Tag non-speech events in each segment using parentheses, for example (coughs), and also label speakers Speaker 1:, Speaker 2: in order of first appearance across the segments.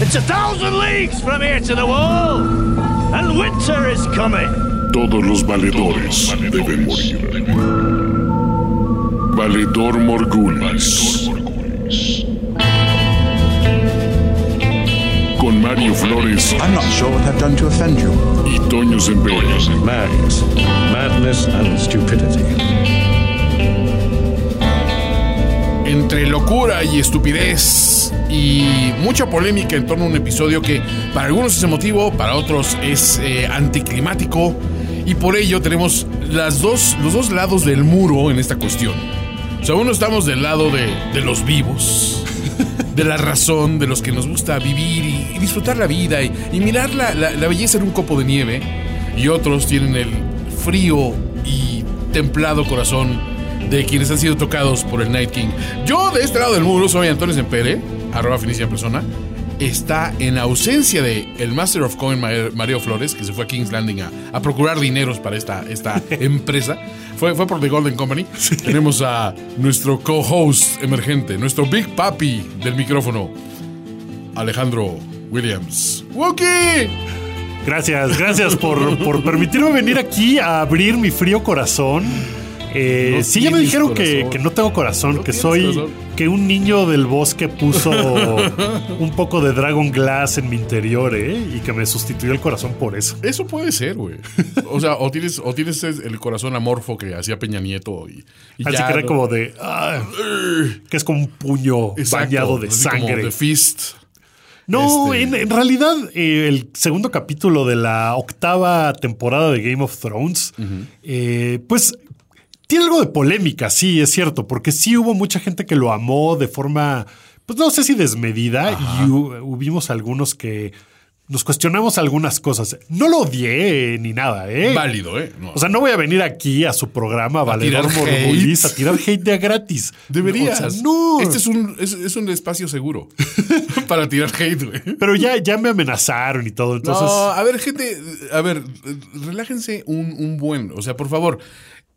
Speaker 1: It's a thousand leagues from here to the wall, and winter is coming.
Speaker 2: Todos los valedores deben morir. Valedor Morgulis. Con Mario Flores
Speaker 3: I'm not sure what I've done to offend you.
Speaker 2: y Toño Sempere.
Speaker 4: Madness. Madness and stupidity.
Speaker 5: Entre locura y estupidez y mucha polémica en torno a un episodio que para algunos es emotivo, para otros es eh, anticlimático y por ello tenemos las dos, los dos lados del muro en esta cuestión. O sea, uno estamos del lado de, de los vivos, de la razón, de los que nos gusta vivir y, disfrutar la vida y, y mirar la, la- la belleza en un copo de nieve y otros tienen el frío y templado corazón de quienes han sido tocados por el Night King. Yo de este lado del muro soy Antonio Sempere, arroba finicia persona. Está en ausencia de el Master of Coin Ma- Mario Flores, que se fue a King's Landing a, a procurar dineros para esta, esta (laughs) empresa. Fue, fue por The Golden Company. Tenemos a nuestro co-host emergente, nuestro Big Papi del micrófono, Alejandro Williams. ¡Wookie!
Speaker 6: Gracias, gracias por, por permitirme venir aquí a abrir mi frío corazón. Eh,
Speaker 5: No
Speaker 6: sí, ya me dijeron que, que no tengo corazón,
Speaker 5: No
Speaker 6: que soy.
Speaker 5: corazón.
Speaker 6: que un niño del bosque puso (laughs) un poco de Dragon Glass en mi interior, ¿eh? Y que me sustituyó el corazón por eso.
Speaker 5: Eso puede ser, güey. O sea, o tienes, o tienes el corazón amorfo que hacía Peña Nieto y, y
Speaker 6: Así
Speaker 5: ya,
Speaker 6: que era
Speaker 5: ¿no?
Speaker 6: como de. ah, que es como un puño
Speaker 5: Exacto,
Speaker 6: bañado de
Speaker 5: así como
Speaker 6: sangre.
Speaker 5: The Fist.
Speaker 6: No,
Speaker 5: Este-
Speaker 6: en, en realidad eh, el segundo capítulo de la octava temporada de Game of Thrones, eh, pues tiene algo de polémica, sí, es cierto, porque sí hubo mucha gente que lo amó de forma, pues no sé si desmedida, y hu- hubimos algunos que nos cuestionamos algunas cosas. No lo odié eh, ni nada, ¿eh?
Speaker 5: Válido, ¿eh? No.
Speaker 6: O sea, no voy a venir aquí a su programa Valedor
Speaker 5: tirar
Speaker 6: Morgulis
Speaker 5: hate.
Speaker 6: a tirar hate de a gratis.
Speaker 5: Deberías.
Speaker 6: O sea, no.
Speaker 5: Este es un, es, es un espacio seguro (laughs) para tirar hate, güey.
Speaker 6: Pero ya, ya me amenazaron y todo, entonces...
Speaker 5: no, a ver, gente, a ver, relájense un, un buen, o sea, por favor.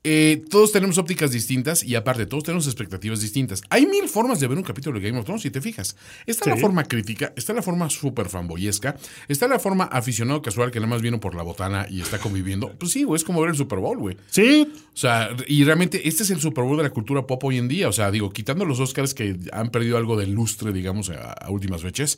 Speaker 5: Eh, todos tenemos ópticas distintas y aparte, todos tenemos expectativas distintas. Hay mil formas de ver un capítulo de Game of Thrones, si te fijas. Está la
Speaker 6: Sí.
Speaker 5: forma crítica, está la forma súper fanboyesca, está la forma aficionado casual que nada más vino por la botana y está conviviendo. Pues sí, güey, es como ver el Super Bowl, güey.
Speaker 6: Sí,
Speaker 5: O sea, y realmente este es el Super Bowl de la cultura pop hoy en día. O sea, digo, quitando los Oscars que han perdido algo de lustre, digamos, a, a últimas fechas,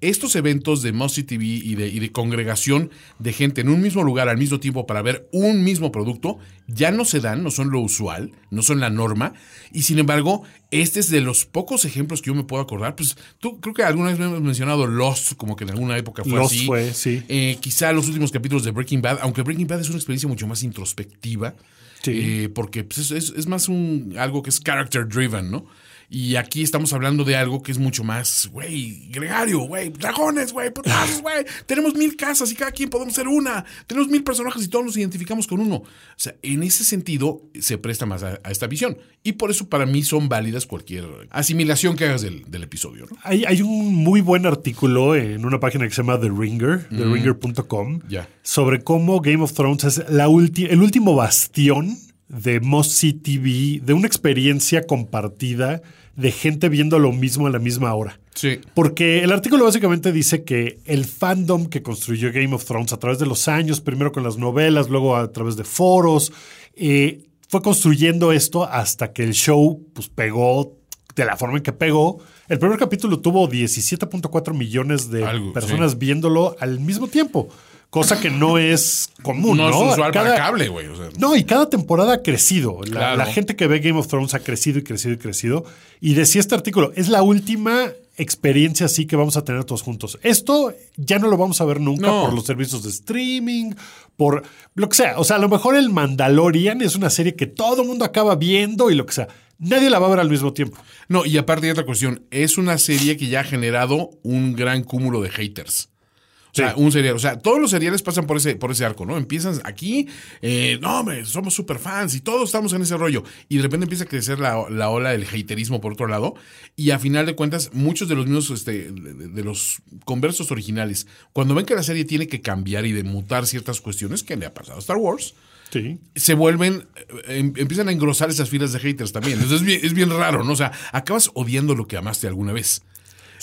Speaker 5: estos eventos de Mossy TV y de, y de congregación de gente en un mismo lugar al mismo tiempo para ver un mismo producto ya no se no son lo usual, no son la norma. Y sin embargo, este es de los pocos ejemplos que yo me puedo acordar. Pues tú creo que alguna vez me hemos mencionado Lost, como que en alguna época fue
Speaker 6: Lost
Speaker 5: así.
Speaker 6: fue, sí.
Speaker 5: Eh, quizá los últimos capítulos de Breaking Bad, aunque Breaking Bad es una experiencia mucho más introspectiva.
Speaker 6: Sí.
Speaker 5: eh, porque pues, es, es- es más un algo que es character driven, ¿no? Y aquí estamos hablando de algo que es mucho más, güey, gregario, güey, dragones, güey, putazos, (laughs) güey. Tenemos mil casas y cada quien podemos ser una. Tenemos mil personajes y todos nos identificamos con uno. O sea, en ese sentido se presta más a, a esta visión. Y por eso para mí son válidas cualquier asimilación que hagas del, del episodio, ¿no?
Speaker 6: Hay, hay un muy buen artículo en una página que se llama The Ringer, theringer.com,
Speaker 5: Ya.
Speaker 6: sobre cómo Game of Thrones es la el último bastión de Mossy TV, de una experiencia compartida de gente viendo lo mismo a la misma hora.
Speaker 5: Sí.
Speaker 6: Porque el artículo básicamente dice que el fandom que construyó Game of Thrones a través de los años, primero con las novelas, luego a través de foros, eh, fue construyendo esto hasta que el show pues, pegó de la forma en que pegó. El primer capítulo tuvo 17.4 millones de
Speaker 5: Algo,
Speaker 6: personas
Speaker 5: sí.
Speaker 6: viéndolo al mismo tiempo, cosa que no es común.
Speaker 5: No,
Speaker 6: No,
Speaker 5: es usual
Speaker 6: Cada-
Speaker 5: para cable, güey. o sea.
Speaker 6: no, y cada temporada ha crecido. La,
Speaker 5: Claro.
Speaker 6: la gente que ve Game of Thrones ha crecido y crecido y crecido. Y decía este artículo, es la última experiencia así que vamos a tener todos juntos. Esto ya no lo vamos a ver nunca
Speaker 5: No.
Speaker 6: por los servicios de streaming, por lo que sea. O sea, a lo mejor el Mandalorian es una serie que todo el mundo acaba viendo y lo que sea. Nadie la va a ver al mismo tiempo.
Speaker 5: No, y aparte hay otra cuestión. Es una serie que ya ha generado un gran cúmulo de haters. O sea,
Speaker 6: Sí.
Speaker 5: un serial. O sea, todos los seriales pasan por ese, por ese arco, ¿no? Empiezan aquí, eh, no, hombre, somos super fans y todos estamos en ese rollo. Y de repente empieza a crecer la, la ola del haterismo por otro lado. Y a final de cuentas, muchos de los mismos, este, de, de los conversos originales, cuando ven que la serie tiene que cambiar y de mutar ciertas cuestiones, que le ha pasado a Star Wars,
Speaker 6: Sí.
Speaker 5: se vuelven, eh, em- empiezan a engrosar esas filas de haters también. Entonces es bien, es bien raro, ¿no? O sea, acabas odiando lo que amaste alguna vez.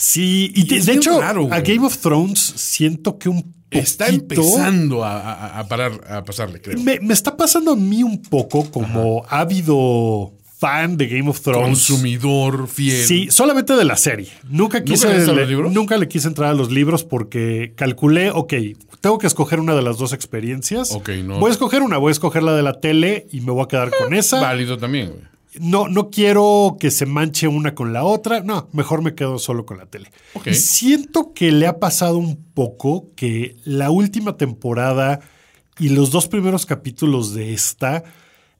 Speaker 6: Sí, y,
Speaker 5: Y
Speaker 6: de, hecho,
Speaker 5: raro,
Speaker 6: a. Game of thrones siento que un poquito...
Speaker 5: Está empezando a, a- a parar, a pasarle, creo.
Speaker 6: Me, me está pasando a mí un poco como ávido fan de Game of Thrones.
Speaker 5: Consumidor fiel.
Speaker 6: Sí, solamente de la serie. Nunca quise
Speaker 5: leíste
Speaker 6: le,
Speaker 5: los
Speaker 6: nunca le quise entrar a los libros porque calculé, ok, tengo que escoger una de las dos experiencias.
Speaker 5: Ok, no.
Speaker 6: Voy a escoger una, voy a escoger la de la tele y me voy a quedar con esa.
Speaker 5: Válido también, güey.
Speaker 6: No, no quiero que se manche una con la otra. No, mejor me quedo solo con la tele. Siento que le ha pasado un poco que la última temporada y los dos primeros capítulos de esta,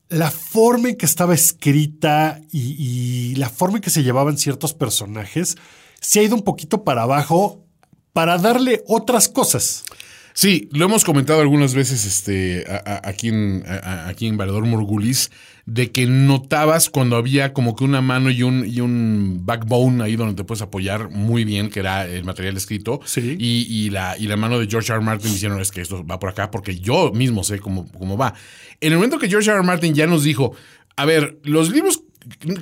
Speaker 6: la forma en que estaba escrita y, y la forma en que se llevaban ciertos personajes, se ha ido un poquito para abajo para darle otras cosas.
Speaker 5: Sí, lo hemos comentado algunas veces este, a- a- aquí, en, a- a- aquí en Valedor Morgulis, de que notabas cuando había como que una mano y un, y un backbone ahí donde te puedes apoyar muy bien, que era el material escrito,
Speaker 6: Sí.
Speaker 5: y, y la, y la mano de George R. R. Martin diciendo, es que esto va por acá, porque yo mismo sé cómo, cómo va. En el momento que George R. R. Martin ya nos dijo, a ver, los libros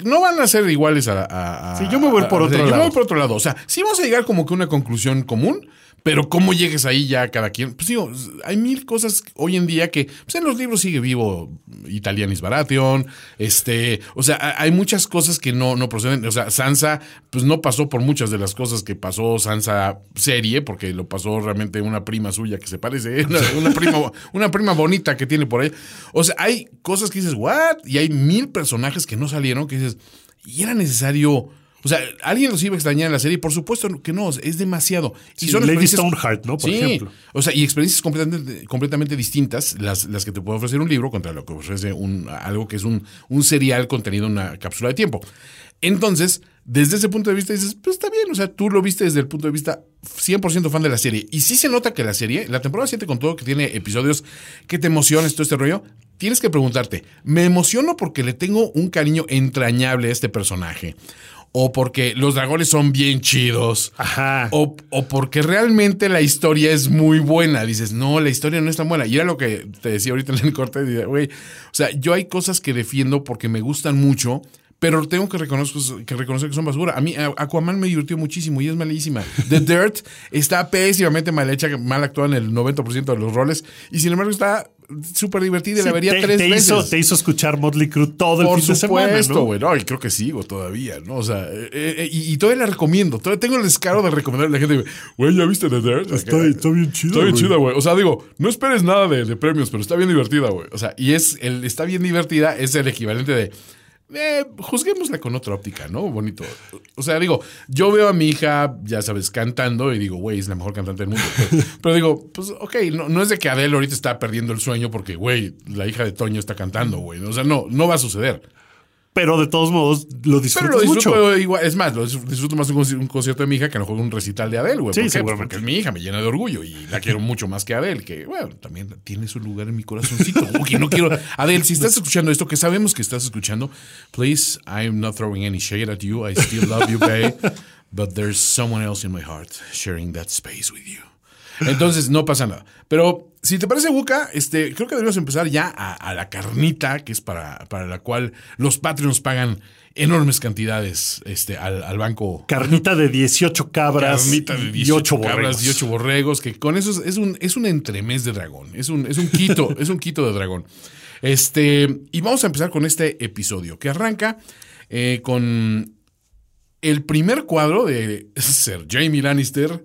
Speaker 5: no van a ser iguales a... a- a-
Speaker 6: Sí, yo me voy por
Speaker 5: a-
Speaker 6: otro
Speaker 5: yo me
Speaker 6: lado.
Speaker 5: voy por otro lado. O sea, sí vamos a llegar como que a una conclusión común, pero cómo llegues ahí ya cada quien. Pues digo, hay mil cosas hoy en día que pues en los libros sigue vivo Italianis Baratheon, este, o sea, ha- hay muchas cosas que no, no proceden. O sea, Sansa, pues no pasó por muchas de las cosas que pasó Sansa serie, porque lo pasó realmente una prima suya que se parece, (laughs) una, una prima, una prima bonita que tiene por ahí. O sea, hay cosas que dices, ¿what? Y hay mil personajes que no salieron que dices, y era necesario. O sea, ¿alguien los iba a extrañar en la serie? Por supuesto que no, es demasiado. Y
Speaker 6: Sí, Lady
Speaker 5: experiencias-
Speaker 6: Stoneheart, ¿no? Por
Speaker 5: sí,
Speaker 6: ejemplo.
Speaker 5: o sea, y experiencias completamente, completamente distintas las, las que te puede ofrecer un libro contra lo que ofrece un, algo que es un, un serial contenido en una cápsula de tiempo. Entonces, desde ese punto de vista dices, pues está bien, o sea, tú lo viste desde el punto de vista 100% fan de la serie. Y sí se nota que la serie, la temporada 7 con todo que tiene episodios que te emocionan, todo este rollo, tienes que preguntarte, ¿me emociono porque le tengo un cariño entrañable a este personaje? O porque los dragones son bien chidos.
Speaker 6: Ajá.
Speaker 5: O, o porque realmente la historia es muy buena. Dices, no, la historia no es tan buena. Y era lo que te decía ahorita en el corte. Güey, o sea, yo hay cosas que defiendo porque me gustan mucho, pero tengo que reconocer, que reconocer que son basura. A mí Aquaman me divirtió muchísimo y es malísima. The Dirt está pésimamente mal hecha, mal actuada en el 90% de los roles. Y sin embargo está súper divertida y la
Speaker 6: Sí,
Speaker 5: vería
Speaker 6: te,
Speaker 5: tres
Speaker 6: te
Speaker 5: veces.
Speaker 6: hizo, te hizo escuchar Motley Crue todo el
Speaker 5: Por
Speaker 6: fin de semana,
Speaker 5: supuesto,
Speaker 6: ¿no?
Speaker 5: güey. No, y creo que sigo todavía, ¿no? O sea, eh, eh, y, y todavía la recomiendo. Todavía tengo el descaro de recomendarle a la gente, güey, ¿ya viste The Dirt?
Speaker 6: Está- está bien chida,
Speaker 5: Está bien chida, güey. O sea, digo, no esperes nada de, de premios, pero está bien divertida, güey. O sea, y es el está bien divertida, es el equivalente de. Eh, juzguémosla con otra óptica, ¿no? Bonito. O sea, digo, yo veo a mi hija, ya sabes, cantando y digo, güey, es la mejor cantante del mundo. Pero, (laughs) pero digo, pues, ok, no, no es de que Adele ahorita está perdiendo el sueño porque, güey, la hija de Toño está cantando, güey. O sea, no, no va a suceder.
Speaker 6: Pero de todos modos lo disfrutas
Speaker 5: Pero lo
Speaker 6: mucho.
Speaker 5: disfruto igual, es más, lo dis- disfruto más un, conci- un concierto de mi hija que lo mejor un recital de Adele, güey.
Speaker 6: Sí,
Speaker 5: ¿Por
Speaker 6: seguramente.
Speaker 5: Porque es mi hija, me llena de orgullo y la quiero mucho más que Adele, que bueno, también tiene su lugar en mi corazoncito. (laughs) Uy, no quiero. Adele, si estás escuchando esto, que sabemos que estás escuchando, please, I'm not throwing any shade at you. I still love you, babe. But there's someone else in my heart sharing that space with you. Entonces, no pasa nada. Pero si te parece, Buca, este, creo que deberíamos empezar ya a, a la carnita, que es para, para la cual los Patreons pagan enormes cantidades este, al, al banco.
Speaker 6: Carnita de 18 cabras
Speaker 5: Carnita de
Speaker 6: y
Speaker 5: 18
Speaker 6: 8
Speaker 5: cabras
Speaker 6: borregos.
Speaker 5: y 8 borregos, que con eso es, es un, es un entremés de dragón. Es un, es un quito, (laughs) es un quito de dragón. Este, y vamos a empezar con este episodio, que arranca eh, con el primer cuadro de (laughs) Sir Jamie Lannister,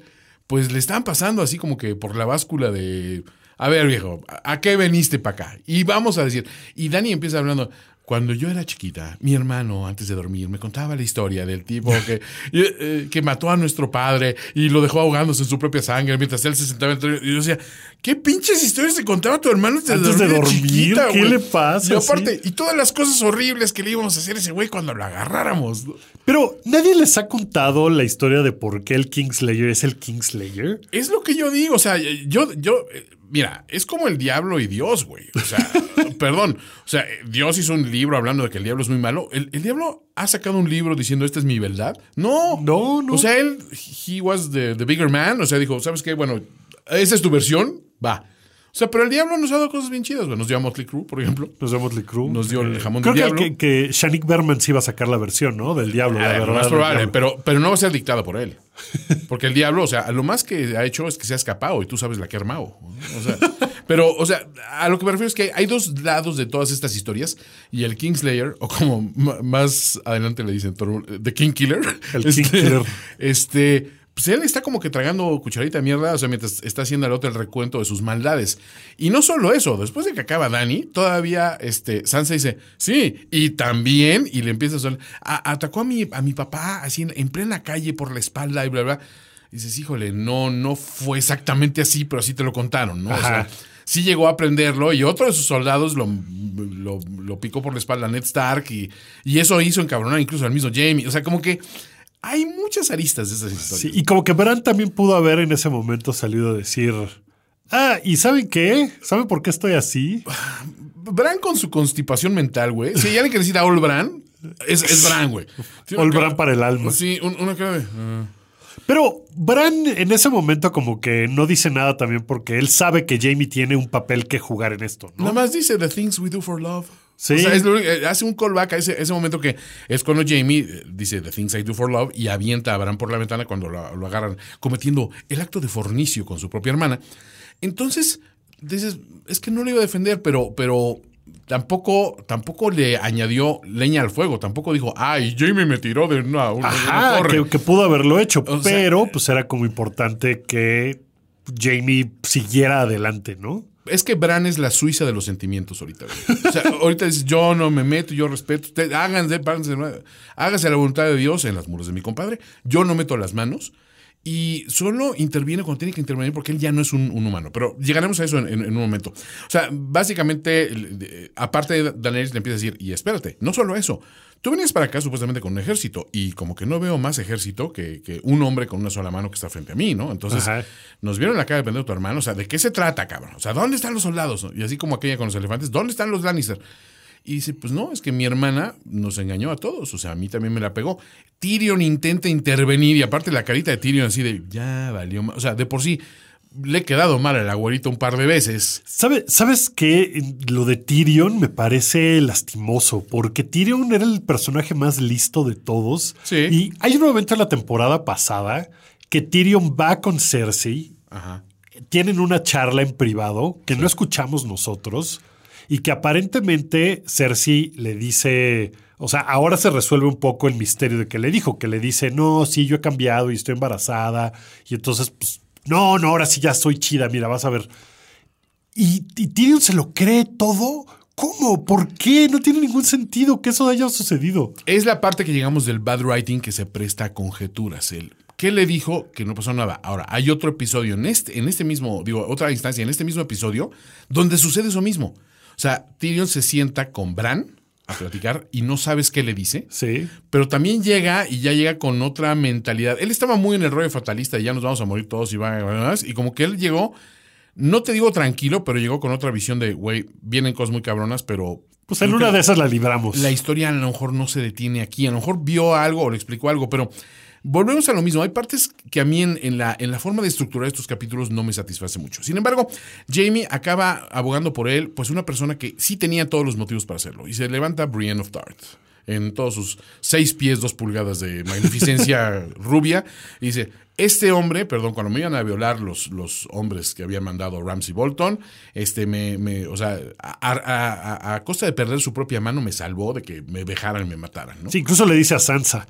Speaker 5: pues le están pasando así como que por la báscula de, a ver viejo, ¿a qué veniste para acá? Y vamos a decir, y Dani empieza hablando, cuando yo era chiquita, mi hermano antes de dormir me contaba la historia del tipo que, (laughs) eh, que mató a nuestro padre y lo dejó ahogándose en su propia sangre mientras él se sentaba entre... Y yo decía, ¿qué pinches historias te contaba tu hermano antes,
Speaker 6: Antes de dormir?
Speaker 5: chiquita,
Speaker 6: ¿Qué
Speaker 5: güey?"
Speaker 6: le pasa?
Speaker 5: Y aparte, y todas las cosas horribles que le íbamos a hacer a ese güey cuando lo agarráramos.
Speaker 6: Pero nadie les ha contado la historia de por qué el Kingslayer es el Kingslayer.
Speaker 5: Es lo que yo digo, o sea, yo, yo, mira, es como el diablo y Dios, güey. O sea, (laughs) perdón, o sea, Dios hizo un libro hablando de que el diablo es muy malo. ¿El, el diablo ha sacado un libro diciendo esta es mi verdad? No,
Speaker 6: No, no.
Speaker 5: O sea, él, he was the, the bigger man, o sea, dijo, ¿sabes qué? Bueno, esa es tu versión, va. O sea, pero el diablo nos ha dado cosas bien chidas, güey. Nos dio a Motley Crue, por ejemplo.
Speaker 6: Nos vemos Motley Crue.
Speaker 5: Nos dio el jamón
Speaker 6: Creo
Speaker 5: del
Speaker 6: que,
Speaker 5: diablo.
Speaker 6: que, que Shanik Berman sí iba a sacar la versión, ¿no? Del diablo, la
Speaker 5: Ah,
Speaker 6: verdad.
Speaker 5: más probable, pero, pero no va a ser dictada por él. (laughs) Porque el diablo, o sea, lo más que ha hecho es que se ha escapado y tú sabes la que ha armado. O sea, (laughs) pero, o sea, a lo que me refiero es que hay dos lados de todas estas historias y el Kingslayer, o como más adelante le dicen, Thor- The King Killer.
Speaker 6: El
Speaker 5: este,
Speaker 6: King Killer.
Speaker 5: Este, pues él está como que tragando cucharita de mierda, o sea, mientras está haciendo al otro el recuento de sus maldades. Y no solo eso, después de que acaba Dani, todavía este, Sansa dice, sí, y también, y le empieza a sonar, "A- atacó a mi, a mi papá así en, en plena calle por la espalda y bla, bla. Y dices, híjole, no, no fue exactamente así, pero así te lo contaron, ¿no? O sea,
Speaker 6: Ajá.
Speaker 5: sí llegó a aprenderlo y otro de sus soldados lo, lo, lo picó por la espalda a Ned Stark y, y eso hizo encabronar incluso al mismo Jamie. O sea, como que hay muchas aristas de esas historias.
Speaker 6: Sí, y como que Bran también pudo haber en ese momento salido a decir. Ah, ¿y saben qué? ¿Saben por qué estoy así? (sighs)
Speaker 5: Bran con su constipación mental, güey. Si hay alguien que necesita Old Bran, es, es Bran, güey. Una
Speaker 6: Bran para el alma.
Speaker 5: Sí, un- una cara de. ah.
Speaker 6: Pero Bran en ese momento como que no dice nada también porque él sabe que Jamie tiene un papel que jugar en esto, ¿no?
Speaker 5: Nada más dice The Things We Do for Love.
Speaker 6: Sí.
Speaker 5: O sea, es lo único- eh, hace un callback a ese, ese momento que es cuando Jamie eh, dice The Things I Do for Love y avienta a Bran por la ventana cuando lo, lo agarran cometiendo el acto de fornicio con su propia hermana. Entonces, dices, es que no le iba a defender, pero, pero tampoco, tampoco le añadió leña al fuego. Tampoco dijo, ay, Jamie me tiró de una,
Speaker 6: Ajá,
Speaker 5: torre".
Speaker 6: que, que pudo haberlo hecho,
Speaker 5: O sea,
Speaker 6: pero pues era como importante que Jamie siguiera adelante, ¿no?
Speaker 5: Es que Bran es la Suiza de los sentimientos ahorita. O sea, (laughs) ahorita dices, yo no me meto, yo respeto. Ustedes, háganse, párense, hágase la voluntad de Dios en las muros de mi compadre. Yo no meto las manos. Y solo interviene cuando tiene que intervenir porque él ya no es un, humano. Pero llegaremos a eso en, un momento. O sea, básicamente, aparte de Daenerys le empieza a decir, y espérate, no solo eso. Tú venías para acá supuestamente con un ejército y como que no veo más ejército que, que un hombre con una sola mano que está frente a mí, ¿no? Entonces,
Speaker 6: Ajá.
Speaker 5: nos vieron la cara de pendejo tu hermano. O sea, ¿de qué se trata, cabrón? O sea, ¿dónde están los soldados? Y así como aquella con los elefantes, ¿dónde están los Lannister? Y dice, pues no, es que mi hermana nos engañó a todos. O sea, a mí también me la pegó. Tyrion intenta intervenir y aparte la carita de Tyrion así de, ya valió. ma-". O sea, de por sí le he quedado mal al abuelito un par de veces.
Speaker 6: ¿Sabe- ¿Sabes qué? Lo de Tyrion me parece lastimoso, porque Tyrion era el personaje más listo de todos.
Speaker 5: Sí.
Speaker 6: Y hay un momento en la temporada pasada que Tyrion va con Cersei,
Speaker 5: Ajá.
Speaker 6: tienen una charla en privado que no escuchamos nosotros y que aparentemente Cersei le dice, o sea, ahora se resuelve un poco el misterio de que le dijo, que le dice, no, sí, yo he cambiado y estoy embarazada y entonces, pues, no, no, ahora sí ya soy chida, mira, vas a ver. Y, Tyrion se lo cree todo. ¿Cómo? ¿Por qué? No tiene ningún sentido que eso haya sucedido.
Speaker 5: Es la parte que llegamos del bad writing que se presta a conjeturas. El, ¿Qué le dijo? Que no pasó nada. Ahora, hay otro episodio en este, en este mismo, digo, otra instancia, en este mismo episodio, donde sucede eso mismo. O sea, Tyrion se sienta con Bran a platicar y no sabes qué le dice.
Speaker 6: Sí.
Speaker 5: Pero también llega y ya llega con otra mentalidad. Él estaba muy en el rollo fatalista y ya nos vamos a morir todos y va y como que él llegó, no te digo tranquilo, pero llegó con otra visión de, güey, vienen cosas muy cabronas, pero
Speaker 6: Pues en una de esas la libramos.
Speaker 5: la historia a lo mejor no se detiene aquí, a lo mejor vio algo o le explicó algo, pero volvemos a lo mismo. Hay partes que a mí en, en la, en la forma de estructurar estos capítulos no me satisface mucho. Sin embargo, Jamie acaba abogando por él, pues una persona que sí tenía todos los motivos para hacerlo. Y se levanta Brienne of Tarth en todos sus seis pies, dos pulgadas de magnificencia (laughs) rubia, y dice, este hombre, perdón, cuando me iban a violar los, los hombres que había mandado Ramsey Bolton, este me, me o sea, a, a- a- a costa de perder su propia mano me salvó de que me dejaran y me mataran, ¿no?
Speaker 6: Sí, incluso le dice a Sansa,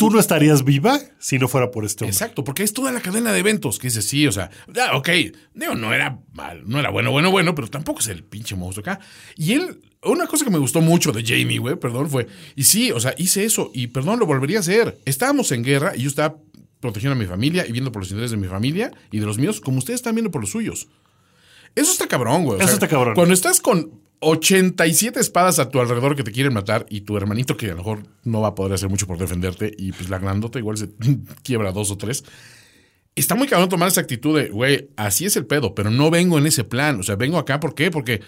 Speaker 6: tú no estarías viva si no fuera por este hombre.
Speaker 5: Exacto, porque es toda la cadena de eventos que dice, sí, o sea, ya, ok, digo, no era mal, no era bueno, bueno, bueno, pero tampoco es el pinche monstruo acá. Y él, una cosa que me gustó mucho de Jamie, güey, perdón, fue, y sí, o sea, hice eso, y perdón, lo volvería a hacer. Estábamos en guerra y yo estaba protegiendo a mi familia y viendo por los intereses de mi familia y de los míos, como ustedes están viendo por los suyos. Eso está cabrón, güey. O
Speaker 6: Eso
Speaker 5: sea,
Speaker 6: está cabrón.
Speaker 5: Cuando estás con 87 espadas a tu alrededor que te quieren matar y tu hermanito que a lo mejor no va a poder hacer mucho por defenderte y pues la grandota igual se (laughs) quiebra dos o tres. Está muy cabrón tomar esa actitud de, güey, así es el pedo, pero no vengo en ese plan. O sea, vengo acá, ¿por qué? Porque,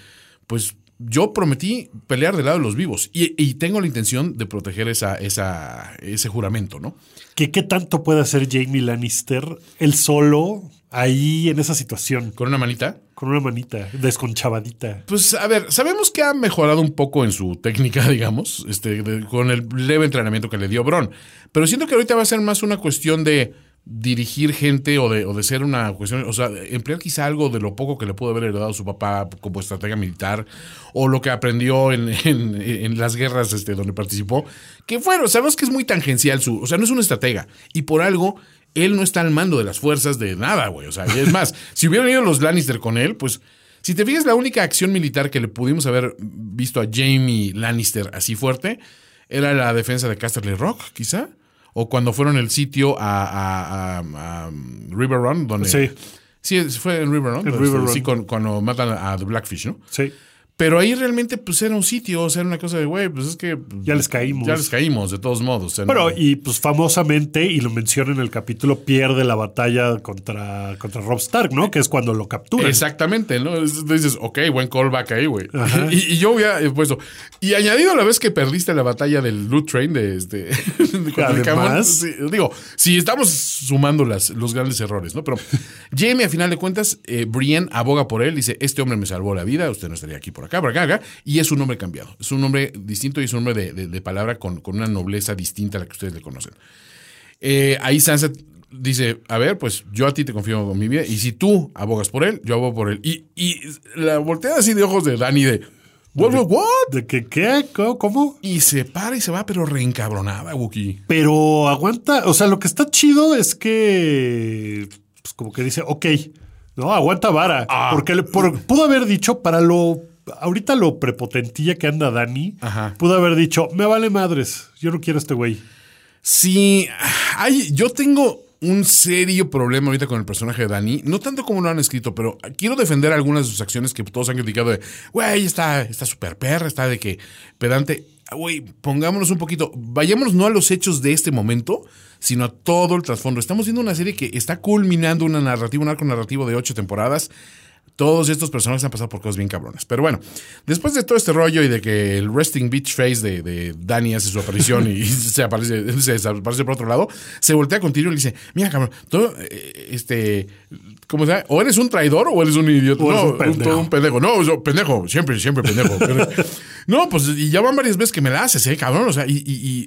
Speaker 5: pues, yo prometí pelear del lado de los vivos y, y tengo la intención de proteger esa, esa, ese juramento, ¿no?
Speaker 6: ¿Qué, ¿Qué tanto puede hacer Jamie Lannister él solo ahí en esa situación?
Speaker 5: Con una manita.
Speaker 6: Con una manita desconchavadita.
Speaker 5: Pues a ver, sabemos que ha mejorado un poco en su técnica, (laughs) digamos, este, de- con el leve entrenamiento que le dio Bron. Pero siento que ahorita va a ser más una cuestión de dirigir gente o de, o de ser una cuestión, o sea, emplear quizá algo de lo poco que le pudo haber heredado su papá como estratega militar o lo que aprendió en, (laughs) en- en las guerras este, donde participó, que bueno, sabemos que es muy tangencial su, o sea, no es un estratega y por algo él no está al mando de las fuerzas de nada, güey, o sea, y es más, (laughs) si hubieran ido los Lannister con él, pues si te fijas, la única acción militar que le pudimos haber visto a Jamie Lannister así fuerte era la defensa de Casterly Rock, quizá. O cuando fueron el sitio a, a- a- a River Run, donde.
Speaker 6: Sí.
Speaker 5: Sí, fue en River Run.
Speaker 6: En River Run.
Speaker 5: Sí, con- cuando matan a The Blackfish, ¿no?
Speaker 6: Sí.
Speaker 5: Pero ahí realmente, pues era un sitio, o sea, era una cosa de, güey, pues es que. pues,
Speaker 6: Ya les caímos.
Speaker 5: Ya les caímos, de todos modos. o sea,
Speaker 6: Bueno,
Speaker 5: no-
Speaker 6: y pues famosamente, y lo menciona en el capítulo, pierde la batalla contra, contra Rob Stark, ¿no? Que es cuando lo capturan.
Speaker 5: Exactamente, ¿no? Es- Dices, ok, buen callback ahí, güey. Y, y yo hubiera puesto. Y añadido a la vez que perdiste la batalla del Loot Train de este. (laughs)
Speaker 6: Además.
Speaker 5: Sí, digo, si estamos sumando las, los grandes errores, ¿no? Pero Jamie, a final de cuentas, eh, Brienne aboga por él, dice: Este hombre me salvó la vida, usted no estaría aquí por acá, por acá, acá. Y es un hombre cambiado. Es un hombre distinto y es un hombre de, de- de palabra con, con una nobleza distinta a la que ustedes le conocen. Eh, ahí Sansa dice, a ver, pues yo a ti te confío con mi vida y si tú abogas por él, yo abogo por él. Y, y la voltea así de ojos de Dani de, what?
Speaker 6: ¿De que qué? ¿Cómo? ¿Cómo?
Speaker 5: Y se para y se va, pero reencabronada, Wookie.
Speaker 6: Pero aguanta, o sea, lo que está chido es que, pues como que dice, ok, no, aguanta vara.
Speaker 5: Ah.
Speaker 6: Porque pudo haber dicho, para lo, ahorita lo prepotentilla que anda Dani,
Speaker 5: Ajá.
Speaker 6: pudo haber dicho, me vale madres, yo no quiero a este güey.
Speaker 5: Sí, hay, yo tengo un serio problema ahorita con el personaje de Dani. No tanto como lo han escrito, pero quiero defender algunas de sus acciones que todos han criticado de, güey, está está súper perra, está de que pedante. Güey, pongámonos un poquito, vayámonos no a los hechos de este momento, sino a todo el trasfondo. Estamos viendo una serie que está culminando una narrativa, un arco narrativo de ocho temporadas. Todos estos personajes han pasado por cosas bien cabronas. Pero bueno, después de todo este rollo y de que el resting beach face de, de Danny hace su aparición y (laughs) se aparece, se desaparece por otro lado, se voltea con Tyrion y le dice, mira cabrón, tú, eh, este, ¿cómo se llama? O eres un traidor o eres un idiota.
Speaker 6: O
Speaker 5: no,
Speaker 6: un pendejo.
Speaker 5: todo un pendejo. No, yo, pendejo, siempre, siempre pendejo. (laughs) no, pues y ya van varias veces que me la haces, eh, cabrón. O sea, y, y, y-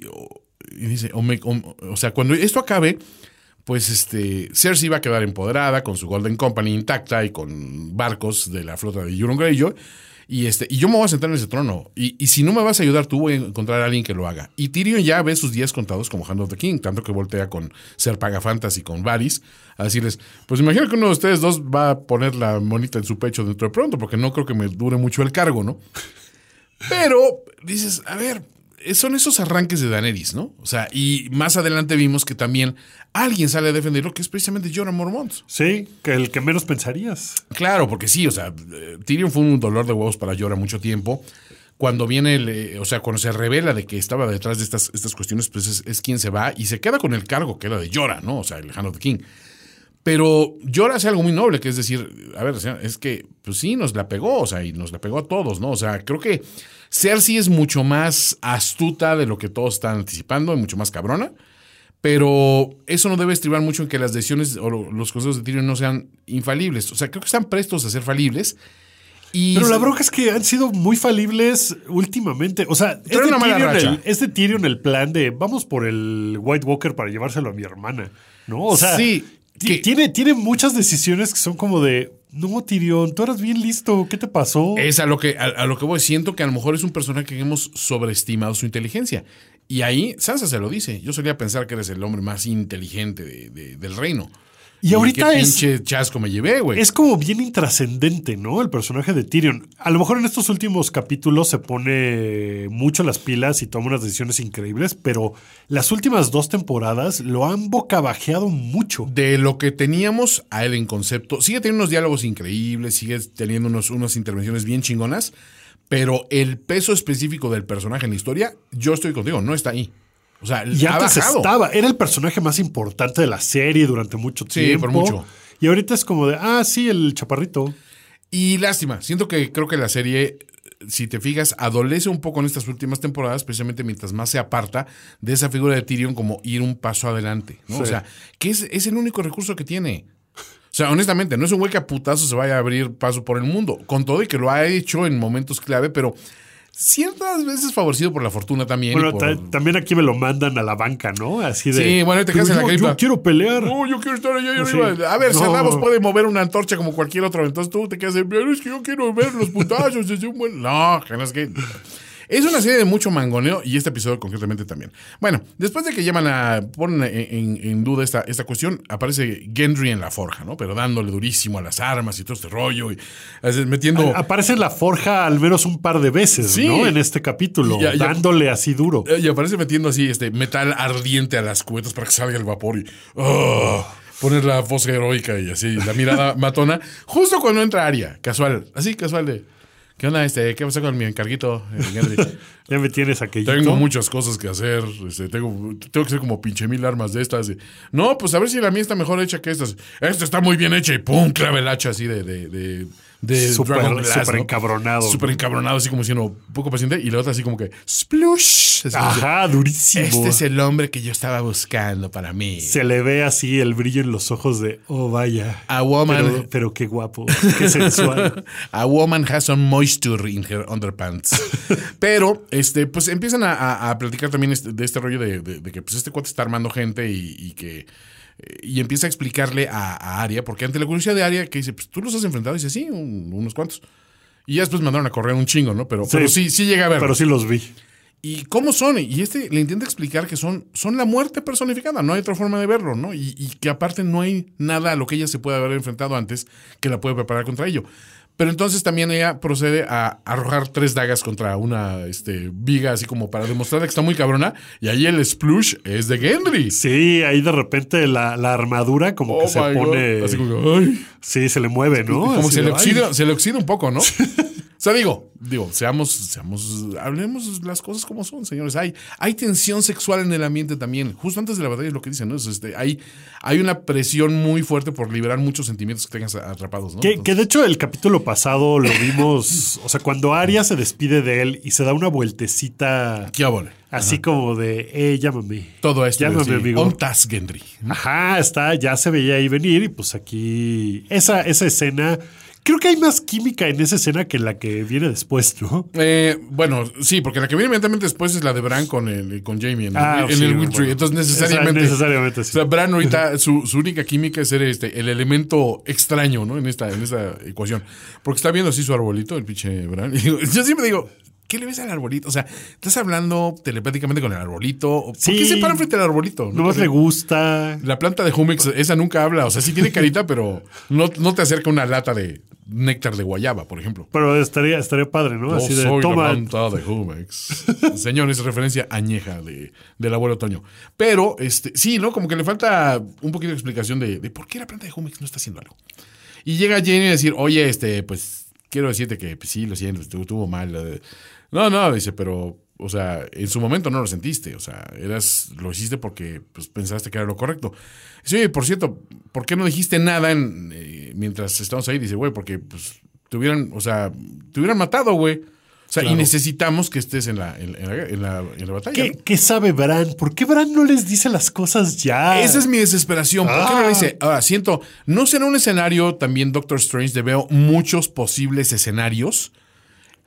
Speaker 5: y dice, o, me- o- o sea, cuando esto acabe, pues este, Cersei va a quedar empoderada con su Golden Company intacta y con barcos de la flota de Euron Greyjoy. Y, este, y yo me voy a sentar en ese trono. Y, y si no me vas a ayudar, tú voy a encontrar a alguien que lo haga. Y Tyrion ya ve sus días contados como Hand of the King, tanto que voltea con Ser Pagafantas y con Varys a decirles: Pues imagino que uno de ustedes dos va a poner la monita en su pecho dentro de pronto, porque no creo que me dure mucho el cargo, ¿no? Pero dices, a ver, son esos arranques de Daenerys, ¿no? O sea, y más adelante vimos que también alguien sale a defenderlo, que es precisamente Jorah Mormont.
Speaker 6: Sí, que el que menos pensarías.
Speaker 5: Claro, porque sí, o sea, eh, Tyrion fue un dolor de huevos para Jorah mucho tiempo. Cuando viene, el, eh, o sea, cuando se revela de que estaba detrás de estas, estas cuestiones, pues es, es quien se va y se queda con el cargo que era de Jorah, ¿no? O sea, el Hand of the King. Pero Jorah hace algo muy noble, que es decir, a ver, es que, pues sí, nos la pegó, o sea, y nos la pegó a todos, ¿no? O sea, creo que Cersei es mucho más astuta de lo que todos están anticipando, y mucho más cabrona. Pero eso no debe estribar mucho en que las decisiones o lo- los consejos de Tyrion no sean infalibles. O sea, creo que están prestos a ser falibles. Y
Speaker 6: Pero la bronca es que han sido muy falibles últimamente. O sea, es de, Tyrion el, es de Tyrion el plan de vamos por el White Walker para llevárselo a mi hermana. ¿No? O sea,
Speaker 5: Sí, que-
Speaker 6: tiene, tiene muchas decisiones que son como de no, Tyrion, tú eras bien listo. ¿Qué te pasó?
Speaker 5: Es a lo que a, lo que voy. Siento que a lo mejor es un personaje que hemos sobreestimado su inteligencia. Y ahí Sansa se lo dice. Yo solía pensar que eres el hombre más inteligente de- de- del reino.
Speaker 6: Y ahorita
Speaker 5: qué
Speaker 6: es-
Speaker 5: pinche chasco me llevé, güey.
Speaker 6: Es como bien intrascendente, ¿no? El personaje de Tyrion. A lo mejor en estos últimos capítulos se pone mucho las pilas y toma unas decisiones increíbles, pero las últimas dos temporadas lo han bocabajeado mucho.
Speaker 5: de lo que teníamos a él en concepto. Sigue teniendo unos diálogos increíbles, sigue teniendo unos, unas intervenciones bien chingonas, pero el peso específico del personaje en la historia, yo estoy contigo, no está ahí. O sea,
Speaker 6: Y
Speaker 5: ha
Speaker 6: antes
Speaker 5: bajado.
Speaker 6: estaba, era el personaje más importante de la serie durante mucho
Speaker 5: Sí,
Speaker 6: tiempo.
Speaker 5: por mucho.
Speaker 6: Y ahorita es como de, ah, sí, el chaparrito.
Speaker 5: Y lástima, siento que creo que la serie si te fijas, adolece un poco en estas últimas temporadas, precisamente mientras más se aparta de esa figura de Tyrion como ir un paso adelante, ¿no? O
Speaker 6: Sí.
Speaker 5: sea, que es, es el único recurso que tiene. O sea, honestamente, no es un güey que a putazo se vaya a abrir paso por el mundo, con todo y que lo ha hecho en momentos clave, pero ciertas veces favorecido por la fortuna también.
Speaker 6: Bueno,
Speaker 5: por-
Speaker 6: también aquí me lo mandan a la banca, ¿no? Así de.
Speaker 5: Sí, bueno, te
Speaker 6: "Pero
Speaker 5: quedas en la
Speaker 6: yo,
Speaker 5: gripa".
Speaker 6: yo quiero pelear.
Speaker 5: No, yo quiero estar allá
Speaker 6: Sí.
Speaker 5: arriba. A ver,
Speaker 6: No.
Speaker 5: Sandavos puede mover una antorcha como cualquier otro. Entonces tú te quedas pero es que yo quiero ver los putazos (laughs) desde un buen. No, que no es que. Es una serie de mucho mangoneo y este episodio concretamente también. Bueno, después de que llaman a. ponen en, en- en duda esta, esta cuestión, aparece Gendry en la forja, ¿no? Pero dándole durísimo a las armas y todo este rollo y metiendo.
Speaker 6: Aparece en la forja al menos un par de veces,
Speaker 5: Sí.
Speaker 6: ¿no? En este capítulo,
Speaker 5: ya.
Speaker 6: dándole así duro.
Speaker 5: Eh, Y aparece metiendo así este metal ardiente a las cubetas para que salga el vapor y poner la voz heroica y así, la mirada (laughs) matona, justo cuando entra Aria, casual, así casual de ¿Qué onda este? ¿Qué pasa con mi encarguito? (laughs)
Speaker 6: Ya me tienes aquello.
Speaker 5: Tengo muchas cosas que hacer. este, tengo, tengo que hacer como pinche mil armas de estas. no, pues a ver si la mía está mejor hecha que estas. Esta está muy bien hecha y pum, clava el hacha así de, de, de, de
Speaker 6: Súper-
Speaker 5: Dragon Glass,
Speaker 6: súper
Speaker 5: ¿no?
Speaker 6: encabronado.
Speaker 5: Súper encabronado, así como diciendo poco paciente. Y la otra así como que splush. así como que,
Speaker 6: Ajá, durísimo.
Speaker 5: este es el hombre que yo estaba buscando para mí.
Speaker 6: Se le ve así el brillo en los ojos de, oh, vaya.
Speaker 5: A woman.
Speaker 6: Pero, pero qué guapo, qué (laughs) sensual.
Speaker 5: A woman has some moisture in her underpants. (laughs) Pero, este, pues empiezan a, a- a platicar también este- de este rollo de, de- de que pues este cuate está armando gente y, y que. Y empieza a explicarle a, a Aria, porque ante la curiosidad de Aria, que dice, pues tú los has enfrentado, y dice, sí, un- unos cuantos. Y ya después mandaron a correr un chingo, ¿no? Pero sí, pero sí, sí llega a ver.
Speaker 6: Pero sí los vi.
Speaker 5: ¿Y cómo son? Y este le intenta explicar que son, son la muerte personificada, no hay otra forma de verlo, ¿no? Y, y que aparte no hay nada a lo que ella se puede haber enfrentado antes que la puede preparar contra ello. Pero entonces también ella procede a arrojar tres dagas contra una este, viga, así como para demostrar que está muy cabrona. Y ahí el splush es de Gendry.
Speaker 6: Sí, ahí de repente la, la armadura como que
Speaker 5: Oh
Speaker 6: se pone.
Speaker 5: Así como ay.
Speaker 6: Sí, se le mueve, ¿no?
Speaker 5: Como
Speaker 6: Así
Speaker 5: se le, oxida, se le oxida un poco, ¿no? (laughs) o sea, digo, digo, seamos, seamos, hablemos las cosas como son, señores. Hay, hay tensión sexual en el ambiente también. Justo antes de la batalla es lo que dicen, ¿no? Es, este, hay, hay una presión muy fuerte por liberar muchos sentimientos que tengas atrapados, ¿no?
Speaker 6: Que, que de hecho el capítulo pasado lo vimos, (laughs) o sea, cuando Arya se despide de él y se da una vueltecita
Speaker 5: ¿Qué abole?
Speaker 6: así como de, eh, llámame.
Speaker 5: Todo esto.
Speaker 6: Llámame,
Speaker 5: sí.
Speaker 6: amigo.
Speaker 5: Ontas Gendry.
Speaker 6: Ajá, está, ya se veía ahí venir y pues aquí esa, esa escena, creo que hay más química en esa escena que en la que viene después, ¿no?
Speaker 5: Eh, bueno, sí, porque la que viene inmediatamente después es la de Bran con, el, con Jamie en, el-
Speaker 6: Ah,
Speaker 5: en
Speaker 6: sí,
Speaker 5: el
Speaker 6: bueno.
Speaker 5: Witchery. Entonces,
Speaker 6: Esa-
Speaker 5: necesariamente.
Speaker 6: necesariamente, sí.
Speaker 5: O sea, Bran ahorita, su, su única química es ser este, el elemento extraño, ¿no? En esta, en esta ecuación. Porque está viendo así su arbolito, el pinche Bran. Y digo- (laughs) yo siempre digo. ¿Qué le ves al arbolito? O sea, estás hablando telepáticamente con el arbolito. ¿Por
Speaker 6: Sí.
Speaker 5: qué se para frente al arbolito?
Speaker 6: No más le gusta.
Speaker 5: La planta de Jumex, esa nunca habla. O sea, sí tiene carita, pero no, no te acerca una lata de néctar de guayaba, por ejemplo.
Speaker 6: Pero estaría, estaría padre, ¿no?
Speaker 5: Yo
Speaker 6: Así de,
Speaker 5: soy
Speaker 6: toma,
Speaker 5: la planta de Jumex. (laughs) Señor, es referencia añeja de, del abuelo Toño. Pero, este, sí, ¿no? Como que le falta un poquito de explicación de, de por qué la planta de Jumex no está haciendo algo. Y llega Jenny a decir, oye, este, pues, quiero decirte que pues, sí, lo siento, estuvo, estuvo mal. eh". No, no, dice, pero, o sea, en su momento no lo sentiste. O sea, eras, lo hiciste porque pues, pensaste que era lo correcto. Dice, oye, por cierto, ¿por qué no dijiste nada en, eh, mientras estamos ahí? Dice, güey, porque, pues, te hubieran, o sea, te hubieran matado, güey. O sea, y necesitamos que estés en la, en, en la, en la- en la batalla.
Speaker 6: ¿qué,
Speaker 5: ¿no?
Speaker 6: qué sabe Bran? ¿Por qué Bran no les dice las cosas ya?
Speaker 5: Esa es mi desesperación. ¿Por qué no
Speaker 6: Ah.
Speaker 5: le dice? Ahora, siento, no será un escenario también Doctor Strange, de veo muchos posibles escenarios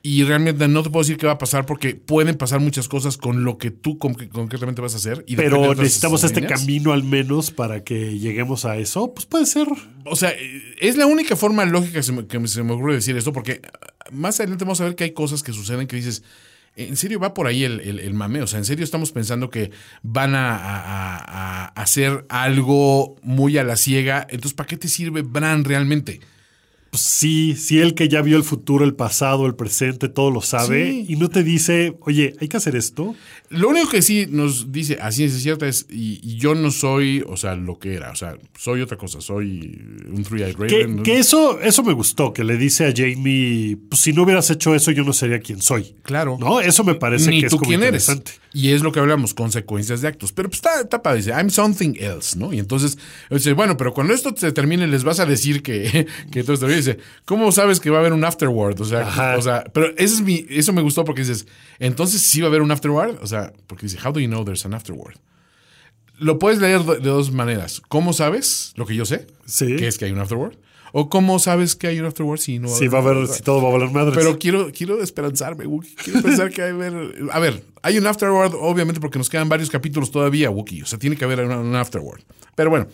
Speaker 5: y realmente no te puedo decir qué va a pasar porque pueden pasar muchas cosas con lo que tú con- concretamente vas a hacer. Y
Speaker 6: Pero necesitamos este
Speaker 5: líneas.
Speaker 6: camino al menos para que lleguemos a eso. Pues puede ser.
Speaker 5: O sea, es la única forma lógica que se me, que se me ocurre decir esto porque ah, más adelante vamos a ver que hay cosas que suceden que dices, ¿en serio va por ahí el, el, el mame? O sea, ¿en serio estamos pensando que van a, a- a- a hacer algo muy a la ciega? Entonces, ¿para qué te sirve Bran realmente?
Speaker 6: Pues sí, sí, el que ya vio el futuro, el pasado, el presente, todo lo sabe
Speaker 5: Sí.
Speaker 6: y no te dice, oye, hay que hacer esto.
Speaker 5: Lo único que sí nos dice, así es cierta, es, y, y yo no soy, o sea, lo que era, o sea, soy otra cosa, soy un Three-Eyed
Speaker 6: Que,
Speaker 5: Raven. ¿no?
Speaker 6: que eso, eso me gustó, que le dice a Jamie, pues si no hubieras hecho eso, yo no sería quien soy.
Speaker 5: Claro.
Speaker 6: ¿No? Eso me parece
Speaker 5: Ni
Speaker 6: que es como
Speaker 5: quién eres. Y es lo que hablamos, consecuencias de actos. Pero pues está, está dice, I'm something else, ¿no? Y entonces, dice, bueno, pero cuando esto se termine, les vas a decir que, (laughs) que todo esto bien. Dice, ¿cómo sabes que va a haber un afterward? O sea,
Speaker 6: Ajá.
Speaker 5: o sea, pero eso, es mi, eso me gustó porque dices, entonces sí va a haber un afterward. O sea, porque dice, how do you know there's an afterward? Lo puedes leer de de dos maneras. ¿Cómo sabes lo que yo sé?
Speaker 6: Sí.
Speaker 5: Que es que hay un afterward. O cómo sabes que hay un afterward si no
Speaker 6: Sí, va a haber, si todo va a valer madres.
Speaker 5: pero quiero, quiero esperanzarme, Wookie. Quiero pensar que hay ver. A ver, hay un afterward, obviamente, porque nos quedan varios capítulos todavía, Wookie. O sea, tiene que haber un, afterward. Pero bueno.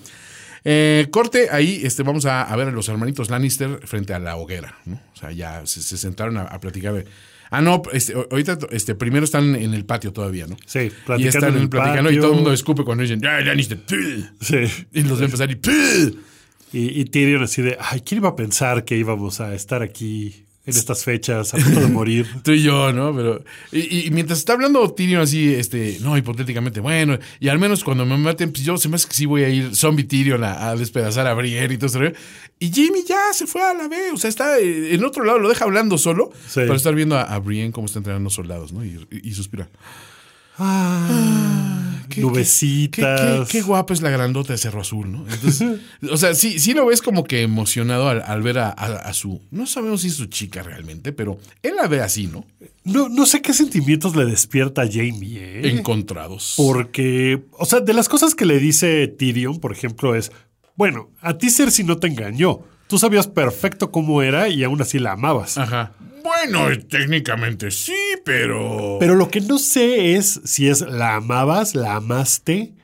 Speaker 5: eh, corte, ahí este, vamos a, a ver a los hermanitos Lannister frente a la hoguera, ¿no? O sea, ya se, se sentaron a, a platicar. de- Ah, no, este, ahorita este, primero están en el patio todavía, ¿no?
Speaker 6: Sí,
Speaker 5: y
Speaker 6: platicando
Speaker 5: están
Speaker 6: en el
Speaker 5: platicando y
Speaker 6: patio.
Speaker 5: todo el mundo escupe cuando dicen, ¡Ah, Lannister! ¡pih!
Speaker 6: Sí.
Speaker 5: Y los ven empezar y ¡pih!
Speaker 6: Y, y Tyrion así de, ay, ¿quién iba a pensar que íbamos a estar aquí en estas fechas a punto de morir? (laughs)
Speaker 5: Tú y yo, ¿no? Pero. Y, y mientras está hablando Tyrion así, este, no, hipotéticamente, bueno, y al menos cuando me maten, pues yo se me hace que sí voy a ir zombie Tyrion a, a despedazar a Brienne y todo eso. Y Jamie ya se fue a la vez, o sea, está eh, en otro lado, lo deja hablando solo
Speaker 6: Sí.
Speaker 5: para estar viendo a, a Brienne cómo está entrenando soldados, ¿no? Y, y- y suspira. Qué-
Speaker 6: Nubecitas.
Speaker 5: Qué, qué- qué guapa es la grandota de Cerro Azul, ¿no? Entonces, (laughs) o sea, sí, sí lo ves como que emocionado al, al ver a, a- a su. No sabemos si es su chica realmente, pero él la ve así, ¿no?
Speaker 6: No, no sé qué sentimientos le despierta a Jamie, ¿eh?
Speaker 5: Encontrados.
Speaker 6: Porque, o sea, de las cosas que le dice Tyrion, por ejemplo, es, bueno, a ti Cersei no te engañó. Tú sabías perfecto cómo era y aún así la amabas.
Speaker 5: Ajá. Bueno, técnicamente sí, pero.
Speaker 6: Pero lo que no sé es si es la amabas, la amaste,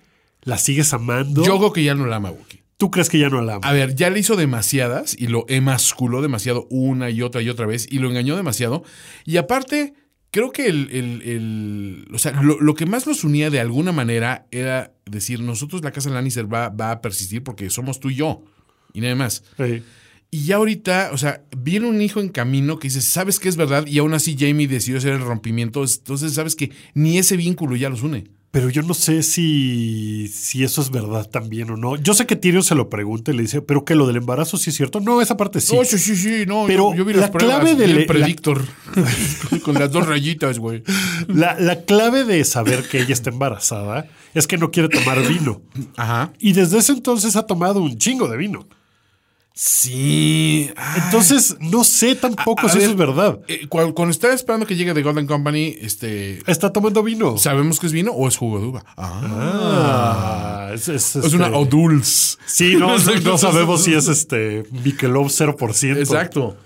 Speaker 6: la sigues amando.
Speaker 5: Yo creo que ya no la ama Wookie.
Speaker 6: ¿Tú crees que ya no la amas?
Speaker 5: A ver, ya le hizo demasiadas y lo emasculó demasiado una y otra y otra vez y lo engañó demasiado. Y aparte, creo que el. el- el- o sea, lo, lo que más los unía de alguna manera era decir: nosotros, la casa Lannister, va, va a persistir porque somos tú y yo. Y nada más.
Speaker 6: Sí.
Speaker 5: Y ya ahorita, o sea, viene un hijo en camino que dice, sabes que es verdad, y aún así Jamie decidió hacer el rompimiento, entonces sabes que ni ese vínculo ya los une.
Speaker 6: Pero yo no sé si, si eso es verdad también o no. Yo sé que Tyrion se lo pregunta y le dice, ¿pero que lo del embarazo sí es cierto? No, esa parte sí.
Speaker 5: No, sí, sí, sí, no,
Speaker 6: Pero
Speaker 5: yo, yo vi
Speaker 6: la
Speaker 5: las
Speaker 6: clave del-
Speaker 5: el
Speaker 6: la-
Speaker 5: predictor (laughs) (laughs) con las dos rayitas, güey.
Speaker 6: La, la clave de saber que ella está embarazada es que no quiere tomar vino.
Speaker 5: Ajá.
Speaker 6: Y desde ese entonces ha tomado un chingo de vino.
Speaker 5: Sí.
Speaker 6: Entonces, no sé tampoco
Speaker 5: a
Speaker 6: si
Speaker 5: ver,
Speaker 6: eso es verdad.
Speaker 5: eh, cuando, cuando está esperando que llegue The Golden Company, este,
Speaker 6: Está tomando vino.
Speaker 5: ¿sabemos que es vino o es jugo de uva? Ah.
Speaker 6: Ah, es, es,
Speaker 5: es una
Speaker 6: este-
Speaker 5: Oduls.
Speaker 6: Sí, no, (laughs) no, no sabemos si es este Michelob 0%.
Speaker 5: Exacto.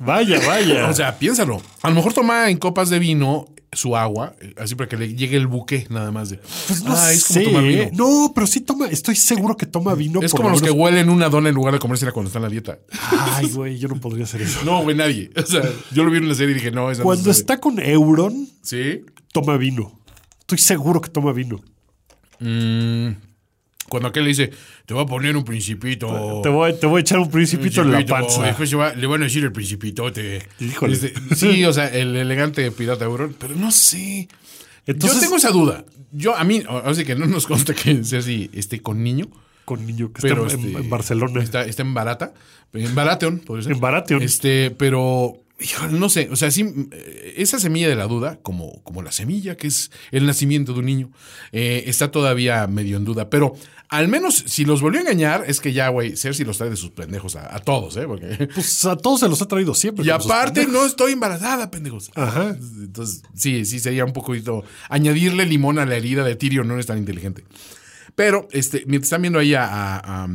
Speaker 6: Vaya, vaya.
Speaker 5: O sea, piénsalo. A lo mejor toma en copas de vino su agua, eh, así para que le llegue el buque nada más de.
Speaker 6: Pues no
Speaker 5: ah, es como
Speaker 6: sé,
Speaker 5: tomar vino.
Speaker 6: No, pero sí toma, estoy seguro que toma vino.
Speaker 5: es
Speaker 6: por
Speaker 5: como
Speaker 6: lo
Speaker 5: los que huelen una dona en lugar de comérsela cuando está en la dieta.
Speaker 6: Ay, güey, yo no podría hacer eso. (laughs)
Speaker 5: No, güey, nadie. O sea, yo lo vi en la serie y dije, no, no
Speaker 6: Cuando está con Euron,
Speaker 5: Sí.
Speaker 6: toma vino. Estoy seguro que toma vino.
Speaker 5: Mm, cuando aquel le dice, te voy a poner un principito.
Speaker 6: Te voy, te voy a echar un principito en la
Speaker 5: principito",
Speaker 6: panza.
Speaker 5: Después va- le van a decir el principitote.
Speaker 6: Híjole.
Speaker 5: Este, sí, o sea, el elegante pirata Euron. Pero no sé.
Speaker 6: Entonces,
Speaker 5: yo tengo esa duda. Yo, a mí, así que no nos consta que sea así, esté con niño.
Speaker 6: con niño que
Speaker 5: Pero
Speaker 6: está en,
Speaker 5: este,
Speaker 6: en Barcelona.
Speaker 5: Está, está en Barata. En Baratheon, podría ser.
Speaker 6: En Baratheon.
Speaker 5: Este, pero. híjole, no sé, o sea, sí, eh, esa semilla de la duda, como, como la semilla que es el nacimiento de un niño, eh, está todavía medio en duda. Pero al menos si los volvió a engañar, es que ya, güey, Cersei los trae de sus pendejos a, a todos, ¿eh? Porque. (laughs)
Speaker 6: Pues a todos se los ha traído siempre.
Speaker 5: Y aparte, no estoy embarazada, pendejos.
Speaker 6: Ajá.
Speaker 5: Entonces, sí, sí, sería un poquito. Añadirle limón a la herida de Tyrion no es tan inteligente. Pero, este, mientras están viendo ahí a. a- a-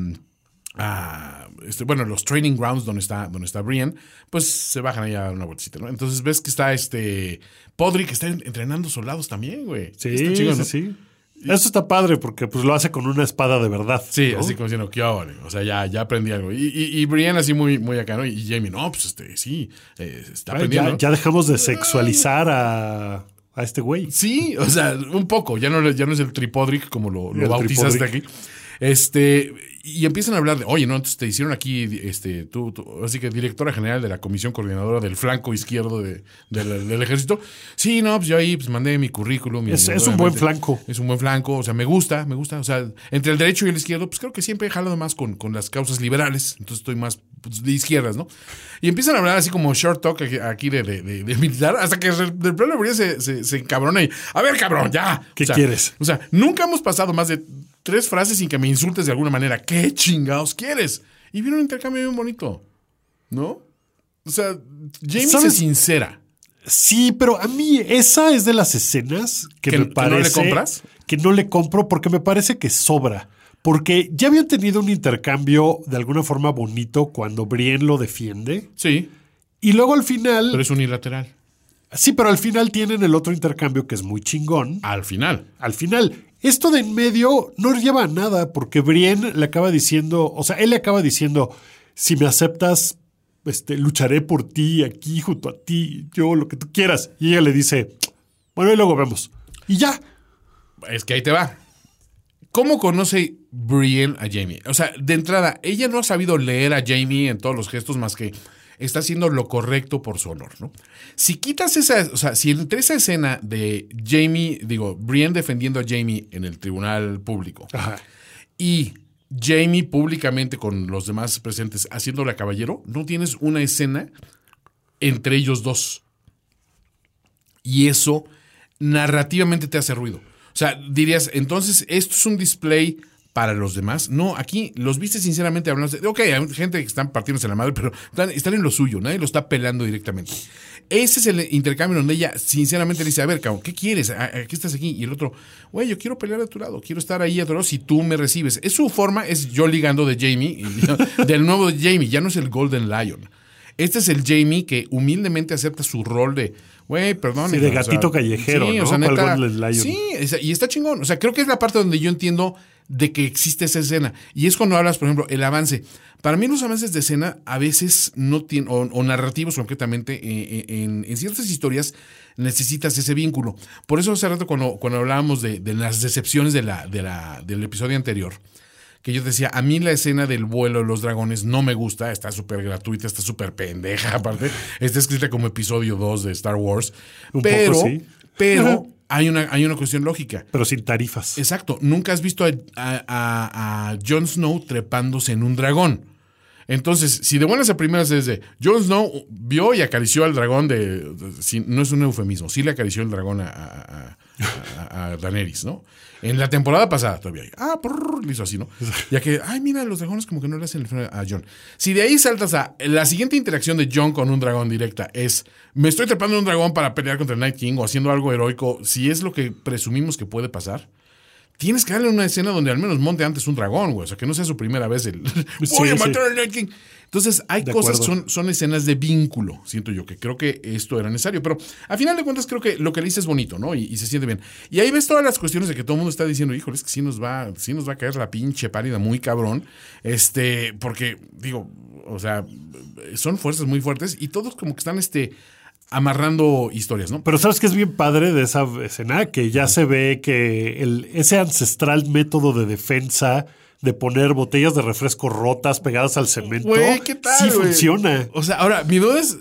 Speaker 5: a, este, bueno, los training grounds donde está, donde está Brian, pues se bajan ahí a dar una vueltecita, ¿no? Entonces ves que está este. Podrick que está en- entrenando soldados también, güey.
Speaker 6: Sí,
Speaker 5: Está chingón,
Speaker 6: sí,
Speaker 5: ¿no?
Speaker 6: sí. Eso está padre porque pues lo hace con una espada de verdad.
Speaker 5: Sí,
Speaker 6: ¿no?
Speaker 5: así como diciendo, ¿qué hago? O sea, ya, ya aprendí algo. Y, y, y Brienne así muy, muy acá, ¿no? Y Jamie, no, pues este, sí, eh, está aprendiendo.
Speaker 6: ya, ya dejamos de sexualizar a, a este güey.
Speaker 5: Sí, o sea, un poco. Ya no, ya no es el tripodric como lo, lo bautizaste aquí. Este, y empiezan a hablar de, oye, no, entonces te hicieron aquí, este, tú, tú- así que directora general de la comisión coordinadora del flanco izquierdo de- del- del ejército. Sí, no, pues yo ahí pues mandé mi currículum. y
Speaker 6: Es- es un buen flanco.
Speaker 5: Es un buen flanco, o sea, me gusta, me gusta. O sea, entre el derecho y el izquierdo, pues creo que siempre he jalado más con, con las causas liberales. Entonces estoy más pues, de izquierdas, ¿no? Y empiezan a hablar así como short talk aquí- de, militar, hasta que de pronto se, se, se encabrona y, a ver, cabrón, ya.
Speaker 6: ¿Qué
Speaker 5: O sea,
Speaker 6: quieres?
Speaker 5: O sea, nunca hemos pasado más de tres frases sin que me insultes de alguna manera. ¿Qué chingados quieres? Y vino un intercambio bien bonito, ¿no? O sea, Jamie
Speaker 6: ¿Sabes?
Speaker 5: sincera.
Speaker 6: Sí, pero a mí esa es de las escenas que,
Speaker 5: ¿Que-
Speaker 6: me
Speaker 5: que no
Speaker 6: parece.
Speaker 5: le compras?
Speaker 6: Que no le compro porque me parece que sobra. Porque ya habían tenido un intercambio de alguna forma bonito cuando Brienne lo defiende.
Speaker 5: Sí,
Speaker 6: Y luego al final.
Speaker 5: pero es unilateral.
Speaker 6: sí, pero al final tienen el otro intercambio que es muy chingón.
Speaker 5: Al final.
Speaker 6: Al final, esto de en medio no lleva a nada porque Brienne le acaba diciendo, o sea, él le acaba diciendo, si me aceptas, este, lucharé por ti aquí junto a ti, yo lo que tú quieras. Y ella le dice, bueno, y luego vemos. Y ya.
Speaker 5: Es que ahí te va. ¿Cómo conoce Brienne a Jamie? O sea, de entrada, ella no ha sabido leer a Jamie en todos los gestos más que está haciendo lo correcto por su honor, ¿no? Si quitas esa, o sea, si entre esa escena de Jamie, digo, Brienne defendiendo a Jamie en el tribunal público
Speaker 6: Ajá.
Speaker 5: y Jamie públicamente con los demás presentes haciéndole a caballero, no tienes una escena entre ellos dos. Y eso narrativamente te hace ruido. O sea, dirías, entonces, ¿esto es un display para los demás? No, aquí los viste sinceramente hablando. de- Ok, hay gente que están partiéndose la madre, pero están, están en lo suyo, nadie lo está pelando directamente. Ese es el intercambio donde ella sinceramente le dice, a ver, cabrón, ¿qué quieres? ¿A, a qué estás aquí? Y el otro, güey, yo quiero pelear a tu lado, quiero estar ahí a tu lado si tú me recibes. Es su forma, es yo ligando de Jamie, (laughs) del nuevo Jamie, ya no es el Golden Lion. Este es el Jamie que humildemente acepta su rol de, güey, perdón.
Speaker 6: Sí, de gatito callejero,
Speaker 5: sí,
Speaker 6: ¿no?
Speaker 5: o sea,
Speaker 6: ¿Cuál
Speaker 5: neta? Sí, y está chingón. O sea, creo que es la parte donde yo entiendo de que existe esa escena. Y es cuando hablas, por ejemplo, el avance. Para mí los avances de escena a veces no tienen, o, o narrativos concretamente, eh, eh, en, en ciertas historias necesitas ese vínculo. Por eso hace rato cuando, cuando hablábamos de, de las decepciones de la, de la, del episodio anterior, que yo decía, a mí la escena del vuelo de los dragones no me gusta, está súper gratuita, está súper pendeja, (laughs) aparte, está escrita como episodio 2 de Star Wars,
Speaker 6: Un poco,
Speaker 5: pero,
Speaker 6: sí.
Speaker 5: pero (laughs) hay una, hay una cuestión lógica.
Speaker 6: Pero sin tarifas.
Speaker 5: Exacto, nunca has visto a, a- a- a Jon Snow trepándose en un dragón. Entonces, si de buenas a primeras es de Jon Snow vio y acarició al dragón de. de- sí, no es un eufemismo, sí le acarició el dragón a, a- a- a Daenerys, ¿no? En la temporada pasada todavía. Ah, prrr, le hizo así, ¿no? (laughs) Ya que, ay, mira, los dragones como que no le hacen el a Jon. Si de ahí saltas a. La siguiente interacción de Jon con un dragón directa es: me estoy trepando en un dragón para pelear contra el Night King o haciendo algo heroico, si es lo que presumimos que puede pasar tienes que darle una escena donde al menos monte antes un dragón, güey. O sea, que no sea su primera vez el. (laughs) Voy a matar al Night King. Entonces, hay
Speaker 6: De
Speaker 5: cosas,
Speaker 6: acuerdo.
Speaker 5: son, son escenas de vínculo, siento yo, que creo que esto era necesario. Pero a final de cuentas, creo que lo que le dice es bonito, ¿no? Y, y se siente bien. Y ahí ves todas las cuestiones de que todo el mundo está diciendo, híjole, es que sí nos va, sí nos va a caer la pinche pálida muy cabrón. Este, porque, digo, o sea, son fuerzas muy fuertes y todos como que están, este. Amarrando historias, ¿no?
Speaker 6: Pero sabes que es bien padre de esa escena que ya se ve que el, ese ancestral método de defensa de poner botellas de refresco rotas pegadas al cemento
Speaker 5: Güey, ¿qué tal?
Speaker 6: sí funciona.
Speaker 5: O sea, ahora, mi duda es.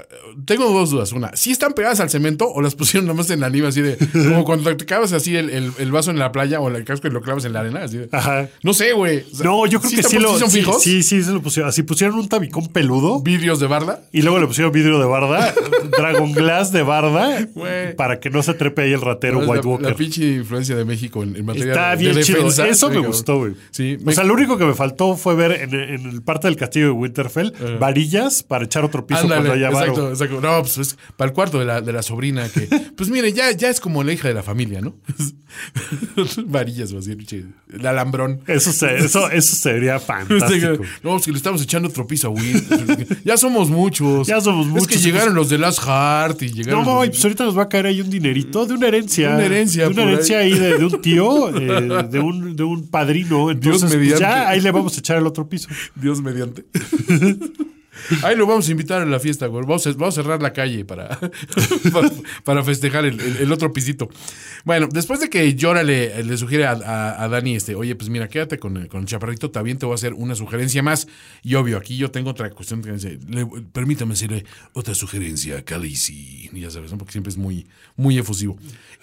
Speaker 5: Eh, Tengo dos dudas. Una, ¿sí están pegadas al cemento o las (laughs) pusieron nomás en la nieve así de. Como cuando te clavas así el, el- el vaso en la playa o el casco y lo clavas en la arena? Así de-
Speaker 6: Ajá.
Speaker 5: No sé, güey. O sea,
Speaker 6: No, yo creo que sí lo sí,
Speaker 5: fijos?
Speaker 6: sí, sí, se lo pusieron. Así pusieron un tabicón peludo
Speaker 5: Vidrios de barda.
Speaker 6: y luego le pusieron vidrio de barda, (laughs) Dragon Glass de barda,
Speaker 5: Güey.
Speaker 6: para que no se trepe ahí el ratero
Speaker 5: la,
Speaker 6: White Walker.
Speaker 5: la pinche influencia de México en, en materia
Speaker 6: Está
Speaker 5: de,
Speaker 6: bien
Speaker 5: de
Speaker 6: chido.
Speaker 5: defensa.
Speaker 6: Eso me gustó, güey.
Speaker 5: Sí.
Speaker 6: O sea, lo único que me faltó fue ver en, en el parte del castillo de Winterfell varillas para echar otro piso
Speaker 5: Ándale,
Speaker 6: cuando haya.
Speaker 5: Exacto, exacto. No, pues es para el cuarto de la, de la sobrina que, (laughs) pues mire, ya, ya es como la hija de la familia, ¿no? (laughs) Varillas, así, pinche, el alambrón.
Speaker 6: Eso, se- (laughs) eso, eso sería fantástico.
Speaker 5: No, es que le estamos echando otro piso a Will. ya somos muchos.
Speaker 6: Ya somos
Speaker 5: Es
Speaker 6: muchos.
Speaker 5: que llegaron los de Last Heart y llegaron.
Speaker 6: No,
Speaker 5: los-
Speaker 6: y pues ahorita nos va a caer ahí un dinerito de una herencia.
Speaker 5: Una herencia
Speaker 6: De una herencia
Speaker 5: ahí.
Speaker 6: ahí de, de un tío, eh, de, un, de un padrino. Entonces, pues,
Speaker 5: mediante.
Speaker 6: ya ahí le vamos a echar el otro piso.
Speaker 5: Dios mediante. Ahí lo vamos a invitar a la fiesta, güey. Vamos a, vamos a cerrar la calle para, (laughs) para, para festejar el, el- el otro pisito. Bueno, después de que Llora le, le sugiere a, a- a Dani, este, oye, pues mira, quédate con el, con el chaparrito, también te voy a hacer una sugerencia más. Y obvio, aquí yo tengo otra cuestión que dice, le- permítame decirle otra sugerencia. Y ya sabes, ¿no? Porque siempre es muy, muy efusivo.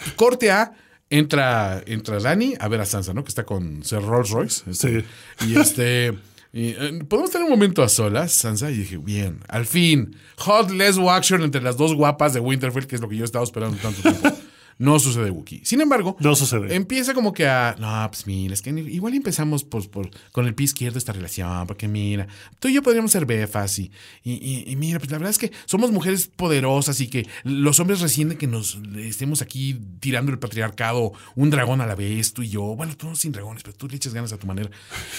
Speaker 5: Y corte A. Entra, entra Dani a ver a Sansa, ¿no? Que está con Sir Rolls Royce. este, Y este. Y, eh, Podemos tener un momento a solas, Sansa. Y dije, bien, al fin. Hot less action entre las dos guapas de Winterfell, que es lo que yo he estado esperando tanto tiempo. (laughs) No sucede, Wookiee. Sin embargo,
Speaker 6: No sucede.
Speaker 5: empieza como que a. No, pues mira, es que igual empezamos pues, por, con el pie izquierdo esta relación, porque mira, tú y yo podríamos ser befas y, y, y- y mira, pues la verdad es que somos mujeres poderosas y que los hombres recién que nos estemos aquí tirando el patriarcado un dragón a la vez, tú y yo. Bueno, tú no sin dragones, pero tú le echas ganas a tu manera.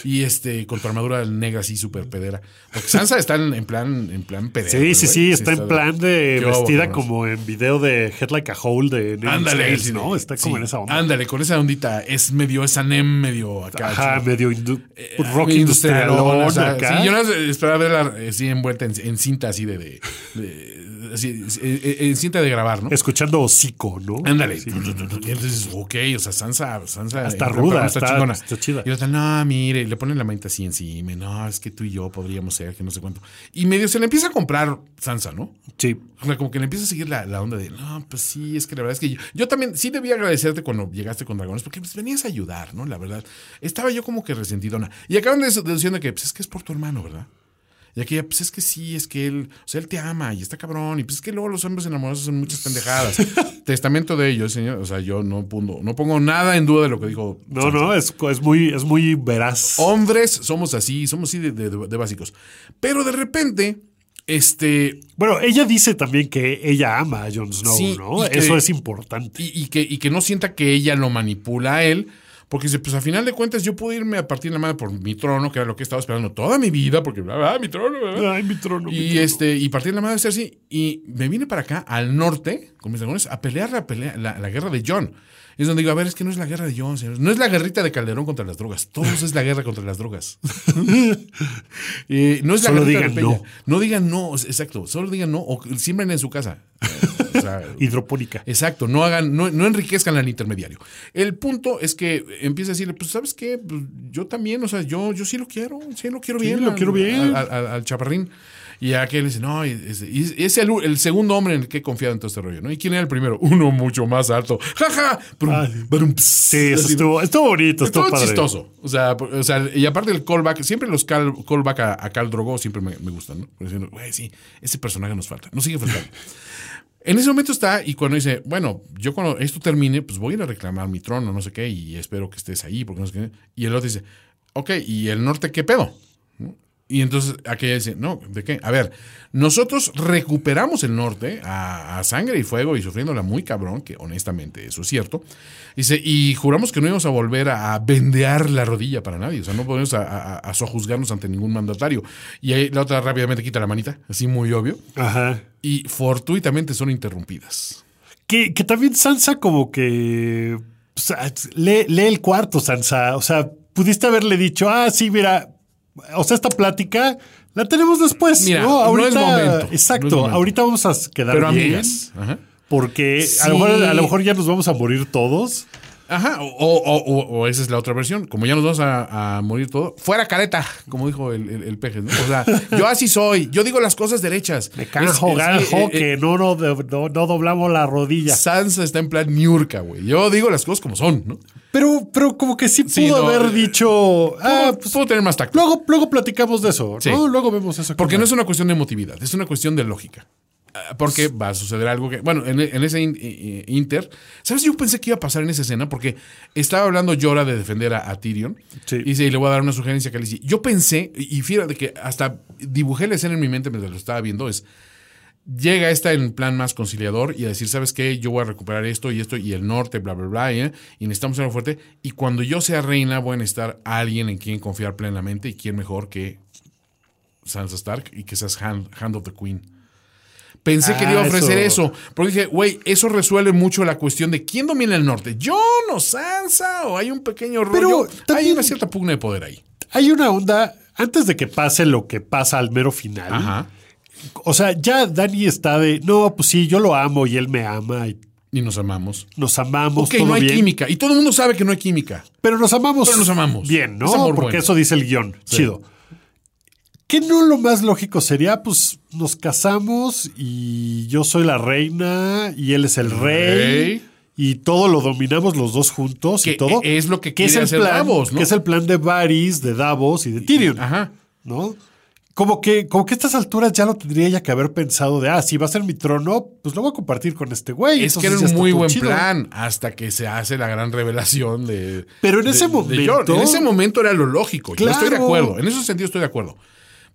Speaker 5: Y este, con tu armadura negra así súper pedera. Porque Sansa está en, en plan, en plan pedera.
Speaker 6: Sí, sí, sí, está en plan de
Speaker 5: obo,
Speaker 6: vestida como en video de Head Like a Hole de
Speaker 5: Ándale,
Speaker 6: ¿no? Está como
Speaker 5: sí.
Speaker 6: en esa onda.
Speaker 5: Ándale, con esa ondita. Es medio, es anem medio acá.
Speaker 6: Ajá, medio indu-
Speaker 5: Eh,
Speaker 6: rock
Speaker 5: industrialón o sea, sí, yo no esperaba verla eh, así envuelta en, en cinta así de, de- de- así, eh, en cinta de grabar, ¿no?
Speaker 6: Escuchando hocico, ¿no?
Speaker 5: Ándale.
Speaker 6: Sí.
Speaker 5: Y entonces, ok, o sea, Sansa, Sansa
Speaker 6: Está ruda,
Speaker 5: prepa
Speaker 6: está-
Speaker 5: chingona.
Speaker 6: está chida.
Speaker 5: Y otra, no, mire, le ponen la manita así encima, no, es que tú y yo podríamos ser, que no sé cuánto. Y medio se le empieza a comprar Sansa, ¿no?
Speaker 6: Sí.
Speaker 5: O sea, como que le empieza a seguir la, la onda de, no, pues sí, es que la verdad es que yo, yo también sí debía agradecerte cuando llegaste con dragones, porque pues, venías a ayudar, ¿no? La verdad. Estaba yo como que resentidona. Y acaban de deduciendo que, pues es que es por tu hermano, ¿verdad? Y aquí, pues es que sí, es que él, o sea, él te ama y está cabrón. Y pues es que luego los hombres enamorados hacen muchas pendejadas. (laughs) Testamento de ellos, señor. O sea, yo no pongo, no pongo nada en duda de lo que dijo.
Speaker 6: No, no, es, es muy, es muy veraz.
Speaker 5: Hombres somos así, somos así de, de- de básicos. Pero de repente, este,
Speaker 6: Bueno, ella dice también que ella ama a Jon Snow,
Speaker 5: Sí,
Speaker 6: ¿no?
Speaker 5: que-
Speaker 6: Eso es importante.
Speaker 5: y, y que, y que no sienta que ella lo manipula a él. Porque dice, pues a final de cuentas yo puedo irme a partir la madre por mi trono, que era lo que he estado esperando toda mi vida, porque ah, mi trono. ah".
Speaker 6: Ay, mi trono. mi
Speaker 5: Y
Speaker 6: trono.
Speaker 5: este, y partir la madre de Cersei. Y me vine para acá, al norte, con mis dragones, a pelear la, pelea, la, la guerra de John. Y es donde digo, a ver, es que no es la guerra de John, señores. No es la guerrita de Calderón contra las drogas. Todos es la guerra contra las drogas. (laughs) No es la
Speaker 6: Solo
Speaker 5: guerrita
Speaker 6: digan
Speaker 5: de Peña.
Speaker 6: no.
Speaker 5: No digan no, exacto. Solo digan no o siembren en su casa. O sea, (laughs)
Speaker 6: Hidropónica.
Speaker 5: Exacto, no hagan, no, no enriquezcan al intermediario. El punto es que empieza a decirle, pues, ¿sabes qué? Pues, yo también, o sea, yo, yo sí lo quiero, sí lo quiero
Speaker 6: Sí,
Speaker 5: bien.
Speaker 6: lo
Speaker 5: al-
Speaker 6: quiero bien.
Speaker 5: Al, al- al chaparrín. Y aquel dice, no, es, es- el, el segundo hombre en el que he confiado en todo este rollo, ¿no? ¿Y quién era el primero? (laughs) Uno mucho más alto. ¡Ja, ja!
Speaker 6: Ah. Sí, eso estuvo, estuvo bonito, estuvo,
Speaker 5: Estuvo
Speaker 6: padre.
Speaker 5: chistoso. O sea, o sea, y aparte el callback, siempre los call- callback a, a Cal Drogo siempre me, me gustan, ¿no? Porque diciendo, güey, sí, ese personaje nos falta, nos sigue faltando. (laughs) En ese momento está, y cuando dice, bueno, yo cuando esto termine, pues voy a ir a reclamar mi trono, no sé qué, y espero que estés ahí, porque no sé qué. Y el otro dice, ok, ¿y el norte qué pedo? Y entonces aquella dice, no, ¿de qué? A ver, nosotros recuperamos el norte a, a sangre y fuego y sufriéndola muy cabrón, que honestamente eso es cierto. Dice, y juramos que no íbamos a volver a, a vendear la rodilla para nadie, o sea, no podemos a, a- a sojuzgarnos ante ningún mandatario. Y ahí la otra rápidamente quita la manita, así muy obvio,
Speaker 6: Ajá.
Speaker 5: y fortuitamente son interrumpidas.
Speaker 6: Que, que también Sansa como que... o sea, lee, lee el cuarto, Sansa. O sea, pudiste haberle dicho, ah, sí, mira, o sea, esta plática la tenemos después.
Speaker 5: Mira,
Speaker 6: no,
Speaker 5: no
Speaker 6: ahorita,
Speaker 5: es momento,
Speaker 6: Exacto,
Speaker 5: no es momento.
Speaker 6: ahorita vamos a quedar
Speaker 5: Pero
Speaker 6: bien.
Speaker 5: amigas. Ajá.
Speaker 6: Porque a, lo mejor, a lo mejor ya nos vamos a morir todos.
Speaker 5: Ajá, o, o- o- o esa es la otra versión. Como ya nos vamos a, a morir todo. Fuera careta, como dijo el, el, el peje, ¿no? O sea, yo así soy. Yo digo las cosas derechas.
Speaker 6: Me
Speaker 5: Es- es-
Speaker 6: ganjo,
Speaker 5: eh, eh,
Speaker 6: que no, no, no, doblamos la rodilla.
Speaker 5: Sansa está en plan Niurka, güey. Yo digo las cosas como son, ¿no?
Speaker 6: Pero, pero como que sí pudo
Speaker 5: Sí, no,
Speaker 6: haber
Speaker 5: eh,
Speaker 6: dicho, ah,
Speaker 5: Puedo-
Speaker 6: pues
Speaker 5: puedo tener más tacto.
Speaker 6: luego, luego platicamos de eso,
Speaker 5: Sí.
Speaker 6: ¿no? Luego vemos eso.
Speaker 5: Porque no es una cuestión de emotividad, es una cuestión de lógica. Ah, Porque va a suceder algo que, bueno, en, en ese in- eh, inter, ¿sabes? Yo pensé que iba a pasar en esa escena porque estaba hablando Llora de defender a, a Tyrion.
Speaker 6: Sí.
Speaker 5: Y, y le voy a dar una sugerencia que le hice. Yo pensé, y fíjate que hasta dibujé la escena en mi mente mientras lo estaba viendo, es, llega esta en plan más conciliador y a decir, ¿sabes qué? Yo voy a recuperar esto y esto y el norte, bla, bla, bla, ¿eh? y necesitamos algo fuerte. Y cuando yo sea reina, voy a necesitar a alguien en quien confiar plenamente y quién mejor que Sansa Stark y que seas Hand, Hand of the Queen. Pensé que le iba a
Speaker 6: Ah,
Speaker 5: ofrecer
Speaker 6: eso.
Speaker 5: eso. Porque dije, güey, eso resuelve mucho la cuestión de quién domina el norte. ¿Jon o Sansa? ¿O hay un pequeño rollo?
Speaker 6: Pero
Speaker 5: Hay una cierta pugna de poder ahí.
Speaker 6: Hay una onda, antes de que pase lo que pasa al mero final,
Speaker 5: Ajá.
Speaker 6: O sea, ya Dani está de, no, pues sí, yo lo amo y él me ama y
Speaker 5: Y nos amamos.
Speaker 6: nos amamos,
Speaker 5: Ok,
Speaker 6: todo
Speaker 5: no hay
Speaker 6: bien.
Speaker 5: química. Y todo el mundo sabe que no hay química.
Speaker 6: Pero nos amamos.
Speaker 5: Pero nos amamos.
Speaker 6: Bien, ¿no?
Speaker 5: Es
Speaker 6: Porque
Speaker 5: bueno.
Speaker 6: eso dice el guion. Chido. ¿Qué no lo más lógico sería? Pues nos casamos y yo soy la reina y él es el rey.
Speaker 5: Rey.
Speaker 6: Y todo lo dominamos los dos juntos
Speaker 5: Que
Speaker 6: y todo.
Speaker 5: es lo que
Speaker 6: es
Speaker 5: quiere
Speaker 6: el
Speaker 5: hacer
Speaker 6: plan,
Speaker 5: Davos, ¿no?
Speaker 6: Que es el plan de Varys, de Davos y de Tyrion.
Speaker 5: Ajá.
Speaker 6: ¿No? Como que, como que a estas alturas ya lo tendría ya que haber pensado de, ah, si va a ser mi trono, pues lo voy a compartir con este güey.
Speaker 5: Es que era un muy buen
Speaker 6: chido.
Speaker 5: plan hasta que se hace la gran revelación de.
Speaker 6: Pero en ese
Speaker 5: de-
Speaker 6: momento-.
Speaker 5: En ese momento era lo lógico. Yo estoy de acuerdo. En ese sentido estoy de acuerdo.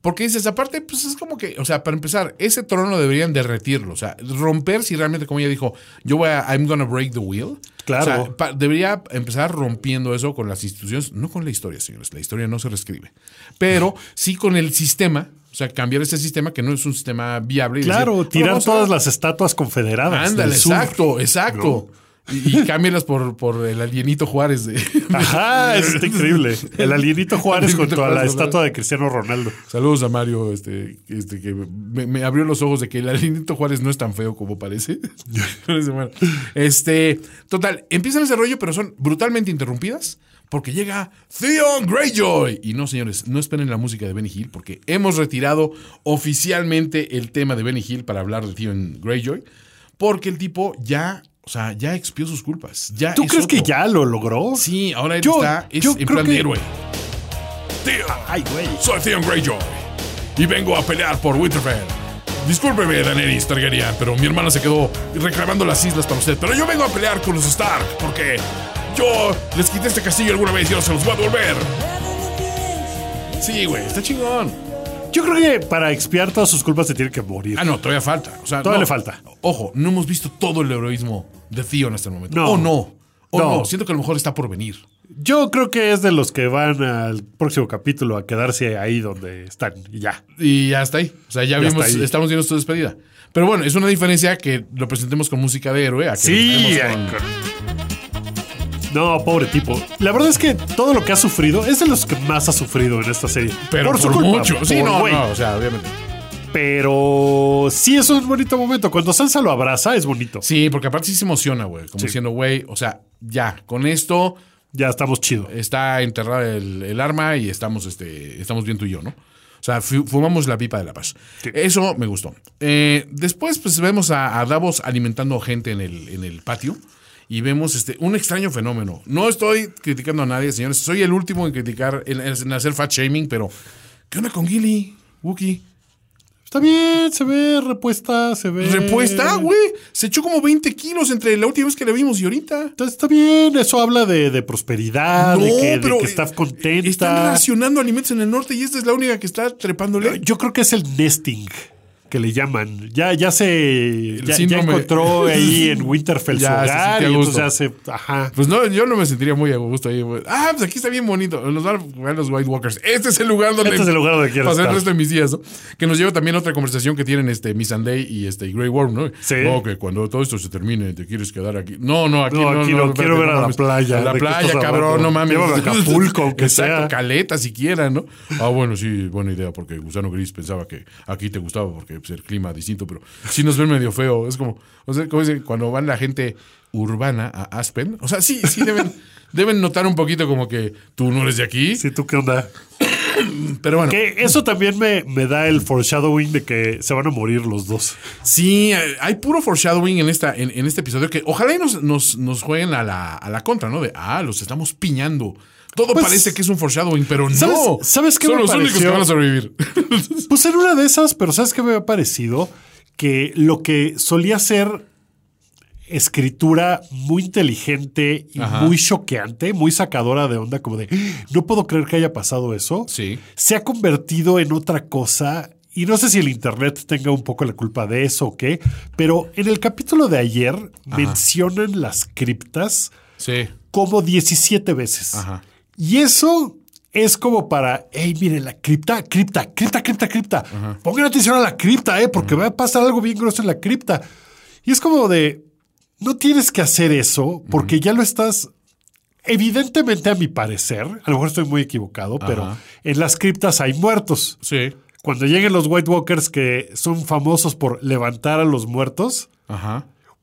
Speaker 5: Porque dices, aparte, pues es como que, o sea, para empezar, ese trono deberían derretirlo. O sea, romper si realmente, como ella dijo, yo voy a, I'm gonna break the wheel.
Speaker 6: Claro.
Speaker 5: O sea, pa- debería empezar rompiendo eso con las instituciones, no con la historia, señores. La historia no se reescribe. Pero sí con el sistema. O sea, cambiar ese sistema que no es un sistema viable. y
Speaker 6: Claro,
Speaker 5: "Bueno,
Speaker 6: tirar
Speaker 5: a-
Speaker 6: todas las estatuas confederadas.
Speaker 5: Ándale,
Speaker 6: sur.
Speaker 5: exacto, exacto. Y, y cámbialas por, por el alienito Juárez. De,
Speaker 6: Ajá, eso está increíble. El alienito Juárez junto a la estatua de Cristiano Ronaldo.
Speaker 5: Saludos a Mario, este, este que me, me abrió los ojos de que el alienito Juárez no es tan feo como parece. (laughs) Este, total, empiezan ese rollo, pero son brutalmente interrumpidas porque llega Theon Greyjoy. Y no, señores, no esperen la música de Benny Hill porque hemos retirado oficialmente el tema de Benny Hill para hablar de Theon Greyjoy porque el tipo ya, o sea, ya expió sus culpas. Ya
Speaker 6: ¿Tú
Speaker 5: es
Speaker 6: crees que ya lo logró?
Speaker 5: Sí, ahora él
Speaker 6: Yo-
Speaker 5: está es
Speaker 6: yo
Speaker 5: en
Speaker 6: creo
Speaker 5: plan de
Speaker 6: que-
Speaker 5: héroe. Tío,
Speaker 6: Ay, güey.
Speaker 5: soy Theon Greyjoy y vengo a pelear por Winterfell. Discúlpeme, Daenerys Targaryen, pero mi hermana se quedó reclamando las islas para usted. Pero yo vengo a pelear con los Stark porque yo les quité este castillo alguna vez y ahora se los voy a devolver. Sí, güey, está chingón.
Speaker 6: Yo creo que para expiar todas sus culpas se tiene que morir.
Speaker 5: Ah, no, todavía falta. O sea,
Speaker 6: Todavía
Speaker 5: no.
Speaker 6: le falta.
Speaker 5: Ojo, no hemos visto todo el heroísmo de Theon hasta el momento.
Speaker 6: No.
Speaker 5: O no. O
Speaker 6: No.
Speaker 5: no. Siento que a lo mejor está por venir.
Speaker 6: Yo creo que es de los que van al próximo capítulo a quedarse ahí donde están y ya.
Speaker 5: Y ya está ahí. O sea, ya,
Speaker 6: Ya
Speaker 5: vimos, estamos viendo su despedida. Pero bueno, es una diferencia que lo presentemos con música de héroe. A que
Speaker 6: Sí.
Speaker 5: con-
Speaker 6: No, pobre tipo. La verdad es que todo lo que ha sufrido es de los que más ha sufrido en esta serie.
Speaker 5: Pero por,
Speaker 6: su culpa,
Speaker 5: mucho. Sí,
Speaker 6: por
Speaker 5: no,
Speaker 6: güey.
Speaker 5: no, o sea, obviamente.
Speaker 6: Pero sí es un bonito momento. Cuando Sansa lo abraza es bonito.
Speaker 5: Sí, porque aparte sí se emociona, güey. Como
Speaker 6: Sí.
Speaker 5: diciendo, güey, o sea, ya, con esto
Speaker 6: Ya estamos chido.
Speaker 5: está enterrada el, el arma y estamos, este, estamos bien tú y yo, ¿no? O sea, fu- fumamos la pipa de la paz. Eso me gustó. Eh, después, pues vemos a, a Davos alimentando gente en el, en el patio y vemos este, un extraño fenómeno. No estoy criticando a nadie, señores. Soy el último en criticar, en, en hacer fat shaming, pero ¿qué onda con Gilly? Wookie.
Speaker 6: Está bien, se ve repuesta, se ve.
Speaker 5: Repuesta, güey. Se echó como 20 kilos entre la última vez que la vimos y ahorita.
Speaker 6: Está, está bien, eso habla de, de prosperidad, de, que, de que está
Speaker 5: eh,
Speaker 6: contenta.
Speaker 5: Están racionando alimentos en el norte y esta es la única que está trepándole.
Speaker 6: Yo creo que es el nesting que le llaman. Ya, ya se. Ya, ya encontró ahí en Winterfell (laughs) su
Speaker 5: se
Speaker 6: hogar y entonces ya se. Ajá.
Speaker 5: Pues no, yo no me sentiría muy a gusto ahí. Ah, pues aquí está bien bonito. Nos van a jugar los White Walkers. Este es el lugar donde.
Speaker 6: Este es el lugar donde quiero
Speaker 5: pasar el
Speaker 6: estar.
Speaker 5: resto de mis días, ¿no? Que nos lleva también a otra conversación que tienen este Miss Sunday y este Grey Worm, ¿no?
Speaker 6: Sí.
Speaker 5: No, que cuando todo esto se termine, te quieres quedar aquí. No, no, aquí
Speaker 6: No,
Speaker 5: no.
Speaker 6: aquí no, quiero ver a la playa.
Speaker 5: A la
Speaker 6: ¿De qué
Speaker 5: playa, cabrón, no mames.
Speaker 6: Llévame a Acapulco, (laughs) aunque
Speaker 5: Exacto,
Speaker 6: sea.
Speaker 5: caleta siquiera, ¿no? Ah, bueno, sí, buena idea, porque Gusano Gris pensaba que aquí te gustaba porque pues, el clima distinto, pero sí nos ven medio feo. Es como, o sea, como dicen, cuando van la gente urbana a Aspen, o sea, sí, sí deben, (laughs) deben notar un poquito como que tú no eres de aquí,
Speaker 6: Sí, tú qué onda. (coughs)
Speaker 5: pero bueno.
Speaker 6: Que eso también me, me da el foreshadowing de que se van a morir los dos.
Speaker 5: Sí, hay puro foreshadowing en, esta, en, en este episodio que ojalá y nos, nos, nos jueguen a la, a la contra, ¿no? De, ah, los estamos piñando. Todo
Speaker 6: Pues,
Speaker 5: parece que es un foreshadowing, pero
Speaker 6: ¿sabes-
Speaker 5: no.
Speaker 6: sabes qué
Speaker 5: Son
Speaker 6: me
Speaker 5: los únicos que
Speaker 6: pareció?
Speaker 5: van a sobrevivir. (laughs)
Speaker 6: Pues en una de esas, pero ¿sabes qué me ha parecido? Que lo que solía ser escritura muy inteligente y
Speaker 5: Ajá.
Speaker 6: muy choqueante, muy sacadora de onda, como de no puedo creer que haya pasado eso,
Speaker 5: Sí.
Speaker 6: se ha convertido en otra cosa. Y no sé si el Internet tenga un poco la culpa de eso o qué, pero en el capítulo de ayer mencionan las criptas
Speaker 5: Sí.
Speaker 6: como 17 veces.
Speaker 5: Ajá.
Speaker 6: Y eso es como para, hey, miren, la cripta, cripta, cripta, cripta, cripta. Pongan atención a la cripta, eh, porque va a pasar algo bien grosso en la cripta. Y es como de, no tienes que hacer eso porque ya lo estás Evidentemente, a mi parecer, a lo mejor estoy muy equivocado, pero en las criptas hay muertos.
Speaker 5: Sí.
Speaker 6: Cuando lleguen los White Walkers que son famosos por levantar a los muertos,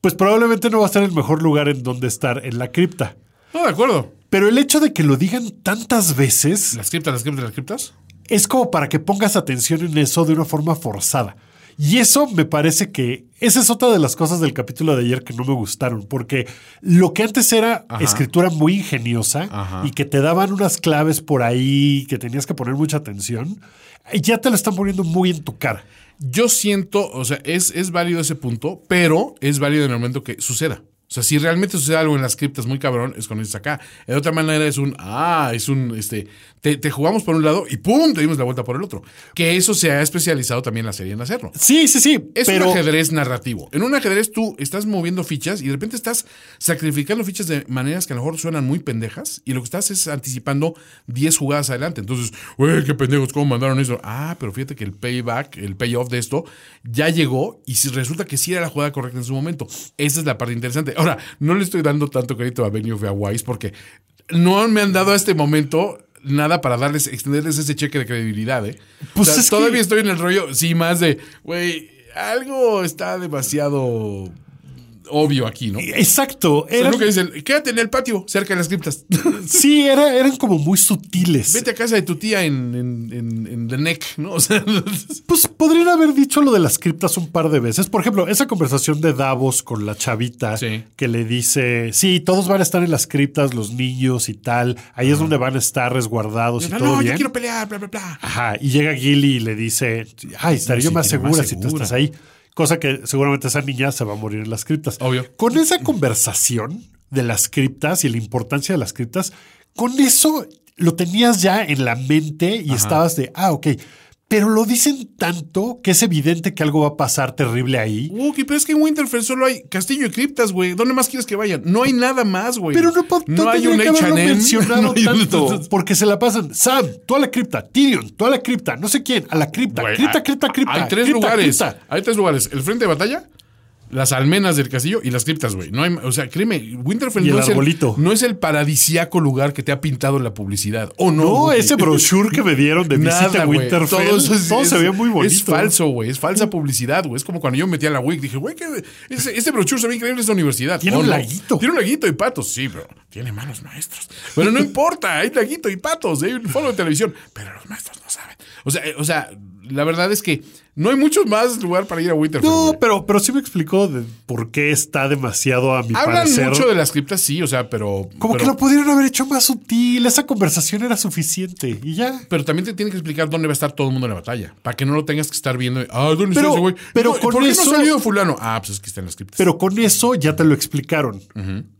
Speaker 6: pues probablemente no va a ser el mejor lugar en donde estar en la cripta.
Speaker 5: No, de acuerdo.
Speaker 6: Pero el hecho de que lo digan tantas veces
Speaker 5: Las criptas, las criptas, las criptas.
Speaker 6: es como para que pongas atención en eso de una forma forzada. Y eso me parece que esa es otra de las cosas del capítulo de ayer que no me gustaron, porque lo que antes era
Speaker 5: Ajá.
Speaker 6: escritura muy ingeniosa
Speaker 5: Ajá.
Speaker 6: y que te daban unas claves por ahí que tenías que poner mucha atención, ya te lo están poniendo muy en tu cara.
Speaker 5: Yo siento, o sea, es, es válido ese punto, pero es válido en el momento que suceda. O sea, si realmente sucede algo en las criptas muy cabrón, es cuando dices acá. De otra manera es un, ah, es un, este, te, te jugamos por un lado y ¡pum! te dimos la vuelta por el otro. Que eso se ha especializado también la serie en hacerlo.
Speaker 6: Sí, sí, sí.
Speaker 5: Es
Speaker 6: pero
Speaker 5: un ajedrez narrativo. En un ajedrez tú estás moviendo fichas y de repente estás sacrificando fichas de maneras que a lo mejor suenan muy pendejas y lo que estás es anticipando 10 jugadas adelante. Entonces, güey, qué pendejos, ¿cómo mandaron eso? Ah, pero fíjate que el payback, el payoff de esto ya llegó y si resulta que sí era la jugada correcta en su momento. Esa es la parte interesante. Ahora, no le estoy dando tanto crédito a Benioff y a Wise porque no me han dado a este momento nada para darles, extenderles ese cheque de credibilidad, ¿eh?
Speaker 6: Pues
Speaker 5: O sea,
Speaker 6: es que-
Speaker 5: todavía estoy en el rollo, sí, más de, güey, algo está demasiado obvio aquí, ¿no?
Speaker 6: Exacto.
Speaker 5: Es
Speaker 6: Eran,
Speaker 5: lo que dicen, quédate en el patio, cerca de las criptas. (laughs)
Speaker 6: sí, era- eran como muy sutiles.
Speaker 5: Vete a casa de tu tía en, en, en, en The Neck, ¿no? (laughs) O sea,
Speaker 6: Pues podrían haber dicho lo de las criptas un par de veces. Por ejemplo, esa conversación de Davos con la chavita
Speaker 5: Sí.
Speaker 6: que le dice, sí, todos van a estar en las criptas, los niños y tal. Ahí es donde van a estar resguardados y
Speaker 5: no,
Speaker 6: todo
Speaker 5: no,
Speaker 6: bien.
Speaker 5: yo quiero pelear, bla, bla, bla.
Speaker 6: Ajá, y llega Gilly y le dice, ay, estaré
Speaker 5: Sí,
Speaker 6: yo más segura si tú estás ahí. Cosa que seguramente esa niña se va a morir en las criptas.
Speaker 5: Obvio.
Speaker 6: Con esa conversación de las criptas y la importancia de las criptas, con eso lo tenías ya en la mente y estabas de, ah, ok. Pero lo dicen tanto que es evidente que algo va a pasar terrible ahí.
Speaker 5: Ok, pero es que en Winterfell solo hay castillo y criptas, güey. ¿Dónde más quieres que vayan? No hay nada más, güey.
Speaker 6: Pero no, po- (laughs) no
Speaker 5: hay un H&M,
Speaker 6: mencionado
Speaker 5: no
Speaker 6: tanto. Porque se la pasan. Sam, tú a la cripta. Tyrion, tú a la cripta. No sé quién, a la cripta. Cripta,
Speaker 5: hay-
Speaker 6: cripta, cripta.
Speaker 5: Hay tres
Speaker 6: cripta,
Speaker 5: lugares.
Speaker 6: cripta.
Speaker 5: Hay tres lugares. El frente de batalla, las almenas del castillo y las criptas, güey. No hay, o sea, créeme, Winterfell
Speaker 6: el
Speaker 5: no, es
Speaker 6: arbolito.
Speaker 5: no es el paradisiaco lugar que te ha pintado la publicidad. Oh, no.
Speaker 6: No, ese (laughs) brochure que me dieron de visita
Speaker 5: Nada,
Speaker 6: a
Speaker 5: güey.
Speaker 6: Winterfell.
Speaker 5: Todo, eso es-
Speaker 6: todo se veía muy bonito.
Speaker 5: Es falso, güey. Es falsa publicidad, güey. Es como cuando yo me metí a la WIC. Dije, güey, que ese, ese brochure se ve increíble en esta universidad.
Speaker 6: Tiene
Speaker 5: Oh,
Speaker 6: un
Speaker 5: no.
Speaker 6: laguito.
Speaker 5: Tiene un laguito y patos. Sí, pero tiene manos maestros. Pero no (laughs) importa. Hay laguito y patos. Hay un foro de televisión. Pero los maestros no saben. O sea, eh, o sea, la verdad es que no hay mucho más lugar para ir a Winterfell.
Speaker 6: No,
Speaker 5: güey.
Speaker 6: pero, pero sí me explicó de por qué está demasiado a mi
Speaker 5: Hablan
Speaker 6: parecer.
Speaker 5: mucho de las criptas, sí, o sea, pero.
Speaker 6: Como
Speaker 5: pero-
Speaker 6: que lo pudieron haber hecho más sutil. Esa conversación era suficiente y ya.
Speaker 5: Pero también te tiene que explicar dónde va a estar todo el mundo en la batalla. Para que no lo tengas que estar viendo. Ah, ¿dónde
Speaker 6: Pero-
Speaker 5: está ese güey?
Speaker 6: pero
Speaker 5: No,
Speaker 6: con
Speaker 5: ¿Por qué
Speaker 6: eso-
Speaker 5: no ha salido fulano? Ah, pues es que está en las criptas.
Speaker 6: Pero con eso ya te lo explicaron.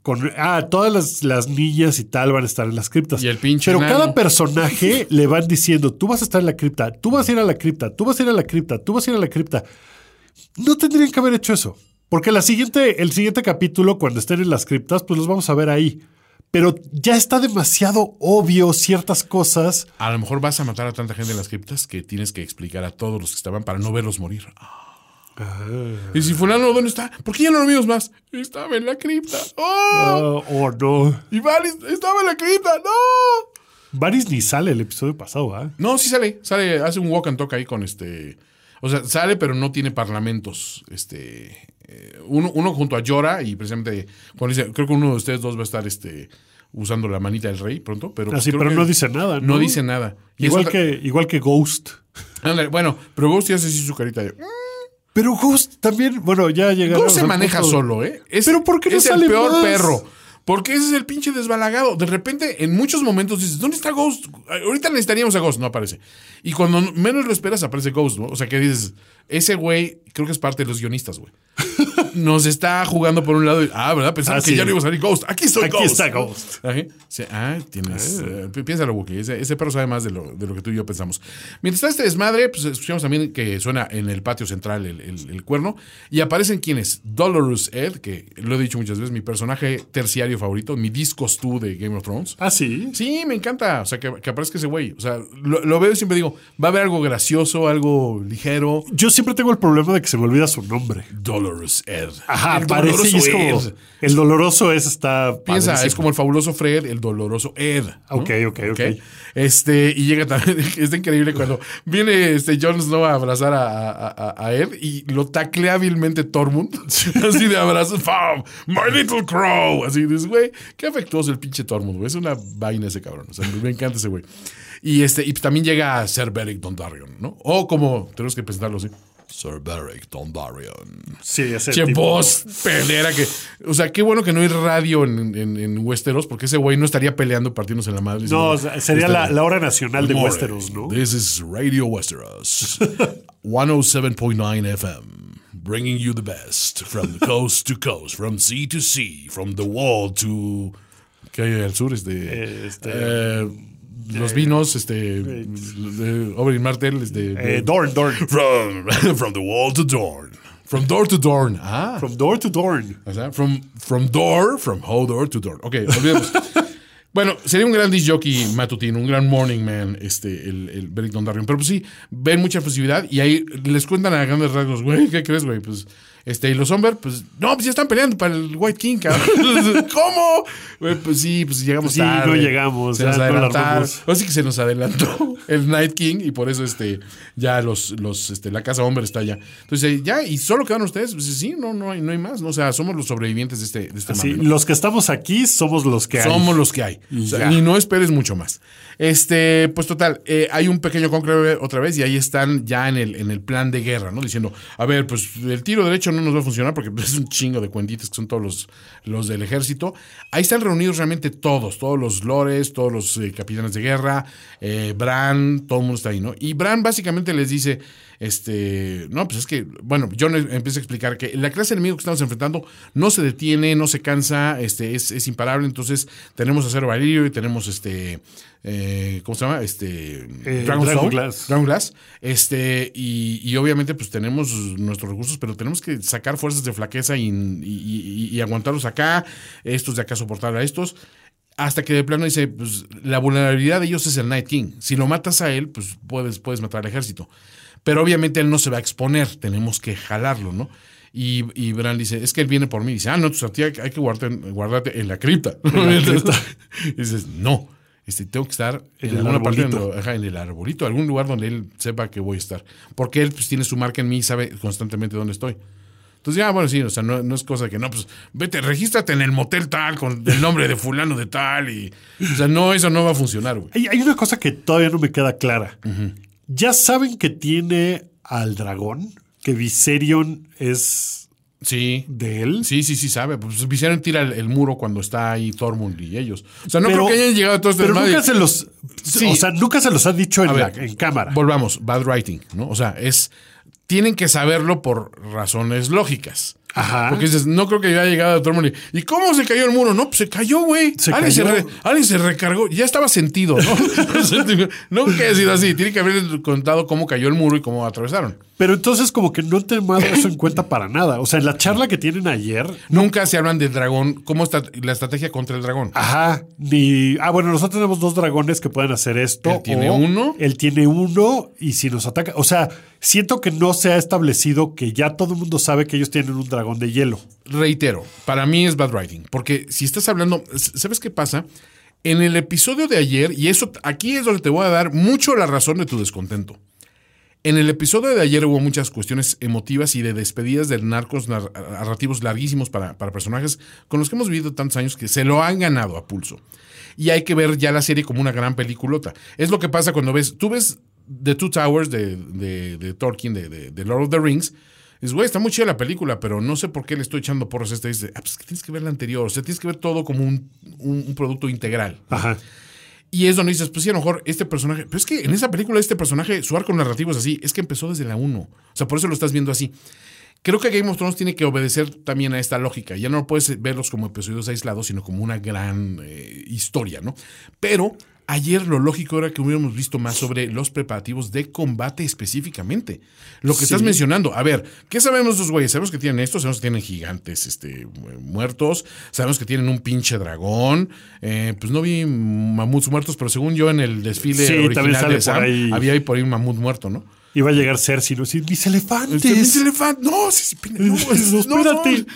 Speaker 6: Con, ah, todas las, las niñas y tal van a estar en las criptas.
Speaker 5: Y el pinche
Speaker 6: Pero cada personaje (laughs) le van diciendo, tú vas a estar en la cripta, tú vas a ir a la cripta, tú vas a ir a la cripta, tú vas a ir a la cripta. No tendrían que haber hecho eso. Porque la siguiente, el siguiente capítulo, cuando estén en las criptas, pues los vamos a ver ahí. Pero ya está demasiado obvio ciertas cosas.
Speaker 5: A lo mejor vas a matar a tanta gente en las criptas que tienes que explicar a todos los que estaban para no verlos morir. Ah. Y si fulano, ¿dónde está? ¿Por qué ya no lo vimos más? Estaba en la cripta. ¡Oh!
Speaker 6: Ah, oh, no.
Speaker 5: Y Varys estaba en la cripta. ¡No!
Speaker 6: Varys ni sale el episodio pasado, ¿ah?
Speaker 5: No, sí sale. Sale, hace un walk and talk ahí con este. O sea, sale, pero no tiene parlamentos. Este. eh, uno, uno junto a Llora y precisamente cuando dice, creo que uno de ustedes dos va a estar este usando la manita del rey pronto, pero pues
Speaker 6: Así,
Speaker 5: creo
Speaker 6: pero
Speaker 5: que
Speaker 6: no dice nada, ¿no?
Speaker 5: No dice nada. Y
Speaker 6: Igual que, igual que Ghost.
Speaker 5: Bueno, pero Ghost ya hace así su carita de.
Speaker 6: Pero Ghost también, bueno, ya llegaron.
Speaker 5: Ghost se maneja solo, ¿eh? Es,
Speaker 6: Pero ¿por qué no
Speaker 5: es
Speaker 6: sale
Speaker 5: el peor
Speaker 6: más?
Speaker 5: perro. Porque ese es el pinche desbalagado. De repente, en muchos momentos dices, ¿dónde está Ghost? Ahorita necesitaríamos a Ghost, no aparece. Y cuando menos lo esperas, aparece Ghost, ¿no? O sea, que dices, ese güey, creo que es parte de los guionistas, güey. Nos está jugando por un lado y, ah, ¿verdad? Pensaba
Speaker 6: Ah,
Speaker 5: que
Speaker 6: sí.
Speaker 5: ya no iba a salir Ghost. Aquí estoy
Speaker 6: Aquí
Speaker 5: Ghost.
Speaker 6: está Ghost.
Speaker 5: Sí, ah, tienes. eh, pi- piénsalo, Wookie. Ese, ese perro sabe más de lo, de lo que tú y yo pensamos. Mientras está este desmadre, pues escuchamos también que suena en el patio central el, el- el cuerno. Y aparecen quienes: Dolorous Ed, que lo he dicho muchas veces, mi personaje terciario favorito, mi discos tú de Game of Thrones.
Speaker 6: Ah, sí.
Speaker 5: Sí, me encanta. O sea, que, que aparezca ese güey. O sea, lo, lo veo y siempre digo, va a haber algo gracioso, algo ligero.
Speaker 6: Yo siempre tengo el problema de que se me olvida su nombre.
Speaker 5: Dolorous Ed.
Speaker 6: Ajá,
Speaker 5: el
Speaker 6: parece es como. El doloroso es está.
Speaker 5: Piensa,
Speaker 6: padrísimo.
Speaker 5: es como el fabuloso Fred, el doloroso Ed. ¿no?
Speaker 6: Ok, ok, ok.
Speaker 5: Este, y llega también, (laughs) está increíble cuando viene este Jon Snow a abrazar a, a- a- a Ed y lo taclea hábilmente Tormund. (laughs) así de abrazos, ¡pam! ¡My little crow! Así dices, güey, qué afectuoso el pinche Tormund, güey. Es una vaina ese cabrón. O sea, me encanta ese güey. Y este, y también llega Sir Beric Dondarrion, ¿no? O como tenemos que presentarlo así. Sir Beric Dondarrion.
Speaker 6: Sí, ese
Speaker 5: Che,
Speaker 6: tipo.
Speaker 5: voz pelera que. O sea, qué bueno que no hay radio en, en, en Westeros, porque ese güey no estaría peleando partiéndose en la madre.
Speaker 6: No,
Speaker 5: sino-
Speaker 6: sería la, la hora nacional de
Speaker 5: morning.
Speaker 6: Westeros, ¿no?
Speaker 5: This is Radio Westeros, (laughs) 107.9 FM, bringing you the best from coast to coast, from sea to sea, from the wall to. ¿Qué hay al sur? Este.
Speaker 6: Este,
Speaker 5: eh, los vinos, este. Oberyn Martell, este.
Speaker 6: Eh, Dorn, Dorn.
Speaker 5: From, (laughs) from the wall to Dorn. From door to Dorn. Ah.
Speaker 6: From door to Dorn.
Speaker 5: O sea, from, from door, from Hodor to door. Ok, olvidemos. (laughs) bueno, sería un gran disc jockey matutino, un gran morning man, este, el, el Beric Dondarrion. Pero pues sí, ven mucha efusividad y ahí les cuentan a grandes rasgos, güey, ¿qué crees, güey? Pues, este, y los hombres, pues, no, pues ya están peleando para el White King, cabrón. (laughs) ¿Cómo? Pues sí, pues llegamos
Speaker 6: Sí,
Speaker 5: tarde.
Speaker 6: no llegamos,
Speaker 5: Se nos
Speaker 6: no la
Speaker 5: adelantaron. Así que se nos adelantó (laughs) el Night King y por eso este ya los los este la casa hombre está allá. Entonces, ya y solo quedan ustedes, pues sí, no no hay no hay más, ¿no? o sea, somos los sobrevivientes de este de este
Speaker 6: Sí,
Speaker 5: mame, ¿no?
Speaker 6: los que estamos aquí somos los que hay.
Speaker 5: Somos los que hay. O sea, y no esperes mucho más. Este, pues total, eh, hay un pequeño conclave otra vez y ahí están ya en el, en el plan de guerra, ¿no? Diciendo, a ver, pues el tiro derecho no nos va a funcionar porque es un chingo de cuentitas que son todos los, los del ejército. Ahí están reunidos realmente todos, todos los lores, todos los eh, capitanes de guerra, eh, Bran, todo el mundo está ahí, ¿no? Y Bran básicamente les dice, este, no, pues es que, bueno, John empieza a explicar que la clase de enemigo que estamos enfrentando no se detiene, no se cansa, este, es, es imparable, entonces tenemos acero valirio y tenemos este, eh, ¿cómo se llama? Este,
Speaker 6: Eh,
Speaker 5: Dragon,
Speaker 6: Glass.
Speaker 5: Dragon Glass, este, y, y obviamente pues tenemos nuestros recursos, pero tenemos que sacar fuerzas de flaqueza y- y aguantarlos acá, estos de acá soportar a estos. Hasta que de plano dice, pues la vulnerabilidad de ellos es el Night King. Si lo matas a él, pues puedes, puedes matar al ejército. Pero obviamente él no se va a exponer, tenemos que jalarlo, ¿no? Y, y Bran dice, es que él viene por mí. Dice, ah, no, pues a ti hay, hay que guardarte, guardarte en la (laughs) (laughs) cripta. y dices, no, este, tengo que estar en,
Speaker 6: En
Speaker 5: alguna parte,
Speaker 6: arbolito.
Speaker 5: donde- ajá, en el arbolito, algún lugar donde él sepa que voy a estar. Porque él pues, tiene su marca en mí y sabe constantemente dónde estoy. Entonces, ya, bueno, sí, o sea, no, no es cosa que no, pues vete, regístrate en el motel tal con el nombre de fulano de tal y. O sea, no, eso no va a funcionar, güey.
Speaker 6: Hay, hay una cosa que todavía no me queda clara. ¿Ya saben que tiene al dragón? Que Viserion es
Speaker 5: Sí.
Speaker 6: de él.
Speaker 5: Sí, sí, sí, sabe. Pues Viserion tira el, el muro cuando está ahí Tormund y ellos. O sea, no
Speaker 6: Pero-
Speaker 5: creo que hayan llegado a todo este
Speaker 6: Pero nunca se los.
Speaker 5: Sí.
Speaker 6: O sea, nunca se los ha dicho en, la- en cámara.
Speaker 5: Volvamos, bad writing, ¿no? O sea, es. Tienen que saberlo por razones lógicas.
Speaker 6: Ajá.
Speaker 5: Porque dices, no creo que haya llegado a Tormund y, ¿y cómo se cayó el muro? No, pues se cayó, güey. Alguien, se se recargó. Ya estaba sentido, ¿no? (laughs) (laughs) No que sido así. Tiene que haber contado cómo cayó el muro y cómo atravesaron.
Speaker 6: Pero entonces, como que no he tomado eso en (laughs) cuenta para nada. O sea, en la charla que tienen ayer.
Speaker 5: Nunca se hablan del dragón, cómo está la estrategia contra el dragón.
Speaker 6: Ajá. Ni. Ah, bueno, nosotros tenemos dos dragones que pueden hacer esto.
Speaker 5: Él tiene
Speaker 6: o
Speaker 5: uno.
Speaker 6: Él tiene uno. Y si nos ataca. O sea, siento que no se ha establecido que ya todo el mundo sabe que ellos tienen un dragón de hielo.
Speaker 5: reitero, para mí es bad writing, porque si estás hablando, ¿sabes qué pasa? En el episodio de ayer, y eso aquí es donde te voy a dar mucho la razón de tu descontento. En el episodio de ayer hubo muchas cuestiones emotivas y de despedidas de narcos nar- narrativos larguísimos para, para personajes con los que hemos vivido tantos años que se lo han ganado a pulso. Y hay que ver ya la serie como una gran peliculota. Es lo que pasa cuando ves, tú ves The Two Towers de, de, de Tolkien, de, de- Lord of the Rings, Dices, güey, está muy chida la película, pero no sé por qué le estoy echando porros a esta. Dice, ah, pues que tienes que ver la anterior. O sea, tienes que ver todo como un- un producto integral.
Speaker 6: Ajá.
Speaker 5: Y es donde dices, pues sí, a lo mejor este personaje. Pero es que en esa película, este personaje, su arco narrativo es así. Es que empezó desde la 1. O sea, por eso lo estás viendo así. Creo que Game of Thrones tiene que obedecer también a esta lógica. Ya no puedes verlos como episodios aislados, sino como una gran eh, historia, ¿no? Pero ayer lo lógico era que hubiéramos visto más sobre los preparativos de combate específicamente. Lo que estás mencionando. A ver, ¿qué sabemos de esos güeyes? Sabemos que tienen esto, sabemos que tienen gigantes este, muertos, sabemos que tienen un pinche dragón. Eh, pues no vi mamuts muertos, pero según yo en el desfile
Speaker 6: Sí,
Speaker 5: original
Speaker 6: también sale
Speaker 5: de
Speaker 6: por
Speaker 5: Sam,
Speaker 6: ahí.
Speaker 5: había ahí por ahí un mamut muerto, ¿no?
Speaker 6: Iba a llegar Cersei, ¿no? Sí, mis elefantes.
Speaker 5: Mis elefantes. No, sí, sí, (laughs) no,
Speaker 6: No,
Speaker 5: es- no,
Speaker 6: espérate.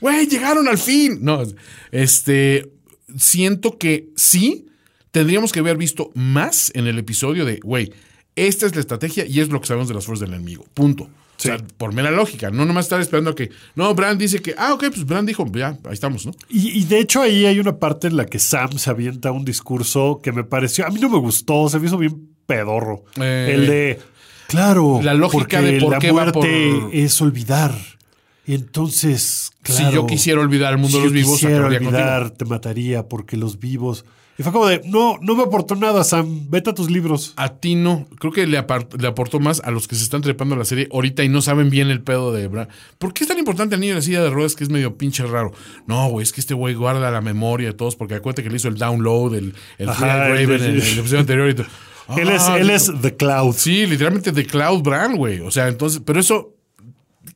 Speaker 5: Güey, llegaron al fin. No, este. Siento que sí tendríamos que haber visto más en el episodio de, güey, esta es la estrategia y es lo que sabemos de las fuerzas del enemigo. Punto. O sea, por mera lógica, no nomás estar esperando a que, no, Bran dice que, ah, ok, pues Bran dijo, ya, ahí estamos, ¿no?
Speaker 6: Y, y de hecho ahí hay una parte en la que Sam se avienta un discurso que me pareció, a mí no me gustó, se me hizo bien pedorro.
Speaker 5: Eh,
Speaker 6: el de, claro,
Speaker 5: la lógica de por
Speaker 6: la
Speaker 5: qué va
Speaker 6: muerte
Speaker 5: por-
Speaker 6: es olvidar. Y entonces, claro,
Speaker 5: si yo quisiera olvidar el mundo
Speaker 6: si
Speaker 5: de los vivos,
Speaker 6: quisiera
Speaker 5: contigo.
Speaker 6: olvidar, te mataría porque los vivos. Y fue como de, no, no me aportó nada, Sam, vete a tus libros.
Speaker 5: A ti no. Creo que le, aportó más a los que se están trepando a la serie ahorita y no saben bien el pedo de Bran. ¿Por qué es tan importante el niño de la silla de ruedas que es medio pinche raro? No, güey, es que este güey guarda la memoria de todos porque acuérdate que le hizo el download, el, el
Speaker 6: Ajá,
Speaker 5: Raven en, el episodio anterior y todo. (laughs)
Speaker 6: él es,
Speaker 5: Ah,
Speaker 6: él es The Cloud.
Speaker 5: Sí, literalmente de Cloud Bran, güey. O sea, entonces, pero eso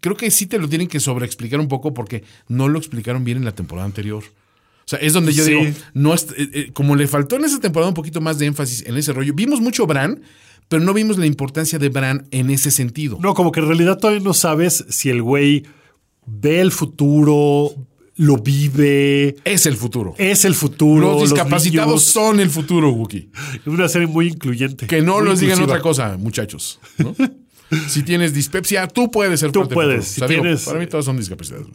Speaker 5: creo que sí te lo tienen que sobreexplicar un poco porque no lo explicaron bien en la temporada anterior. O sea, es donde yo
Speaker 6: Sí.
Speaker 5: digo, no es- eh, eh, como le faltó en esa temporada un poquito más de énfasis en ese rollo. Vimos mucho Bran, pero no vimos la importancia de Bran en ese sentido.
Speaker 6: No, como que en realidad todavía no sabes si el güey ve el futuro, lo vive,
Speaker 5: Es el futuro.
Speaker 6: es el futuro.
Speaker 5: los discapacitados son el futuro, Wookie.
Speaker 6: Es una serie muy incluyente.
Speaker 5: Que no los digan otra cosa, muchachos. ¿no? (laughs) si tienes dispepsia, tú puedes ser
Speaker 6: Tú
Speaker 5: parte
Speaker 6: puedes,
Speaker 5: del futuro.
Speaker 6: si
Speaker 5: O sea, digo,
Speaker 6: tienes-
Speaker 5: para mí todos son discapacitados.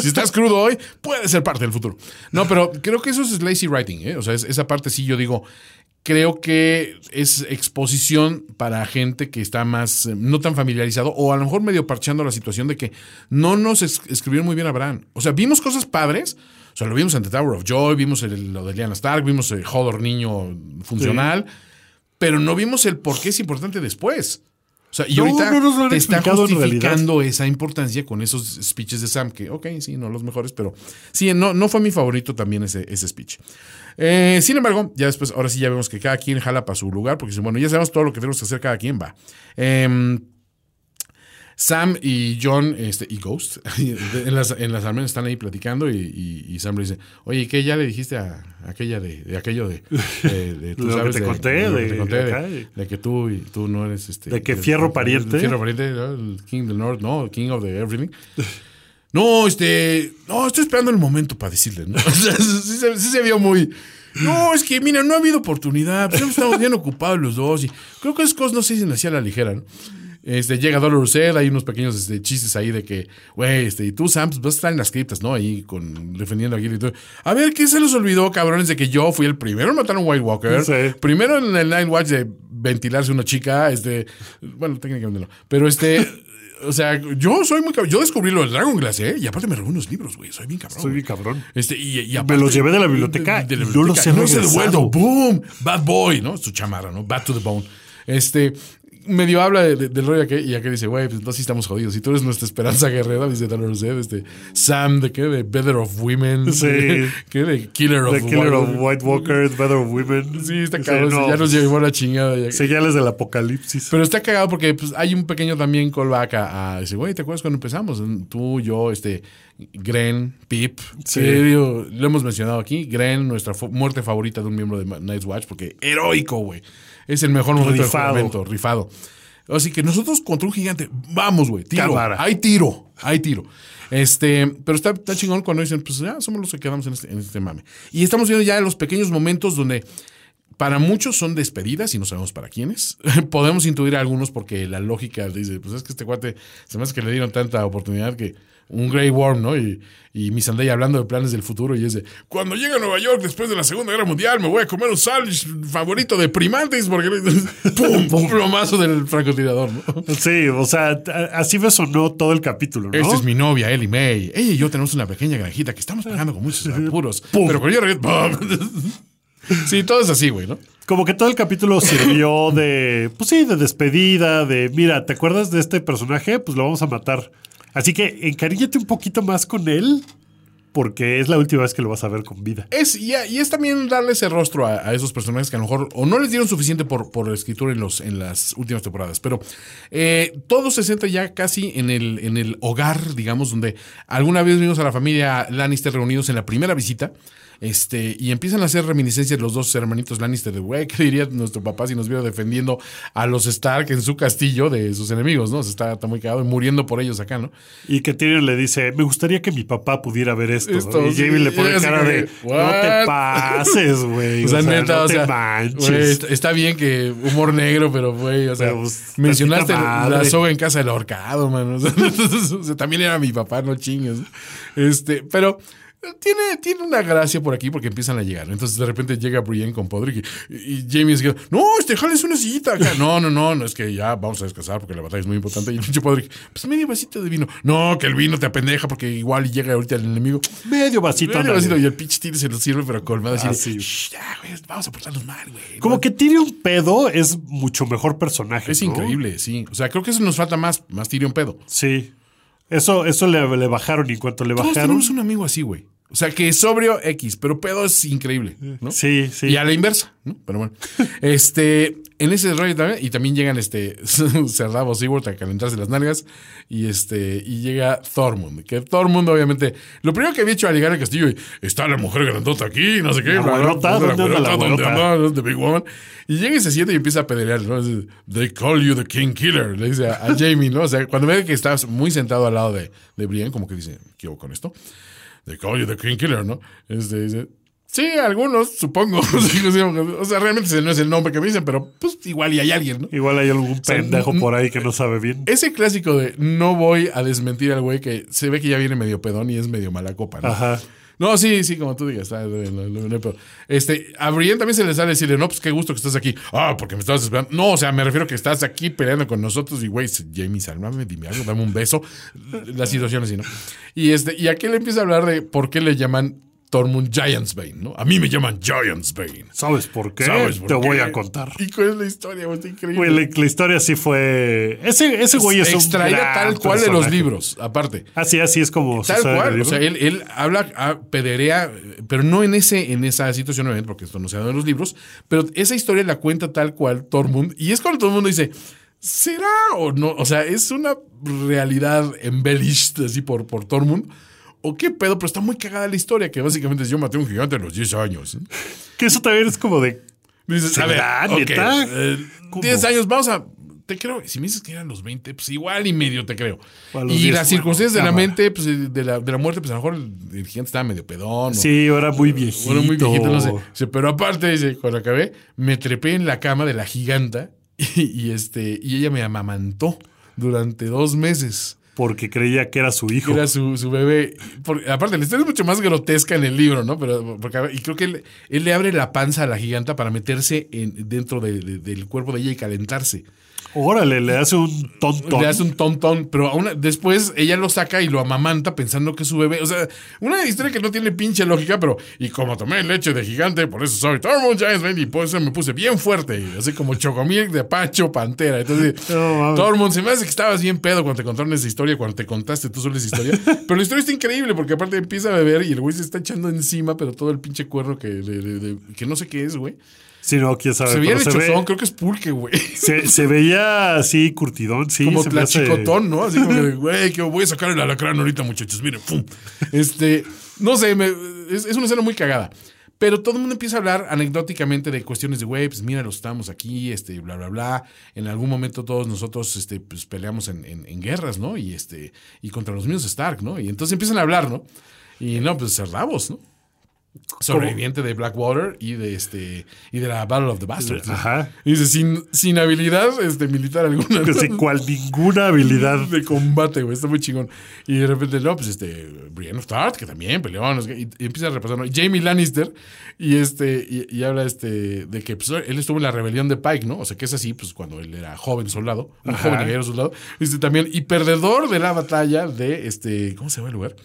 Speaker 5: si estás crudo hoy, puedes ser parte del futuro. No, pero creo que eso es lazy writing. ¿eh? O sea, es- esa parte sí yo digo, creo que es exposición para gente que está más, eh, no tan familiarizado o a lo mejor medio parchando la situación de que no nos es- escribieron muy bien a Bran. O sea, vimos cosas padres. O sea, lo vimos en The Tower of Joy, vimos el- lo de Lyanna Stark, vimos el Hodor niño funcional pero no vimos el por qué es importante después. O sea, y
Speaker 6: No,
Speaker 5: ahorita
Speaker 6: no
Speaker 5: te está justificando esa importancia con esos speeches de Sam, que, ok, sí, no los mejores, pero sí, no, no fue mi favorito también ese, ese speech. Eh, sin embargo, ya después, ahora sí ya vemos que cada quien jala para su lugar, porque bueno, ya sabemos todo lo que tenemos que hacer cada quien, va. Em, Sam y John este, y Ghost (laughs) en las, en las almenas están ahí platicando y, y- y Sam le dice, oye, ¿qué ya le dijiste a aquella de, de aquello de, de- de- tú (laughs)
Speaker 6: Lo que te
Speaker 5: de-
Speaker 6: conté,
Speaker 5: de que te conté,
Speaker 6: de
Speaker 5: que tú y tú no eres este
Speaker 6: De que fierro pariente.
Speaker 5: fierro pariente ¿no? el king del north no el king of the everything (laughs) no este no estoy esperando el momento para decirle ¿no? O sea, sí, se- sí se vio muy no es que mira no ha habido oportunidad pues, estamos bien ocupados los dos y creo que esas cosas no se dicen así a la ligera ¿no? Este, llega Dolores Rousseff, hay unos pequeños este, chistes ahí de que, güey, este, y tú, Sam, pues, vas a estar en las criptas, ¿no? Ahí con, defendiendo a Gilly y todo. A ver, ¿qué se les olvidó, cabrones, de que yo fui el primero en matar a un White Walker?
Speaker 6: Sí.
Speaker 5: Primero en el Night Watch de ventilarse una chica, este, bueno, técnicamente no, pero este, o sea, yo soy muy cabrón. Yo descubrí lo del Dragon Glass, ¿eh? Y aparte me robé unos libros, güey, soy bien cabrón.
Speaker 6: Soy bien cabrón.
Speaker 5: Este, y, y
Speaker 6: Me
Speaker 5: aparte-
Speaker 6: los llevé de la biblioteca y no los he
Speaker 5: no los he devuelto. ¡Boom! Bad boy, ¿no? Su chamarra, ¿no? Bad to the bone. Este, medio habla de- de- del rollo aquel y aquel dice, güey, pues entonces sí estamos jodidos. Si tú eres nuestra esperanza guerrera, dice Taylor Swift, este, Sam, ¿de qué? De Better of Women.
Speaker 6: Sí.
Speaker 5: ¿Qué? De Killer of
Speaker 6: The Killer of
Speaker 5: White-
Speaker 6: Walkers, Better Women.
Speaker 5: Sí, está
Speaker 6: no,
Speaker 5: ya nos llevó la chingada. ya.
Speaker 6: Señales del apocalipsis.
Speaker 5: Pero está cagado porque pues, hay un pequeño también callback a, a dice, güey, ¿te acuerdas cuando empezamos? Tú, yo, este, Gren, Pip.
Speaker 6: Sí.
Speaker 5: que, digo, lo hemos mencionado aquí. Gren, nuestra muerte favorita de un miembro de Night's Watch, porque heroico, güey. Es el mejor momento
Speaker 6: Rifado.
Speaker 5: del juramento, rifado. Así que nosotros contra un gigante, vamos, güey, tiro.
Speaker 6: Cámara.
Speaker 5: Hay tiro, hay tiro. Este, pero está, está chingón cuando dicen, pues ya somos los que quedamos en este, en este mame. Y estamos viendo ya los pequeños momentos donde para muchos son despedidas y no sabemos para quiénes. (laughs) Podemos intuir a algunos porque la lógica dice, pues es que este cuate se me hace que le dieron tanta oportunidad que un Grey Worm, ¿no? Y, y mi Sandaya hablando de planes del futuro y es de, cuando llegue a Nueva York después de la Segunda Guerra Mundial me voy a comer un sándwich favorito de primantes porque... (laughs) ¡Pum! (laughs) Un plomazo del francotirador, ¿no?
Speaker 6: Sí, o sea, así me sonó todo el capítulo, ¿no?
Speaker 5: Esta es mi novia, Ellie May. Ella y yo tenemos una pequeña granjita que estamos pagando con muchos apuros. Pero cuando yo regreso... ¡pum! (laughs) Sí, todo es así, güey, ¿no?
Speaker 6: Como que todo el capítulo sirvió de, pues sí, de despedida, de, mira, ¿te acuerdas de este personaje? Pues lo vamos a matar. Así que encariñate un poquito más con él, porque es la última vez que lo vas a ver con vida.
Speaker 5: Es, y, y es también darle ese rostro a, a esos personajes que a lo mejor o no les dieron suficiente por, por escritura en, los, en las últimas temporadas, pero eh, todo se centra ya casi en el, en el hogar, digamos, donde alguna vez vimos a la familia Lannister reunidos en la primera visita Este, y empiezan a hacer reminiscencias los dos hermanitos Lannister de, güey, ¿qué diría nuestro papá si nos viera defendiendo a los Stark en su castillo de sus enemigos, ¿no? Se está, está muy cagado y muriendo por ellos acá, ¿no?
Speaker 6: Y que Tyrion le dice, me gustaría que mi papá pudiera ver esto.
Speaker 5: Esto,
Speaker 6: y Jamie
Speaker 5: sí,
Speaker 6: le pone cara de,
Speaker 5: que,
Speaker 6: no
Speaker 5: "What?"
Speaker 6: te pases, güey. (laughs)
Speaker 5: O sea, neta,
Speaker 6: no
Speaker 5: o
Speaker 6: te
Speaker 5: sea,
Speaker 6: manches.
Speaker 5: güey, está, bien que humor negro, pero güey, o sea,
Speaker 6: Pero, pues,
Speaker 5: mencionaste la soga en casa del ahorcado, man. (laughs) O sea, (laughs) o sea, también era mi papá, no chingues. Este, pero tiene, tiene una gracia por aquí porque empiezan a llegar. Entonces de repente llega Brienne con Podrick y, y Jamie dice, no, este, jales una sillita acá. No, no, no, no, es que ya vamos a descansar porque la batalla es muy importante. Y el pinche Podrick, pues medio vasito de vino. No, que el vino te apendeja porque igual llega ahorita el enemigo.
Speaker 6: Medio vasito.
Speaker 5: Medio vasito, y el pinche Tyrion se lo sirve, pero colmado así.
Speaker 6: Ah, sí.
Speaker 5: "Shh, ya, güey, vamos a portarnos mal, güey.
Speaker 6: Como que Tyrion pedo es mucho mejor personaje.
Speaker 5: Es
Speaker 6: ¿no?
Speaker 5: increíble, sí. O sea, creo que eso nos falta más, más Tyrion pedo.
Speaker 6: Sí. Eso, eso le, le bajaron y en cuanto le
Speaker 5: Todos
Speaker 6: bajaron.
Speaker 5: tenemos un amigo así, güey. O sea, que sobrio X, pero pedo es increíble, ¿no?
Speaker 6: Sí, sí.
Speaker 5: Y a la inversa, ¿no? Pero bueno. (laughs) este, en ese rollo también, y también llegan este (laughs) Cerdavo Seaworth a calentarse las nalgas. Y este, y llega Thormund. Que Thormund, obviamente, lo primero que había hecho al llegar al castillo, y está la mujer grandota aquí, no sé qué,
Speaker 6: La
Speaker 5: bla,
Speaker 6: ¿dónde anda la.
Speaker 5: The Big Woman. Y llega y se siente y empieza a pedalear, ¿no? They call you the King Killer, le dice a, a Jamie, ¿no? O sea, cuando ve que estás muy sentado al lado de, de Brienne, como que dice, ¿qué hago con esto? Call you the King Killer, ¿no? Este dice, sí, algunos, supongo. (laughs) o sea, realmente ese no es el nombre que me dicen, pero pues igual y hay alguien, ¿no?
Speaker 6: Igual hay algún pendejo por ahí que no sabe bien.
Speaker 5: Ese clásico de no voy a desmentir al güey que se ve que ya viene medio pedón y es medio mala copa, ¿no?
Speaker 6: Ajá.
Speaker 5: No, sí, sí, como tú digas. está, no, no, no, este, a Brienne también se le sale decirle, no, pues qué gusto que estás aquí. Ah, porque me estabas esperando. No, o sea, me refiero que estás aquí peleando con nosotros y, güey, Jamie, sálvame, dime algo, dame un beso. La situación así, ¿no? Y, este, y aquí le empieza a hablar de por qué le llaman Tormund Giantsbane, ¿no? A mí me llaman Giantsbane.
Speaker 6: ¿Sabes por qué?
Speaker 5: ¿Sabes por
Speaker 6: Te
Speaker 5: qué?
Speaker 6: voy a contar.
Speaker 5: ¿Y cuál es la historia? Está increíble.
Speaker 6: Güey, la, la historia sí fue. Ese, ese güey es un.
Speaker 5: Extraída
Speaker 6: gran
Speaker 5: tal cual de los
Speaker 6: personaje.
Speaker 5: libros, aparte.
Speaker 6: Así, así es como
Speaker 5: Tal cual, o sea, él, él habla, ah, pederea, pero no en ese, en esa situación, obviamente, porque esto no se da en los libros, pero esa historia la cuenta tal cual Tormund, y es cuando todo el mundo dice, ¿será o no? O sea, es una realidad embellished así por, por Tormund, o qué pedo, pero está muy cagada la historia, que básicamente es yo maté a un gigante a los 10 años. ¿eh?
Speaker 6: Que eso también es como de.
Speaker 5: Dices, a ver,
Speaker 6: ¿Será,
Speaker 5: ok,
Speaker 6: neta?
Speaker 5: eh,
Speaker 6: ¿Cómo?
Speaker 5: 10 años, vamos a. Te creo, si me dices que eran los 20, pues igual y medio te creo.
Speaker 6: O
Speaker 5: Y
Speaker 6: 10,
Speaker 5: las circunstancias de la mente, pues de la, de la muerte, pues a lo mejor el, el gigante estaba medio pedón. o-
Speaker 6: Sí, era muy viejito.
Speaker 5: Bueno, muy viejito, no sé. Pero aparte, dice, cuando acabé, me trepé en la cama de la giganta (laughs) y, y, este, y ella me amamantó durante dos meses.
Speaker 6: Porque creía que era su hijo.
Speaker 5: Era su, su bebé. Por- aparte, la historia es mucho más grotesca en el libro, ¿no? Pero, porque, y creo que él, él le abre la panza a la giganta para meterse en, dentro de- de- del cuerpo de ella y calentarse.
Speaker 6: Órale, le hace un tontón.
Speaker 5: Le hace un tontón, pero aún después ella lo saca y lo amamanta pensando que es su bebé. O sea, una historia que no tiene pinche lógica, pero y como tomé leche de gigante, por eso soy Tormund Giants y por eso me puse bien fuerte, así como chocomil de Pacho Pantera. Entonces, (laughs)
Speaker 6: No.
Speaker 5: Tormund, se me hace que estabas bien pedo cuando te contaron esa historia, cuando te contaste tú solo esa historia. (laughs) pero la historia está increíble porque aparte empieza a beber y el güey se está echando encima, pero todo el pinche cuerno que, le- le- le- que no sé qué es, güey.
Speaker 6: Sí, no, quién sabe.
Speaker 5: Se veía
Speaker 6: se,
Speaker 5: lechuzón,
Speaker 6: ve-
Speaker 5: creo que es pulque, güey.
Speaker 6: se, se veía así curtidón, sí.
Speaker 5: como
Speaker 6: se me hace-
Speaker 5: ¿no? Así como de, güey, que voy a sacar el alacrán ahorita, muchachos. Miren, pum. Este, no sé, me- es, es una escena muy cagada. Pero todo el mundo empieza a hablar anecdóticamente de cuestiones de, güey, pues mira, los estamos aquí, este, bla, bla, bla. En algún momento todos nosotros, este, pues peleamos en, en- en guerras, ¿no? Y este, y contra los mismos Stark, ¿no? Y entonces empiezan a hablar, ¿no? Y no, pues ser Davos, ¿no? Sobreviviente de Blackwater y de este y de la Battle of the Bastards.
Speaker 6: Ajá.
Speaker 5: Y dice, sin, sin habilidad este, militar alguna.
Speaker 6: que sin cual ninguna habilidad. (laughs)
Speaker 5: de combate, güey. Está muy chingón. Y de repente, no, pues este, Brienne of Tarth, que también peleó, y, y empieza a repasar, ¿no? Jamie Lannister, y este, y, y habla este, de que pues, él estuvo en la rebelión de Pike, ¿no? O sea, que es así, pues cuando él era joven soldado, un
Speaker 6: Ajá.
Speaker 5: joven guerrero soldado, este, también, y perdedor de la batalla de, este, ¿cómo se llama el lugar?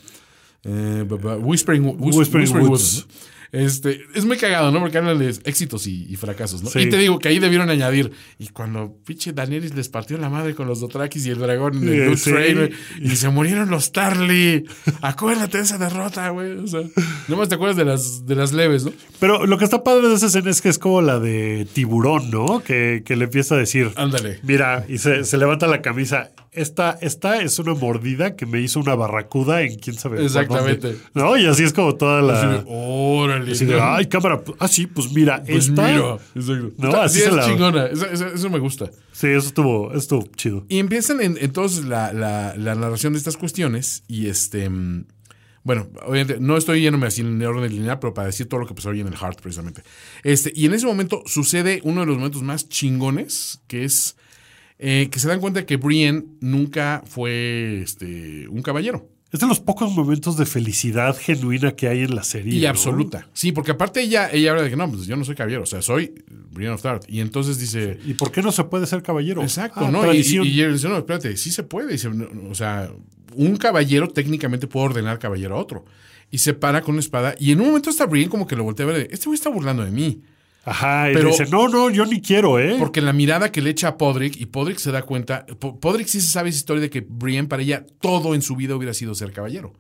Speaker 5: Eh, Whispering, Whis-
Speaker 6: Whispering
Speaker 5: Whispering
Speaker 6: Woods.
Speaker 5: Este, es muy cagado, ¿no? Porque hablan de éxitos y, y fracasos, ¿no?
Speaker 6: Sí.
Speaker 5: Y te digo que ahí debieron añadir. Y cuando pinche Daenerys les partió la madre con los Dothrakis y el dragón en el
Speaker 6: sí.
Speaker 5: Train, güey, y se murieron los Tarly. Acuérdate de esa derrota, güey. O sea, nomás te acuerdas de las, de las leves, ¿no?
Speaker 6: Pero lo que está padre de esa escena es que es como la de tiburón, ¿no? Que, que le empieza a decir.
Speaker 5: Ándale.
Speaker 6: Mira, y se, se levanta la camisa esta, esta es una mordida que me hizo una barracuda en quién sabe
Speaker 5: Exactamente.
Speaker 6: dónde. No, y así es como toda
Speaker 5: Así de,
Speaker 6: la.
Speaker 5: Órale.
Speaker 6: así de, ay, cámara. Ah, sí, pues mira,
Speaker 5: Pues
Speaker 6: esta.
Speaker 5: mira, exacto.
Speaker 6: No,
Speaker 5: Está-
Speaker 6: así
Speaker 5: sí, es
Speaker 6: la-
Speaker 5: chingona. Eso, eso- eso me gusta.
Speaker 6: Sí, eso estuvo, eso estuvo chido.
Speaker 5: Y empiezan en- entonces la, la- la narración de estas cuestiones y este... mm, Bueno, obviamente no estoy yéndome así en orden lineal, pero para decir todo lo que pasó hoy en el Heart precisamente. Este, y en ese momento sucede uno de los momentos más chingones, que es eh, que se dan cuenta que Brienne nunca fue este, un caballero.
Speaker 6: Es de los pocos momentos de felicidad genuina que hay en la serie.
Speaker 5: Y
Speaker 6: ¿no?
Speaker 5: absoluta. Sí, porque aparte ella, ella habla de que no, pues yo no soy caballero, o sea, soy Brienne of Tarth. Y entonces dice,
Speaker 6: ¿Y por qué no se puede ser caballero?
Speaker 5: Exacto,
Speaker 6: Ah,
Speaker 5: ¿no? Y,
Speaker 6: tradición.
Speaker 5: y, él dice, no, espérate, sí se puede. Dice, o sea, un caballero técnicamente puede ordenar caballero a otro. Y se para con una espada. Y en un momento está Brienne como que lo voltea a ver. Este güey está burlando de mí.
Speaker 6: Ajá, y
Speaker 5: Pero-
Speaker 6: dice, no, no, yo ni quiero, ¿eh?
Speaker 5: Porque la mirada que le echa a Podrick, y Podrick se da cuenta, Po- Podrick sí se sabe esa historia de que Brienne para ella todo en su vida hubiera sido ser caballero.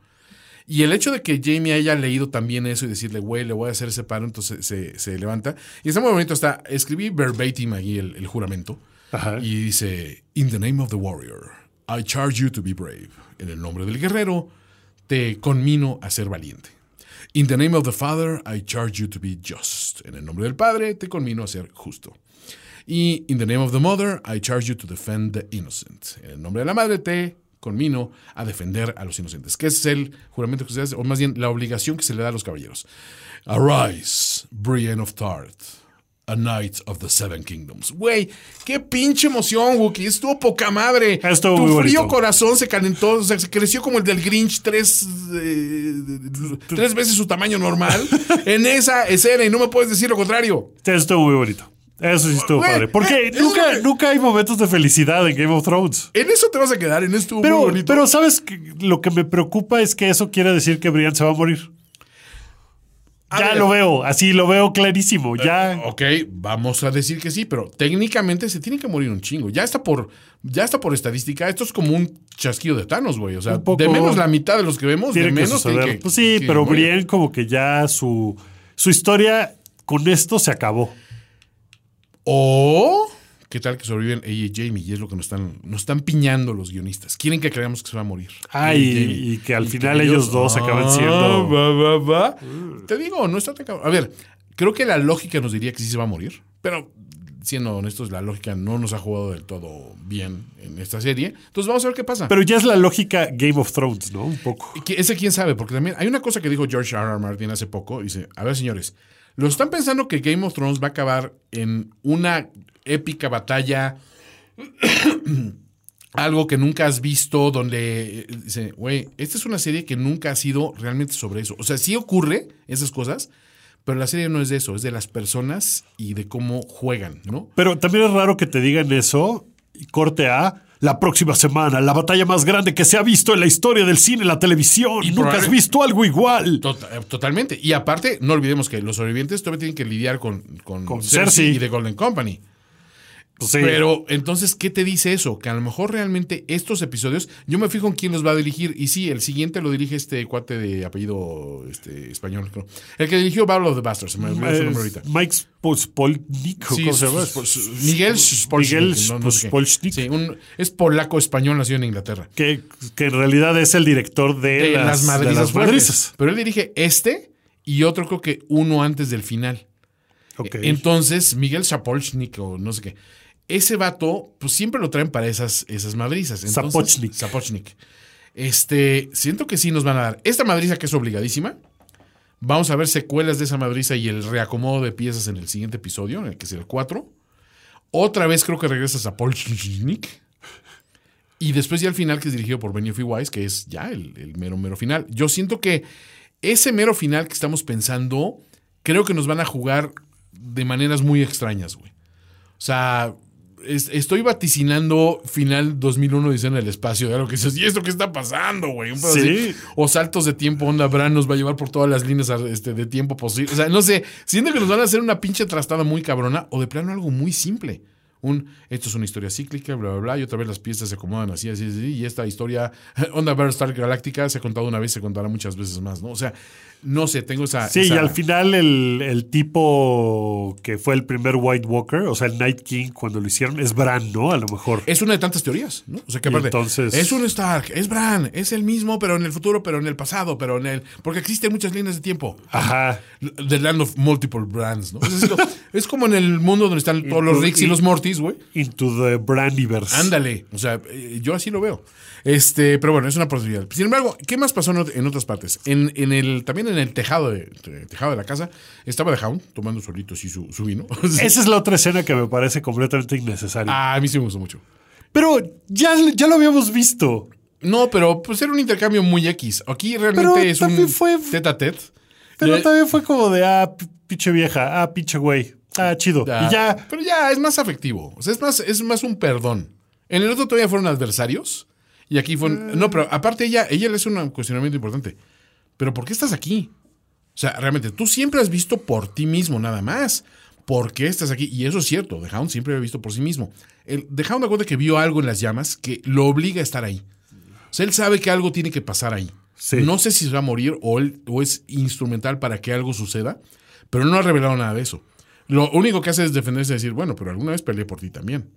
Speaker 5: Y el hecho de que Jamie haya leído también eso y decirle, güey, le voy a hacer ese paro, entonces se, se levanta. Y está muy bonito, está, escribí verbatim ahí el, el juramento.
Speaker 6: Ajá.
Speaker 5: Y dice, In the name of the warrior, I charge you to be brave. En el nombre del guerrero, te conmino a ser valiente. In the name of the Father, I charge you to be just. En el nombre del Padre, te conmino a ser justo. Y in the name of the Mother, I charge you to defend the innocent. En el nombre de la Madre, te conmino a defender a los inocentes. Que es el juramento que se hace, o más bien la obligación que se le da a los caballeros. Arise, Brienne of Tarth. A Knight of the Seven Kingdoms. Güey, qué pinche emoción, Wookie. Estuvo poca madre.
Speaker 6: Estuvo
Speaker 5: tu
Speaker 6: muy
Speaker 5: frío
Speaker 6: bonito.
Speaker 5: corazón se calentó, o sea, se creció como el del Grinch tres, eh, tres veces su tamaño normal (laughs) en esa escena y no me puedes decir lo contrario.
Speaker 6: Eso estuvo muy bonito. Eso sí estuvo padre. Porque
Speaker 5: eh,
Speaker 6: nunca, nunca hay momentos de felicidad en Game of Thrones.
Speaker 5: En eso te vas a quedar, en eso estuvo
Speaker 6: Pero,
Speaker 5: muy bonito.
Speaker 6: pero ¿sabes? qué? Lo que me preocupa es que eso quiere decir que Brian se va a morir.
Speaker 5: A
Speaker 6: ya
Speaker 5: ver.
Speaker 6: lo veo, así lo veo clarísimo. Ya.
Speaker 5: Ok, vamos a decir que sí, pero técnicamente se tiene que morir un chingo. Ya está por, ya está por estadística. Esto es como un chasquido de Thanos, güey. O sea,
Speaker 6: poco-
Speaker 5: de menos la mitad de los que vemos,
Speaker 6: tiene
Speaker 5: de menos que-
Speaker 6: pues sí,
Speaker 5: que
Speaker 6: pero. Brienne como que ya su, su historia con esto se acabó.
Speaker 5: O qué tal que sobreviven ella y Jamie y es lo que nos están, nos están piñando los guionistas. Quieren que creamos que se va a morir.
Speaker 6: Ah, y- que al final ellos dos acaban siendo-
Speaker 5: Ah, va, va, va. Te digo, no está tan cabrón. A ver, creo que la lógica nos diría que sí se va a morir, pero siendo honestos, la lógica no nos ha jugado del todo bien en esta serie. Entonces vamos a ver qué pasa.
Speaker 6: Pero ya es la lógica Game of Thrones, ¿no? Un poco.
Speaker 5: Que ese quién sabe, porque también hay una cosa que dijo George R. R. Martin hace poco. Dice, a ver señores, ¿lo están pensando que Game of Thrones va a acabar en una épica batalla? (clears throat) algo que nunca has visto, donde eh, dice, güey, esta es una serie que nunca ha sido realmente sobre eso. O sea, sí ocurre esas cosas, pero la serie no es de eso, es de las personas y de cómo juegan, ¿no?
Speaker 6: Pero también es raro que te digan eso y corte a la próxima semana, la batalla más grande que se ha visto en la historia del cine y la televisión.
Speaker 5: Y
Speaker 6: Nunca has visto algo igual.
Speaker 5: Eh, totalmente. Y aparte, no olvidemos que los sobrevivientes todavía tienen que lidiar con, con,
Speaker 6: Con
Speaker 5: Cersei
Speaker 6: Cersei.
Speaker 5: y The Golden Company.
Speaker 6: Sí.
Speaker 5: Pero entonces, ¿qué te dice eso? Que a lo mejor realmente estos episodios, yo me fijo en quién los va a dirigir. Y sí, el siguiente lo dirige este cuate de apellido este, español. creo. El que dirigió Battle of the Bastards, me olvidó su nombre ahorita.
Speaker 6: Mike Spolnik,
Speaker 5: Sí,
Speaker 6: ¿cómo se llama?
Speaker 5: Miguel.
Speaker 6: Miguel
Speaker 5: no- sé. Sí, un- es polaco-español, nació en Inglaterra.
Speaker 6: Que, que en realidad es el director de,
Speaker 5: De
Speaker 6: las,
Speaker 5: las
Speaker 6: de
Speaker 5: madrizas
Speaker 6: las
Speaker 5: fuertes.
Speaker 6: madrizas.
Speaker 5: Pero él dirige este y otro creo que uno antes del final.
Speaker 6: Ok.
Speaker 5: Entonces, Miguel Zapolchnik o no sé qué. Ese vato, pues siempre lo traen para esas, esas madrizas. Entonces,
Speaker 6: Zapochnik.
Speaker 5: Zapochnik. Este, siento que sí nos van a dar. Esta madriza que es obligadísima. Vamos a ver secuelas de esa madriza y el reacomodo de piezas en el siguiente episodio, en el que es el 4. Otra vez creo que regresa Zapolchnik. Y después ya al final, que es dirigido por Benioff y Weiss, que es ya el, el mero, mero final. Yo siento que ese mero final que estamos pensando, creo que nos van a jugar de maneras muy extrañas, güey. O sea, es- estoy vaticinando final 2001 dice en el espacio, de algo que dices, ¿y esto qué está pasando, güey? Un pedo
Speaker 6: Sí.
Speaker 5: así. O saltos de tiempo, onda Bran nos va a llevar por todas las líneas este, de tiempo posible. O sea, no sé, siento que nos van a hacer una pinche trastada muy cabrona o de plano algo muy simple. Un, esto es una historia cíclica, bla, bla, bla, y otra vez las piezas se acomodan así, así, así, y esta historia, (laughs) Onda Star Galáctica, se ha contado una vez, se contará muchas veces más, ¿no? O sea, no sé, tengo esa...
Speaker 6: Sí,
Speaker 5: esa-
Speaker 6: y al final el, el tipo que fue el primer White Walker, o sea, el Night King, cuando lo hicieron, es Bran, ¿no? A lo mejor.
Speaker 5: Es una de tantas teorías, ¿no? O sea, que aparte,
Speaker 6: entonces-
Speaker 5: es un Stark, es Bran, es el mismo, pero en el futuro, pero en el pasado, pero en el... Porque existen muchas líneas de tiempo.
Speaker 6: Ajá.
Speaker 5: The Land of Multiple Brands, ¿no? Es, (laughs) es como en el mundo donde están todos los Ricks y los Mortys, güey.
Speaker 6: Into the Brandiverse.
Speaker 5: Ándale. O sea, eh, yo así lo veo. Este, pero bueno, es una posibilidad. Sin embargo, ¿qué más pasó en, ot- en otras partes? En, en el, también en el tejado de, tejado de la casa, estaba The Hound tomando solito así su, su vino. (laughs)
Speaker 6: Esa es la otra escena que me parece completamente innecesaria.
Speaker 5: Ah, a mí sí me gustó mucho.
Speaker 6: Pero ya, ya lo habíamos visto.
Speaker 5: No, pero pues era un intercambio muy X. Aquí realmente
Speaker 6: Pero
Speaker 5: es un
Speaker 6: fue-
Speaker 5: tete a tete.
Speaker 6: Pero también fue como de, ah, pinche vieja, ah, pinche güey, ah, chido.
Speaker 5: Ya.
Speaker 6: Y ya,
Speaker 5: Pero ya es más afectivo. O sea, es más, es más un perdón. En el otro todavía fueron adversarios. Y aquí fueron. No, pero aparte ella, ella le hace un cuestionamiento importante. ¿Pero por qué estás aquí? O sea, realmente, tú siempre has visto por ti mismo, nada más. ¿Por qué estás aquí? Y eso es cierto. The Hound siempre había visto por sí mismo. El, The Hound acuerda que vio algo en las llamas que lo obliga a estar ahí. O sea, él sabe que algo tiene que pasar ahí.
Speaker 6: Sí.
Speaker 5: No sé si se va a morir o, él- o es instrumental para que algo suceda, pero no ha revelado nada de eso. Lo único que hace es defenderse y decir, bueno, pero alguna vez peleé por ti también.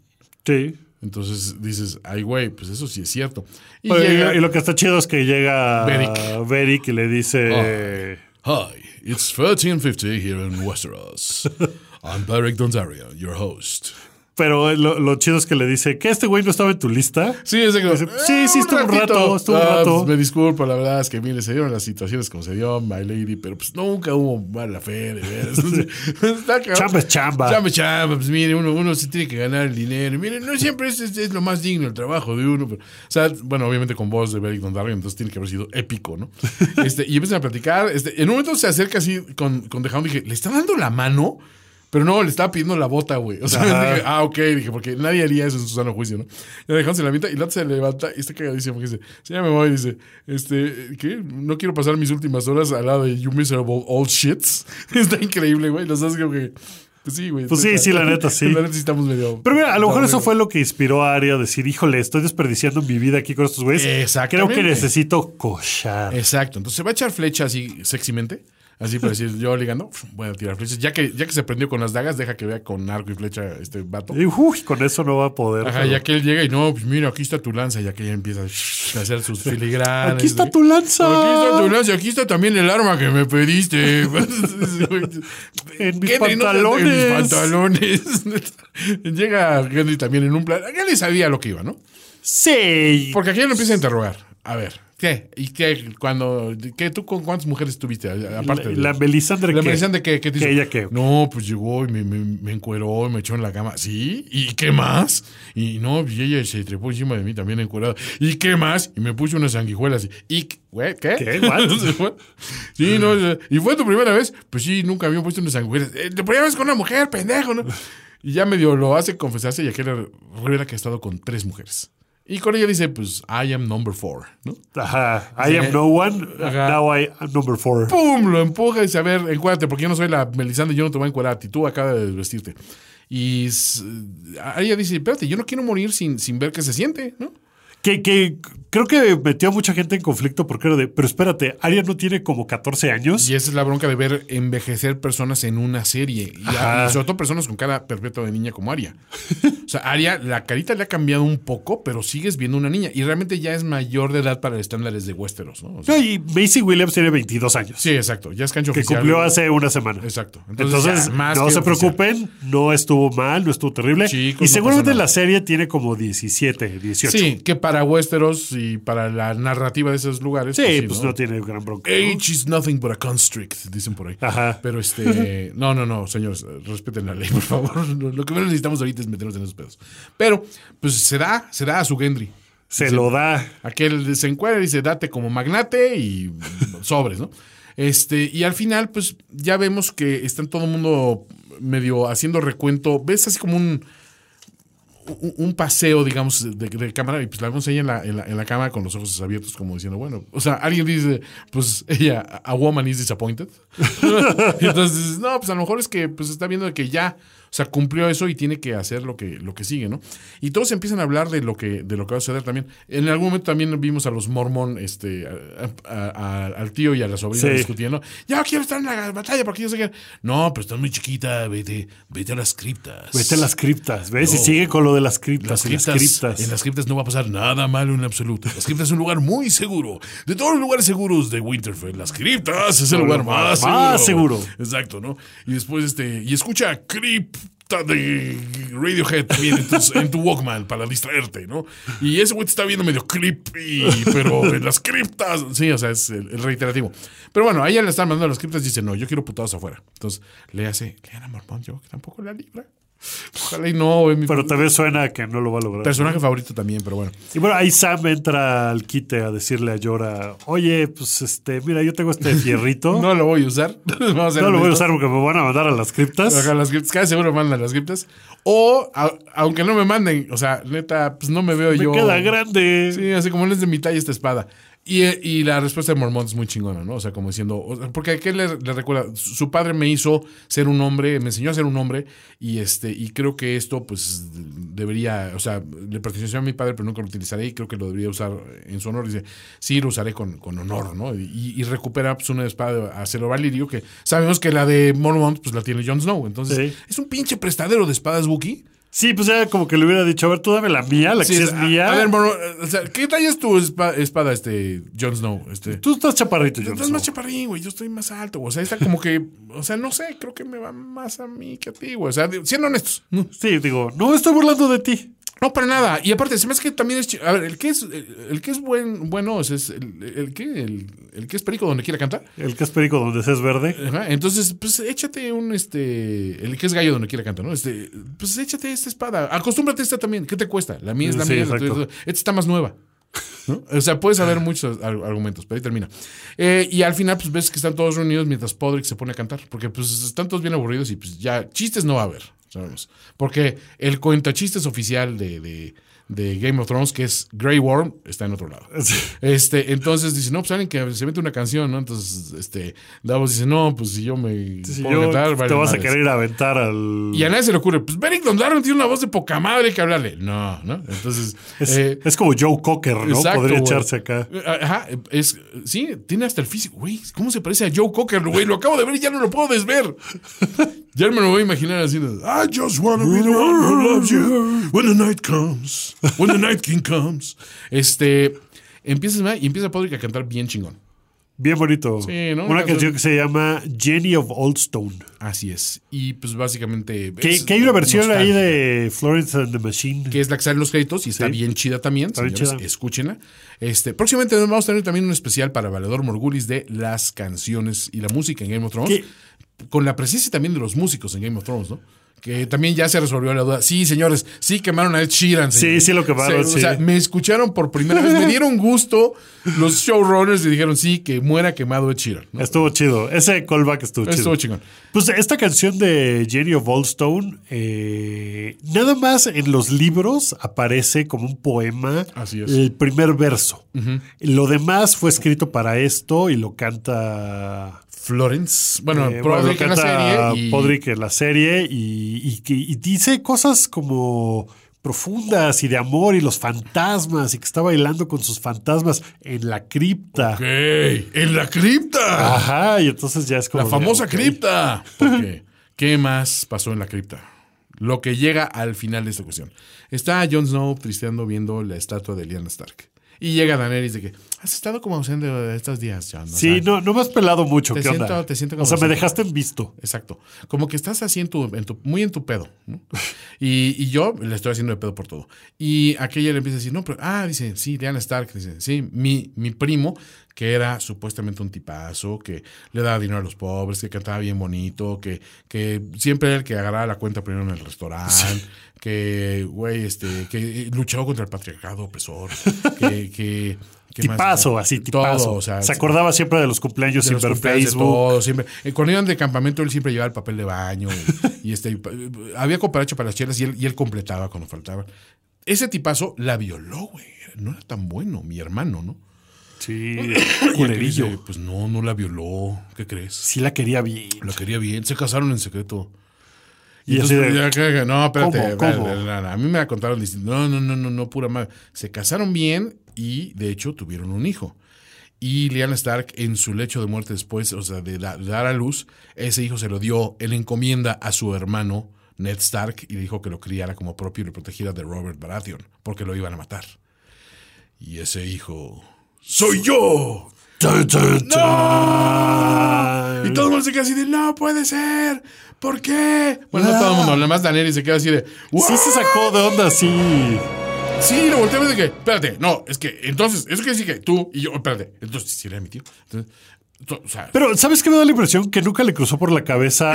Speaker 6: sí.
Speaker 5: Entonces dices, ay, güey, pues eso sí es cierto. Y llega,
Speaker 6: lo que está chido es que llega
Speaker 5: Beric.
Speaker 6: Beric y le dice,
Speaker 5: Hi, it's 1350 here in Westeros. (laughs) I'm Beric Dondarrion, your host.
Speaker 6: Pero lo, lo chido es que le dice, que este güey no estaba en tu lista.
Speaker 5: Sí, es que,
Speaker 6: Dice, sí, sí, estuvo un
Speaker 5: ratito.
Speaker 6: rato, estuvo un
Speaker 5: Ah,
Speaker 6: rato.
Speaker 5: pues, me disculpo, la verdad es que, mire, se dieron las situaciones como se dio, my lady, pero pues nunca hubo mala fe. (laughs) Está.
Speaker 6: Chamba es chamba.
Speaker 5: Chamba es chamba, pues mire, uno, uno se tiene que ganar el dinero. Mire, no siempre es, es- es lo más digno el trabajo de uno. pero- o sea, bueno, obviamente con voz de Beric Dondarrion, entonces tiene que haber sido épico, ¿no? (laughs) Este, y empiezan a platicar. Este, en un momento se acerca así con, con y dije, ¿le está dando la mano? Pero no, le estaba pidiendo la bota, güey. O sea, (laughs) dije, ah, ok, dije, porque nadie haría eso en su sano juicio, ¿no? Y The Hound se la avienta y otro se levanta y está cagadísimo. porque Dice, sí, ya me voy. Dice, este, ¿qué? No quiero pasar mis últimas horas al lado de You Miserable Old Shits. (laughs) está increíble, güey. Los dos como que... Pues sí, güey.
Speaker 6: Pues sí, sí, la neta, sí. (laughs)
Speaker 5: La neta sí estamos medio...
Speaker 6: Pero mira, a lo mejor eso fue lo que inspiró a Aria a decir, híjole, estoy desperdiciando mi vida aquí con estos güeyes. Creo
Speaker 5: Exactamente.
Speaker 6: que necesito cochar.
Speaker 5: Exacto. Entonces se va a echar flecha así sexymente. Así para decir, yo ligando, voy a tirar flechas. Ya que, ya que se prendió con las dagas, deja que vea con arco y flecha este vato.
Speaker 6: Y uy, con eso no va a poder.
Speaker 5: Ajá,
Speaker 6: pero-
Speaker 5: ya que él llega y no, pues mira, aquí está tu lanza, ya que ella empieza a hacer sus (laughs) filigranas.
Speaker 6: Aquí está tu lanza.
Speaker 5: Aquí está tu lanza, aquí está también el arma que me pediste. (laughs) (laughs)
Speaker 6: En mis
Speaker 5: Henry, no te-
Speaker 6: pantalones.
Speaker 5: En mis pantalones. Llega Henry también en un plan. Henry sabía lo que iba, ¿no?
Speaker 6: Sí.
Speaker 5: Porque aquí él lo empieza a interrogar. A ver, ¿qué? ¿Y qué? Cuando, ¿qué? ¿Tú con cuántas mujeres tuviste? Aparte
Speaker 6: la Melisandre
Speaker 5: la
Speaker 6: ¿qué?
Speaker 5: Melisandre.
Speaker 6: ¿Que ella qué?
Speaker 5: No, pues llegó y me, me, me encueró y me echó en la cama. ¿Sí? ¿Y qué más? Y no, y ella se trepó encima de mí también encuerada. ¿Y qué más? Y me puso unas sanguijuelas. ¿Y qué? güey, ¿Qué?
Speaker 6: ¿Qué? (laughs)
Speaker 5: Sí, no. ¿Y fue tu primera vez? Pues sí, nunca había puesto unas sanguijuelas. ¿La primera vez con una mujer, pendejo, no? (laughs) Y ya medio lo hace confesarse y aquel revela que ha estado con tres mujeres. Y con ella dice, pues, I am number four, ¿no?
Speaker 6: Ajá. I am no one.
Speaker 5: Ajá.
Speaker 6: Now I am number four.
Speaker 5: ¡Pum! Lo empuja y dice, a ver, encuérdate, porque yo no soy la Melisandre, yo no te voy a encuadrar a ti, tú acabas de desvestirte. Y ella dice, espérate, yo no quiero morir sin, sin ver qué se siente, ¿no?
Speaker 6: Que, que creo que metió a mucha gente en conflicto porque era de, pero espérate, Aria no tiene como 14 años.
Speaker 5: Y esa es la bronca de ver envejecer personas en una serie. Y, sobre todo personas con cara perpetua de niña como Aria. O sea, Aria, la carita le ha cambiado un poco, pero sigues viendo una niña. Y realmente ya es mayor de edad para estándares de Westeros, ¿no? O sea,
Speaker 6: No, y Macy Williams tiene 22 años.
Speaker 5: sí, exacto. Ya es cancho
Speaker 6: Que
Speaker 5: oficial.
Speaker 6: cumplió hace una semana.
Speaker 5: Exacto.
Speaker 6: Entonces,
Speaker 5: Entonces, más
Speaker 6: no se
Speaker 5: oficial.
Speaker 6: preocupen, no estuvo mal, no estuvo terrible.
Speaker 5: Chicos,
Speaker 6: y seguramente la serie tiene como 17, 18.
Speaker 5: Sí, que para Westeros y para la narrativa de esos lugares.
Speaker 6: Sí, pues no, tiene gran bronca. ¿no?
Speaker 5: Age is nothing but a constrict, dicen por ahí.
Speaker 6: Ajá.
Speaker 5: Pero este, (laughs) no, no, no, señores, respeten la ley, por favor. Lo (laughs) lo que menos necesitamos ahorita es meternos en esos pedos. Pero, pues se da, se da a su Gendry.
Speaker 6: Se lo da.
Speaker 5: Aquel se encuentra y dice, date como magnate y (laughs) sobres, ¿no? Este, y al final, pues ya vemos que están todo el mundo medio haciendo recuento. Ves así como un, un, paseo, digamos, de, cámara, y pues la vemos ella en la, en, la, en la cama con los ojos abiertos, como diciendo, bueno, o sea, alguien dice, pues ella, a woman is disappointed. (laughs) y entonces dices, no, pues a lo mejor es que pues está viendo que ya, sea, cumplió eso y tiene que hacer lo que, lo que sigue, ¿no? Y todos empiezan a hablar de lo que, de lo que va a suceder también. En algún momento también vimos a los mormón, este, a- a- a- al tío y a la sobrina
Speaker 6: Sí.
Speaker 5: discutiendo. Ya quiero estar en la batalla porque yo sé que. No, pero estás muy chiquita, vete, vete a las criptas.
Speaker 6: Vete a las criptas, ¿ves? Y
Speaker 5: No.
Speaker 6: sigue con lo de las criptas.
Speaker 5: Las
Speaker 6: y las
Speaker 5: criptas,
Speaker 6: criptas.
Speaker 5: En las criptas no va a pasar nada malo en absoluto. Las criptas es un lugar muy seguro. De todos los lugares seguros de Winterfell, las criptas es el lugar más,
Speaker 6: Más seguro.
Speaker 5: Exacto, ¿no? Y después, este, y escucha cripta de Radiohead también en tu, Walkman para distraerte, ¿no? Y ese güey te está viendo medio creepy, pero en las criptas, sí, o sea, es el, reiterativo. Pero bueno, a ella le están mandando las criptas y dice, no, yo quiero putados afuera. Entonces le hace, le a Mormont, yo que tampoco la libra. Ojalá y no, güey, mi
Speaker 6: Pero también suena que no lo va a lograr.
Speaker 5: personaje favorito también, pero bueno.
Speaker 6: Y bueno, ahí Sam entra al quite a decirle a Llora, oye, pues este, mira, yo tengo este fierrito. (laughs)
Speaker 5: No lo voy a usar. (laughs) Vamos a
Speaker 6: No lo voy a usar porque me van a mandar a las criptas.
Speaker 5: Ajá, las criptas. Casi seguro me mandan las criptas. O, a- aunque no me manden, o sea, neta, pues no me veo
Speaker 6: Me
Speaker 5: yo.
Speaker 6: queda grande.
Speaker 5: Sí, así como no es de mi talla esta espada. Y, y la respuesta de Mormont es muy chingona, ¿no? O sea, como diciendo, porque ¿qué le, le recuerda? Su padre me hizo ser un hombre, me enseñó a ser un hombre, y este, y creo que esto, pues, debería, o sea, le perteneció a mi padre, pero nunca lo utilizaré, y creo que lo debería usar en su honor. Dice, sí, lo usaré con, con honor, ¿no? Y, y recupera pues, una espada a Acero Valirio, que sabemos que la de Mormont, pues la tiene Jon Snow. Entonces,
Speaker 6: Sí.
Speaker 5: es un pinche prestadero de espadas Wookiee.
Speaker 6: Sí, pues ya como que le hubiera dicho, a ver, tú dame la mía, la que sí es
Speaker 5: a-
Speaker 6: mía.
Speaker 5: A ver, Mormont, o sea, ¿qué talla es tu espa- espada, este, Jon Snow? Este,
Speaker 6: tú estás chaparrito, yo
Speaker 5: Estás más chaparrín, güey. Yo estoy más alto. güey. O sea, está como que. O sea, no sé. Creo que me va más a mí que a ti, güey. O sea, siendo honestos.
Speaker 6: Sí, digo, no estoy burlando de ti.
Speaker 5: No, para nada. Y aparte, se me hace que también es. A ver, el que es, el, el que es buen, bueno es, es el, el que el, el que es perico donde quiera cantar.
Speaker 6: El que es perico donde se es verde.
Speaker 5: Ajá, Entonces, pues échate un este. El que es gallo donde quiera cantar, ¿no? Este, pues échate esta espada. Acostúmbrate a esta también. ¿Qué te cuesta? La mía es la
Speaker 6: Sí,
Speaker 5: mía. la
Speaker 6: exacto.
Speaker 5: tuya- Esta está más nueva. ¿no? O sea, puedes saber muchos ar- argumentos, pero ahí termina. Eh, y al final, pues ves que están todos reunidos mientras Podrick se pone a cantar, porque pues están todos bien aburridos y pues ya chistes no va a haber, sabemos. Porque el cuentachistes oficial de, de, de Game of Thrones, que es Grey Worm, está en otro lado. Este, entonces dice, no, pues alguien que se mete una canción, ¿no? Entonces, este, Davos dice, no, pues si yo me
Speaker 6: Si
Speaker 5: pongo
Speaker 6: yo,
Speaker 5: a cantar,
Speaker 6: te vas a
Speaker 5: madres".
Speaker 6: querer ir a aventar al...
Speaker 5: Y a nadie se le ocurre, pues Beric Dondarrion tiene una voz de poca madre que hablarle. No, ¿no? Entonces,
Speaker 6: Es,
Speaker 5: eh,
Speaker 6: es como Joe Cocker, ¿no?
Speaker 5: Exacto,
Speaker 6: Podría
Speaker 5: güey.
Speaker 6: echarse acá.
Speaker 5: Ajá, es, sí, tiene hasta el físico. Güey, ¿cómo se parece a Joe Cocker, güey? Lo acabo de ver y ya no lo puedo desver. Ya me lo voy a imaginar así. I just wanna be the one who loves you when the night comes. When the night king comes. Este, empiezas ¿no? y empieza Podrick a cantar bien chingón.
Speaker 6: Bien bonito.
Speaker 5: Sí, ¿no?
Speaker 6: Una canción que se llama Jenny of Oldstone.
Speaker 5: Así es. Y pues básicamente.
Speaker 6: Que, hay una versión ahí de Florence and the Machine.
Speaker 5: que es la que sale en los créditos y está
Speaker 6: Sí.
Speaker 5: bien chida también.
Speaker 6: Está bien chida.
Speaker 5: Escúchenla. Este, próximamente vamos a tener también un especial para Valedor Morgulis de las canciones y la música en Game of Thrones. Con la presencia también de los músicos en Game of Thrones, ¿no? Que también ya se resolvió la duda. Sí, señores, sí quemaron a Ed Sheeran.
Speaker 6: Sí,
Speaker 5: señores.
Speaker 6: sí lo quemaron,
Speaker 5: Se-
Speaker 6: sí.
Speaker 5: O sea, me escucharon por primera vez, me dieron gusto los showrunners y dijeron, sí, que muera quemado Ed Sheeran. ¿no?
Speaker 6: Estuvo chido. Ese callback estuvo chido.
Speaker 5: Estuvo chingón.
Speaker 6: Pues esta canción de Jenny of eh, nada más en los libros aparece como un poema
Speaker 5: Así es.
Speaker 6: el primer verso. Lo demás fue escrito para esto y lo canta
Speaker 5: Florence, bueno,
Speaker 6: Eh,
Speaker 5: Podrick
Speaker 6: bueno,
Speaker 5: en la serie y
Speaker 6: Podrick en la serie y, y que- y dice cosas como profundas y de amor y los fantasmas y que está bailando con sus fantasmas en la cripta.
Speaker 5: Ok, en la cripta.
Speaker 6: Ajá, y entonces ya es como...
Speaker 5: La famosa cripta. (laughs) Porque, ¿qué más pasó en la cripta? Lo que llega al final de esta cuestión. Está Jon Snow tristeando viendo la estatua de Lyanna Stark. Y llega Daenerys de que has estado como ausente estos días. O
Speaker 6: Sí, no, no me has pelado mucho.
Speaker 5: Te
Speaker 6: ¿Qué
Speaker 5: siento-
Speaker 6: onda?
Speaker 5: te siento
Speaker 6: o
Speaker 5: como
Speaker 6: sea, me dejaste en visto.
Speaker 5: Exacto. Como que estás así en tu, en tu- muy en tu pedo. ¿no? (laughs) Y, y yo le estoy haciendo de pedo por todo. Y aquella le empieza a decir, no, pero, ah, dice, sí, Diana Stark, dice, sí, mi, mi primo, que era supuestamente un tipazo, que le daba dinero a los pobres, que cantaba bien bonito, que, que siempre era el que agarraba la cuenta primero en el restaurante, que, güey, este, que luchaba contra el patriarcado opresor, (laughs) que, que.
Speaker 6: Tipazo, así, tipazo.
Speaker 5: Todo, o sea,
Speaker 6: Se acordaba siempre de los cumpleaños
Speaker 5: de
Speaker 6: sin
Speaker 5: los
Speaker 6: ver
Speaker 5: cumpleaños, de
Speaker 6: Facebook.
Speaker 5: todo, siempre. Eh, Cuando iban de campamento, él siempre llevaba el papel de baño. Y, (laughs) y este, había cooperacho para las chelas y él, y él completaba cuando faltaba. Ese tipazo la violó, güey. No era tan bueno, mi hermano, ¿no?
Speaker 6: Sí, (laughs) culerillo.
Speaker 5: dice, pues no, no la violó. ¿Qué crees?
Speaker 6: Sí la quería bien.
Speaker 5: La quería bien. Se casaron en secreto.
Speaker 6: Y
Speaker 5: Y
Speaker 6: así de-
Speaker 5: ya, que- que- no, espérate, a mí me la contaron distinto. No, no, no, no, no, pura madre. Se casaron bien y de hecho tuvieron un hijo. Y Lyanna Stark en su lecho de muerte después, o sea, de, da- de dar a luz, ese hijo se lo dio en encomienda a su hermano Ned Stark y le dijo que lo criara como propio y lo protegiera de Robert Baratheon, porque lo iban a matar. Y ese hijo... ¡Soy yo!
Speaker 6: Chan, chan, chan.
Speaker 5: Y todo el mundo se queda así de, no puede ser. ¿Por qué? Bueno, no todo el mundo, nada más Daniel se queda así de,
Speaker 6: Sí se sacó de onda, sí.
Speaker 5: Sí, lo ver de que, espérate, no, es que entonces, eso quiere decir que tú y yo, espérate, entonces, si era mi tío. Entonces, to- o sea,
Speaker 6: Pero, ¿sabes qué me da la impresión? Que nunca le cruzó por la cabeza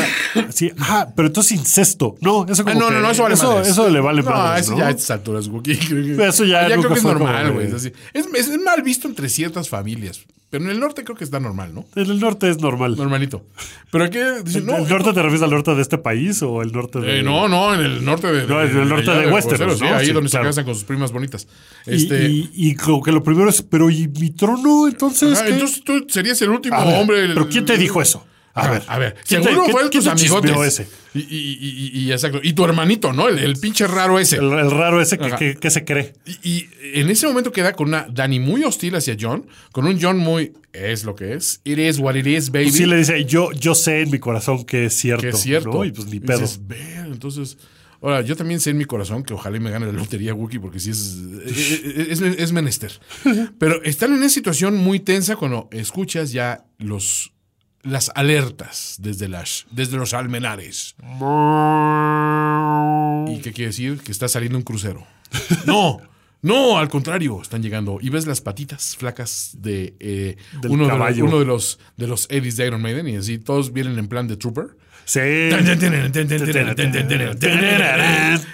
Speaker 6: así, ah, pero entonces incesto. No, eso como
Speaker 5: ah, no,
Speaker 6: que-
Speaker 5: no, no, eso vale
Speaker 6: eso, le vale
Speaker 5: no,
Speaker 6: madres,
Speaker 5: eso
Speaker 6: ¿no?
Speaker 5: ya a estas alturas, Wookie,
Speaker 6: Eso ya
Speaker 5: creo que es normal, güey. es mal visto entre ciertas familias, pero en el norte creo que está normal, ¿no?
Speaker 6: En el norte es normal.
Speaker 5: Normalito. Pero aquí dicen, no,
Speaker 6: ¿El norte te refieres al norte de este país o el norte de.?
Speaker 5: eh, no, no, en el norte de.
Speaker 6: No, en el norte de Westeros,
Speaker 5: sí,
Speaker 6: ¿no?
Speaker 5: ahí
Speaker 6: Sí,
Speaker 5: donde
Speaker 6: claro.
Speaker 5: se casan con sus primas bonitas.
Speaker 6: Y,
Speaker 5: Este,
Speaker 6: y, y como que lo primero es, pero ¿y mi trono entonces? qué?
Speaker 5: entonces tú serías el último
Speaker 6: ver,
Speaker 5: hombre.
Speaker 6: ¿Pero quién te dijo eso? A ver,
Speaker 5: a ver.
Speaker 6: ¿quién te-
Speaker 5: Seguro
Speaker 6: quién
Speaker 5: tus amigotes.
Speaker 6: ese?
Speaker 5: Y, y, y, y- exacto. Y tu hermanito, ¿no? El, el pinche raro ese.
Speaker 6: El, el raro ese que,
Speaker 5: Ajá.
Speaker 6: que- que se cree.
Speaker 5: Y, en ese momento queda con una Dani muy hostil hacia John, con un John muy es lo que es. It is what it is, baby.
Speaker 6: Sí le dice, yo, yo sé en mi corazón que es cierto.
Speaker 5: que es cierto.
Speaker 6: ¿no? Y pues ni pedo.
Speaker 5: entonces, ahora, yo también sé en mi corazón que ojalá y me gane la lotería Wookie, porque sí es, es, es- es menester. (laughs) Pero están en una situación muy tensa cuando escuchas ya los las alertas desde las desde los almenares. ¿Y qué quiere decir? Que está saliendo un crucero. No, no, al contrario, están llegando. Y ves las patitas flacas de eh, uno, de los, uno de los de los Eddies de Iron Maiden. Y así todos vienen en plan de Trooper.
Speaker 6: Sí.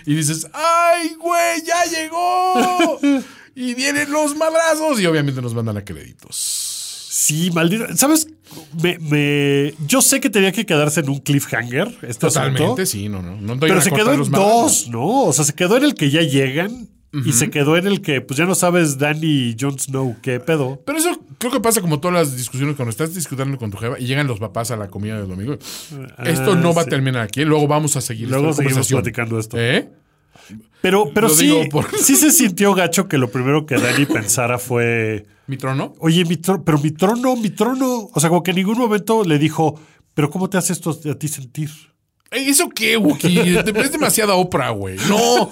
Speaker 5: Y dices, ¡ay, güey, ya llegó! Y vienen los madrazos. Y obviamente nos mandan a créditos.
Speaker 6: Sí, maldito. ¿Sabes? Me, me- yo sé que tenía que quedarse en un cliffhanger. Este
Speaker 5: Totalmente,
Speaker 6: asunto,
Speaker 5: sí, no, no.
Speaker 6: Pero se quedó en dos, ¿no? O sea, se quedó en el que ya llegan y se quedó en el que, pues ya no sabes, Danny y Jon Snow, qué pedo.
Speaker 5: Pero eso creo que pasa como todas las discusiones cuando estás discutiendo con tu jefa y llegan los papás a la comida del domingo. esto no va
Speaker 6: Ah,
Speaker 5: a terminar aquí. Luego vamos a seguir
Speaker 6: Luego
Speaker 5: esta
Speaker 6: seguimos platicando esto.
Speaker 5: ¿Eh?
Speaker 6: Pero, pero
Speaker 5: Lo
Speaker 6: sí,
Speaker 5: por-
Speaker 6: sí se sintió gacho que lo primero que Danny pensara fue,
Speaker 5: ¿Mi trono?
Speaker 6: oye, mi trono, pero mi trono, mi trono. O sea, como que en ningún momento le dijo, pero ¿cómo te hace esto a ti sentir?
Speaker 5: Ey, ¿Eso qué, Wookie? es demasiada Oprah, güey. No.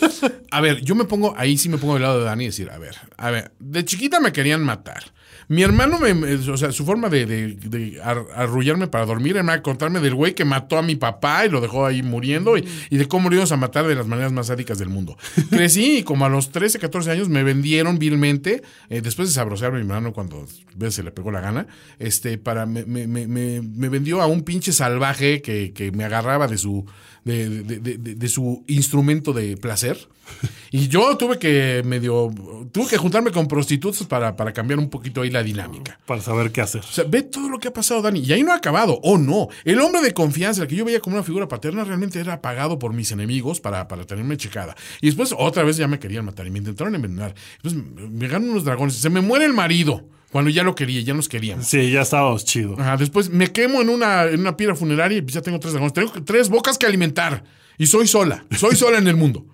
Speaker 5: A ver, yo me pongo, ahí sí me pongo del lado de Dani y decir, a ver, a ver, de chiquita me querían matar. Mi hermano, me, o sea, su forma de, de- de ar- arrullarme para dormir era contarme del güey que mató a mi papá y lo dejó ahí muriendo y, y de cómo lo íbamos a matar de las maneras más sádicas del mundo. (laughs) Crecí y como a los 13, 14 años me vendieron vilmente, eh, después de sabrosearme a mi hermano cuando se le pegó la gana, este, para, me, me- me- me- me vendió a un pinche salvaje que, que me agarraba de su, de, de- de- de- de su instrumento de placer. Y yo tuve que medio, tuve que juntarme con prostitutas para, para cambiar un poquito ahí la dinámica.
Speaker 6: Para saber qué hacer.
Speaker 5: O sea, ve todo lo que ha pasado, Dani. Y ahí no ha acabado. Oh, no. El hombre de confianza, el que yo veía como una figura paterna, realmente era pagado por mis enemigos para, para tenerme checada. Y después otra vez ya me querían matar y me intentaron envenenar. Después me, me ganan unos dragones. Se me muere el marido cuando ya lo quería, ya nos queríamos.
Speaker 6: Sí, ya estábamos chido.
Speaker 5: Ajá, después me quemo en una, en una piedra funeraria y pues ya tengo tres dragones. Tengo tres bocas que alimentar. Y soy sola. Soy sola en el mundo.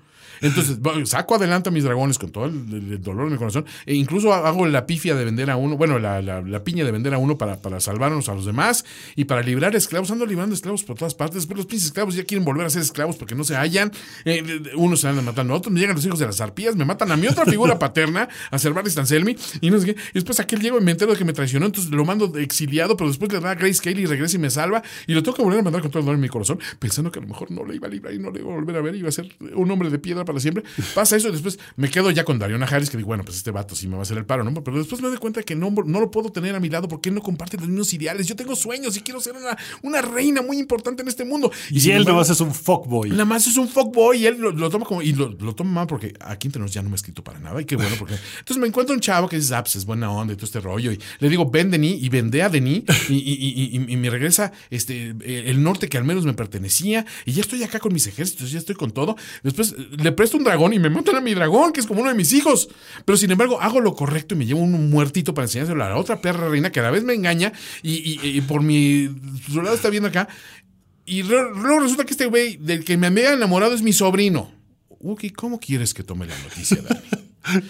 Speaker 5: Entonces, saco adelante a mis dragones con todo el, dolor en mi corazón. E incluso hago la pifia de vender a uno, bueno, la, la- la piña de vender a uno para, para salvarnos a los demás y para librar esclavos. Ando librando esclavos por todas partes. Después los pinches esclavos ya quieren volver a ser esclavos porque no se hallan. Eh, de- de- unos se andan matando a otros. Me llegan los hijos de las arpías, me matan a mi otra figura (laughs) paterna, a Cervantes Anselmi. Y no sé qué. Y después aquel llego y me entero de que me traicionó. Entonces lo mando de exiliado, pero después le da a Grace Kelly y regresa y me salva. Y lo tengo que volver a mandar con todo el dolor en mi corazón, pensando que a lo mejor no le iba a librar y no le iba a volver a ver. Iba a ser un hombre de piedra para siempre. Pasa eso y después me quedo ya con Dariona Harris, que digo, bueno, pues este vato sí me va a hacer el paro, ¿no? Pero después me doy cuenta que no, no lo puedo tener a mi lado porque él no comparte los mismos ideales. Yo tengo sueños y quiero ser una, una reina muy importante en este mundo.
Speaker 6: Y,
Speaker 5: sin
Speaker 6: él nomás es un fuckboy.
Speaker 5: Nada más es un fuckboy y él lo, lo toma como. Y lo, lo toma mal porque aquí entre nos ya no me ha escrito para nada. Y qué bueno, porque. (laughs) Entonces me encuentro un chavo que dice, ah, pues es buena onda y todo este rollo. Y le digo, ven Denis y vendé a Denis. Y, y, y, y- y me regresa este, el norte que al menos me pertenecía. Y ya estoy acá con mis ejércitos, ya estoy con todo. Después le presto un dragón y me matan a mi dragón, que es como uno de mis hijos. Pero sin embargo, hago lo correcto y me llevo un muertito para enseñárselo a la otra perra reina que a la vez me engaña. Y, por mi. Su lado está viendo acá. Y luego resulta que este güey del que me había enamorado es mi sobrino. Wookie, ¿cómo quieres que tome la noticia, Dani?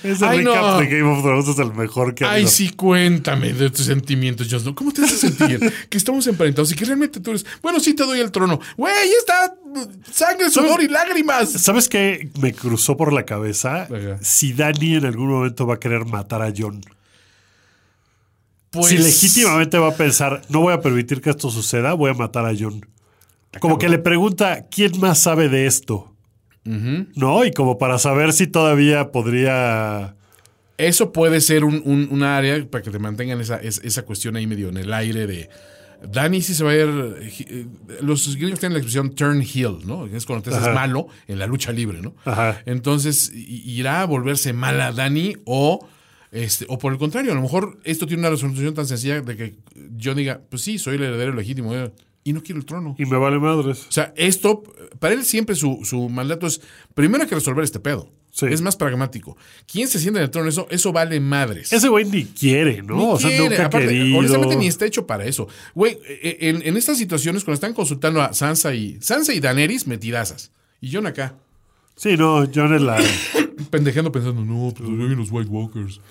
Speaker 6: Ese
Speaker 5: Ay,
Speaker 6: recap
Speaker 5: no.
Speaker 6: de Game of Thrones es el mejor que ha
Speaker 5: Ay,
Speaker 6: habido.
Speaker 5: sí, cuéntame de tus sentimientos, Snow. ¿Cómo te hace sentir? (laughs) que estamos emparentados y que realmente tú eres. Bueno, sí te doy el trono. Güey, ahí está sangre, sudor y lágrimas.
Speaker 6: ¿Sabes qué me cruzó por la cabeza?
Speaker 5: Ajá.
Speaker 6: Si Dani en algún momento va a querer matar a John.
Speaker 5: Pues,
Speaker 6: Si legítimamente va a pensar, no voy a permitir que esto suceda, voy a matar a John. Como que le pregunta, ¿quién más sabe de esto? ¿No? Y como para saber si todavía podría...
Speaker 5: Eso puede ser un, un- un área para que te mantengan esa, es- esa cuestión ahí medio en el aire de. Dani sí se va a ir. eh, Los gringos tienen la expresión turn heel, ¿no? Es cuando te haces
Speaker 6: Ajá.
Speaker 5: malo en la lucha libre, ¿no?
Speaker 6: Ajá.
Speaker 5: Entonces, irá a volverse mala Dani o. Este, o por el contrario, a lo mejor esto tiene una resolución tan sencilla de que yo diga, pues sí, soy el heredero legítimo eh, y no quiero el trono.
Speaker 6: Y me vale madres.
Speaker 5: O sea, esto, para él siempre su, su mandato es, primero hay que resolver este pedo.
Speaker 6: Sí.
Speaker 5: Es más pragmático. ¿Quién se sienta en el trono? Eso, eso vale madres.
Speaker 6: Ese güey ni quiere, ¿no?
Speaker 5: Ni
Speaker 6: o sea,
Speaker 5: quiere.
Speaker 6: nunca
Speaker 5: Aparte,
Speaker 6: querido.
Speaker 5: Honestamente, ni está hecho para eso. Güey, eh, en, en estas situaciones, cuando están consultando a Sansa y Sansa y Daenerys, metidazas. Y John acá,
Speaker 6: Sí, no, John es la... (coughs)
Speaker 5: pendejeando pensando, no, pues vienen los White Walkers.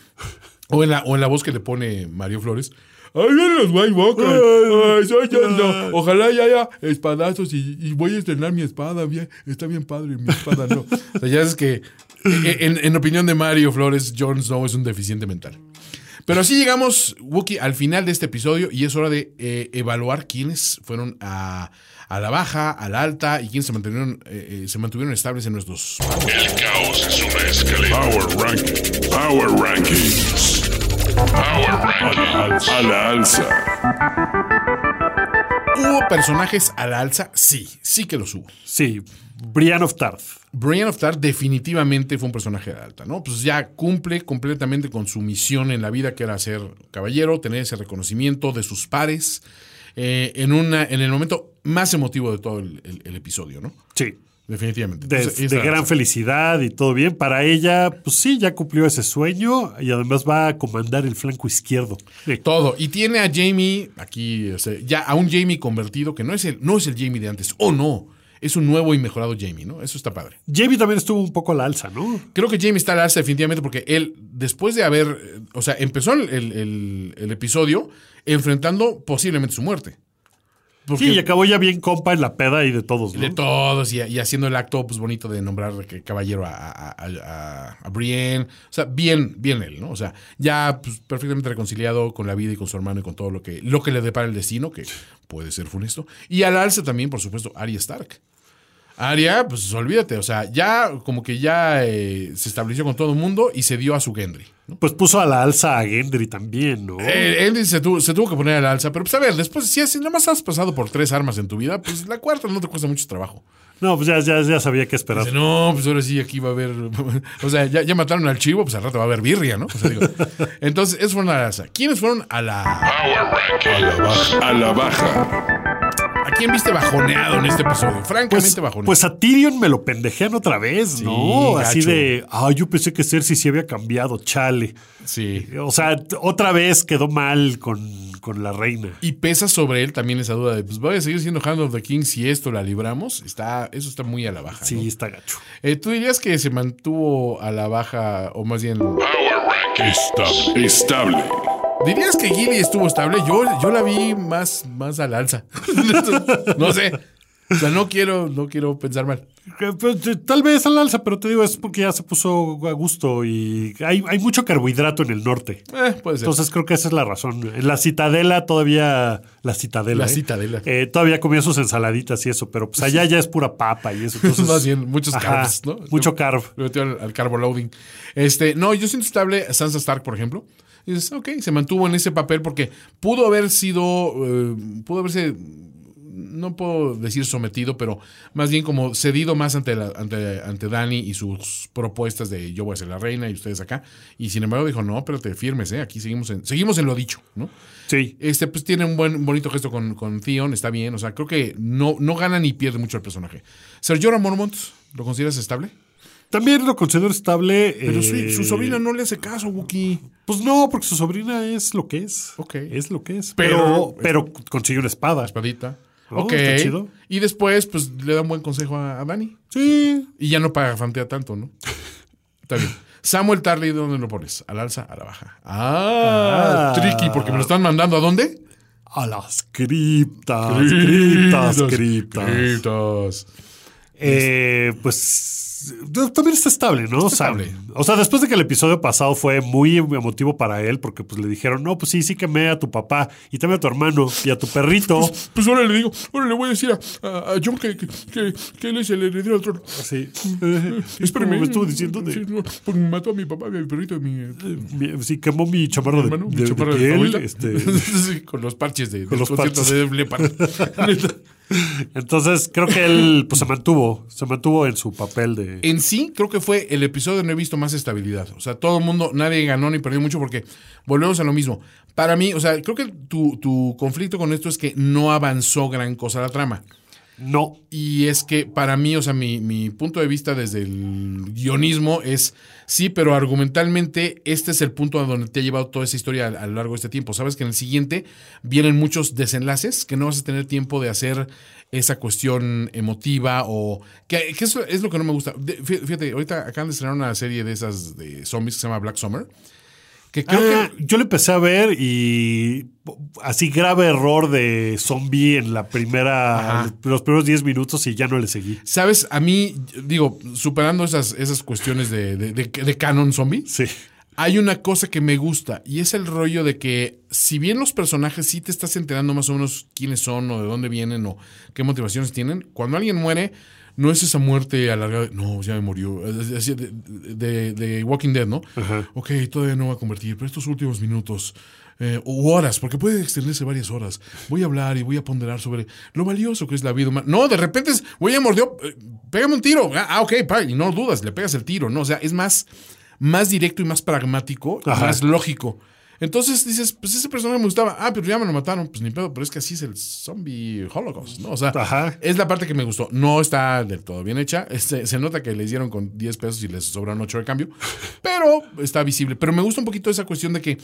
Speaker 5: O en, la, o en la voz que le pone Mario Flores. ¡Ahí vienen los White Walkers! Ay, soy Jon Snow. Ojalá ya haya espadazos y, y voy a estrenar mi espada. Bien, está bien padre, mi espada no. (laughs) O sea, ya es que, eh, en, en opinión de Mario Flores, Jon Snow es un deficiente mental. Pero así llegamos, Wookie, al final de este episodio y es hora de eh, evaluar quiénes fueron a, a la baja, a la alta y quiénes se mantuvieron, eh, eh, se mantuvieron estables en nuestros
Speaker 2: El caos es una escalera. Power Ranking. Power Rankings. A la alza.
Speaker 5: ¿Hubo personajes a la alza? Sí, sí que los hubo.
Speaker 6: Sí, Brian of Tarth.
Speaker 5: Brian of Tarth definitivamente fue un personaje de alta, ¿no? Pues ya cumple completamente con su misión en la vida, que era ser caballero, tener ese reconocimiento de sus pares, eh, en, una, en el momento más emotivo de todo el, el- el episodio, ¿no?
Speaker 6: Sí.
Speaker 5: Definitivamente.
Speaker 6: De,
Speaker 5: Entonces,
Speaker 6: de gran felicidad y todo bien. Para ella, pues sí, ya cumplió ese sueño y además va a comandar el flanco izquierdo.
Speaker 5: Todo. Y tiene a Jamie, aquí, ya a un Jamie convertido, que no es el, no es el Jamie de antes. Oh, no. Es un nuevo y mejorado Jamie, ¿no? Eso está padre.
Speaker 6: Jamie también estuvo un poco a la alza, ¿no?
Speaker 5: Creo que Jamie está al alza definitivamente porque él, después de haber, o sea, empezó el, el- el- el episodio enfrentando posiblemente su muerte. Porque
Speaker 6: Sí, y acabó ya bien compa en la peda y de todos, ¿no?
Speaker 5: de todos y, y haciendo el acto pues bonito de nombrar caballero a- a- a Brienne. O sea, bien, bien él, ¿no? O sea, ya pues, perfectamente reconciliado con la vida y con su hermano y con todo lo que, lo que le depara el destino, que puede ser funesto. Y al alza también, por supuesto, Arya Stark. Arya, pues olvídate, o sea, ya como que ya eh, se estableció con todo el mundo y se dio a su Gendry.
Speaker 6: Pues puso a la alza a Gendry también, ¿no?
Speaker 5: Eh, Gendry se tuvo, se tuvo que poner al alza, pero pues a ver, después, si, así nada más has pasado por tres armas en tu vida, pues la cuarta no te cuesta mucho trabajo.
Speaker 6: No, pues ya, ya, ya sabía qué esperar.
Speaker 5: Dice, no, pues ahora sí, aquí va a haber. (laughs) O sea, ya, ya mataron al chivo, pues al rato va a haber birria, ¿no? O sea, digo, (laughs) entonces, esos fueron a la alza. ¿Quiénes fueron a la.
Speaker 2: Power Rankings. A la baja.
Speaker 5: ¿A quién viste bajoneado en este episodio? Francamente
Speaker 6: Pues,
Speaker 5: bajoneado.
Speaker 6: pues a Tyrion me lo pendejean otra vez, ¿no?
Speaker 5: gacho.
Speaker 6: Así de, ah, yo pensé que Cersei sí había cambiado, chale.
Speaker 5: sí.
Speaker 6: O sea, otra vez quedó mal con, con la reina.
Speaker 5: Y pesa sobre él también esa duda de, pues voy a seguir siendo Hand of the King si esto la libramos. Está, eso está muy a la baja.
Speaker 6: Sí,
Speaker 5: ¿no?
Speaker 6: está gacho.
Speaker 5: Eh, ¿Tú dirías que se mantuvo a la baja, o más bien,
Speaker 2: Power Rankings. Estable. Estable.
Speaker 5: ¿Dirías que Gilly estuvo estable? Yo, yo la vi más, más al alza. (laughs) no sé. O sea, no quiero, no quiero pensar mal.
Speaker 6: Pues, eh, Tal vez al alza, pero te digo, es porque ya se puso a gusto y hay, hay mucho carbohidrato en el norte.
Speaker 5: Eh, puede ser.
Speaker 6: Entonces creo que esa es la razón. En la citadela todavía, la citadela.
Speaker 5: La
Speaker 6: ¿eh?
Speaker 5: Citadela.
Speaker 6: Eh, todavía comía sus ensaladitas y eso, pero pues allá ya es pura papa y eso. Entonces, (laughs)
Speaker 5: Más bien, muchos
Speaker 6: Ajá,
Speaker 5: carbs, ¿no?
Speaker 6: Mucho carb.
Speaker 5: Le metió al, al carbo loading. Este, no, yo siento estable Sansa Stark, por ejemplo. Y dices, ok, se mantuvo en ese papel porque pudo haber sido, eh, pudo haberse, no puedo decir sometido, pero más bien como cedido más ante, la- ante, ante Dani y sus propuestas de yo voy a ser la reina y ustedes acá. Y sin embargo dijo, no, espérate, firmes, ¿eh? aquí seguimos en, seguimos en lo dicho, ¿no?
Speaker 6: Sí.
Speaker 5: Este, pues tiene un buen, un bonito gesto con, con Theon, está bien. O sea, creo que no, no gana ni pierde mucho el personaje. Ser Jorah Mormont, ¿lo consideras estable?
Speaker 6: También lo considero estable.
Speaker 5: Pero su,
Speaker 6: eh,
Speaker 5: su sobrina no le hace caso, Wookie.
Speaker 6: Pues no, porque su sobrina es lo que es.
Speaker 5: Ok.
Speaker 6: Es lo que es.
Speaker 5: Pero-
Speaker 6: Pero, pero consigue una espada.
Speaker 5: Espadita.
Speaker 6: ¿no?
Speaker 5: Ok.
Speaker 6: Está chido.
Speaker 5: Y después, pues le da un buen consejo a, a Dani.
Speaker 6: Sí.
Speaker 5: Y ya no paga fantea tanto, ¿no? (laughs) Está bien. Samuel Tarly, ¿dónde lo pones? ¿Al alza? ¿A la baja? Ah,
Speaker 6: Ah.
Speaker 5: tricky, porque me lo están mandando ¿a dónde?
Speaker 6: A las criptas, criptas, criptas.
Speaker 5: Criptas.
Speaker 6: Eh, pues también está estable, ¿no?
Speaker 5: Está estable.
Speaker 6: O sea, después de que el episodio pasado fue muy emotivo para él, porque pues le dijeron, no, pues sí, sí quemé a tu papá y también a tu hermano y a tu perrito.
Speaker 5: Pues ahora le digo, ahora le voy a decir a, a- a John que, que, que- que él es el heredero al trono.
Speaker 6: Sí.
Speaker 5: Espérame.
Speaker 6: me estuvo diciendo de,
Speaker 5: Sí, no, porque mató a mi papá, a mi perrito, a mi,
Speaker 6: mi- sí, quemó mi chamarra de,
Speaker 5: mi
Speaker 6: de- de piel, este, (laughs)
Speaker 5: Sí, con los parches de,
Speaker 6: Con
Speaker 5: del
Speaker 6: los parches.
Speaker 5: de. Neta. (laughs) (laughs)
Speaker 6: Entonces, creo que él pues se mantuvo, se mantuvo en su papel de...
Speaker 5: en sí, creo que fue el episodio donde he visto más estabilidad. O sea, todo el mundo, nadie ganó ni perdió mucho porque volvemos a lo mismo. Para mí, o sea, creo que tu, tu conflicto con esto es que no avanzó gran cosa la trama.
Speaker 6: No,
Speaker 5: Y es que para mí, o sea, mi, mi punto de vista desde el guionismo es, sí, pero argumentalmente este es el punto a donde te ha llevado toda esa historia a, lo largo de este tiempo. Sabes que en el siguiente vienen muchos desenlaces que no vas a tener tiempo de hacer esa cuestión emotiva o... que, que eso es lo que no me gusta. Fíjate, ahorita acaban de estrenar una serie de esas de zombies que se llama Black Summer. Que creo
Speaker 6: Ah,
Speaker 5: que...
Speaker 6: yo lo empecé a ver y así grave error de zombie en la primera,
Speaker 5: Ajá.
Speaker 6: los primeros 10 minutos y ya no le seguí.
Speaker 5: Sabes, a mí, digo, superando esas, esas cuestiones de, de, de- de canon zombie,
Speaker 6: Sí.
Speaker 5: hay una cosa que me gusta y es el rollo de que si bien los personajes sí te estás enterando más o menos quiénes son o de dónde vienen o qué motivaciones tienen, cuando alguien muere no es esa muerte alargada, no, ya me murió, de, de- de Walking Dead, ¿no? Ok, todavía no va a convertir, pero estos últimos minutos eh, u horas, porque puede extenderse varias horas, voy a hablar y voy a ponderar sobre lo valioso que es la vida humana. No, de repente es, güey, ya mordió, eh, pégame un tiro, ah, ok, pa, y no dudas, le pegas el tiro, ¿no? O sea, es más más directo y más pragmático,
Speaker 6: Ajá.
Speaker 5: más lógico. Entonces dices, pues ese personaje me gustaba. Ah, pero ya me lo mataron. Pues ni pedo, pero es que así es el zombie holocaust, ¿no? O sea,
Speaker 6: Ajá.
Speaker 5: es la parte que me gustó. No está del todo bien hecha. Este, se nota que le hicieron con 10 pesos y les sobran 8 de cambio. Pero está visible. Pero me gusta un poquito esa cuestión de que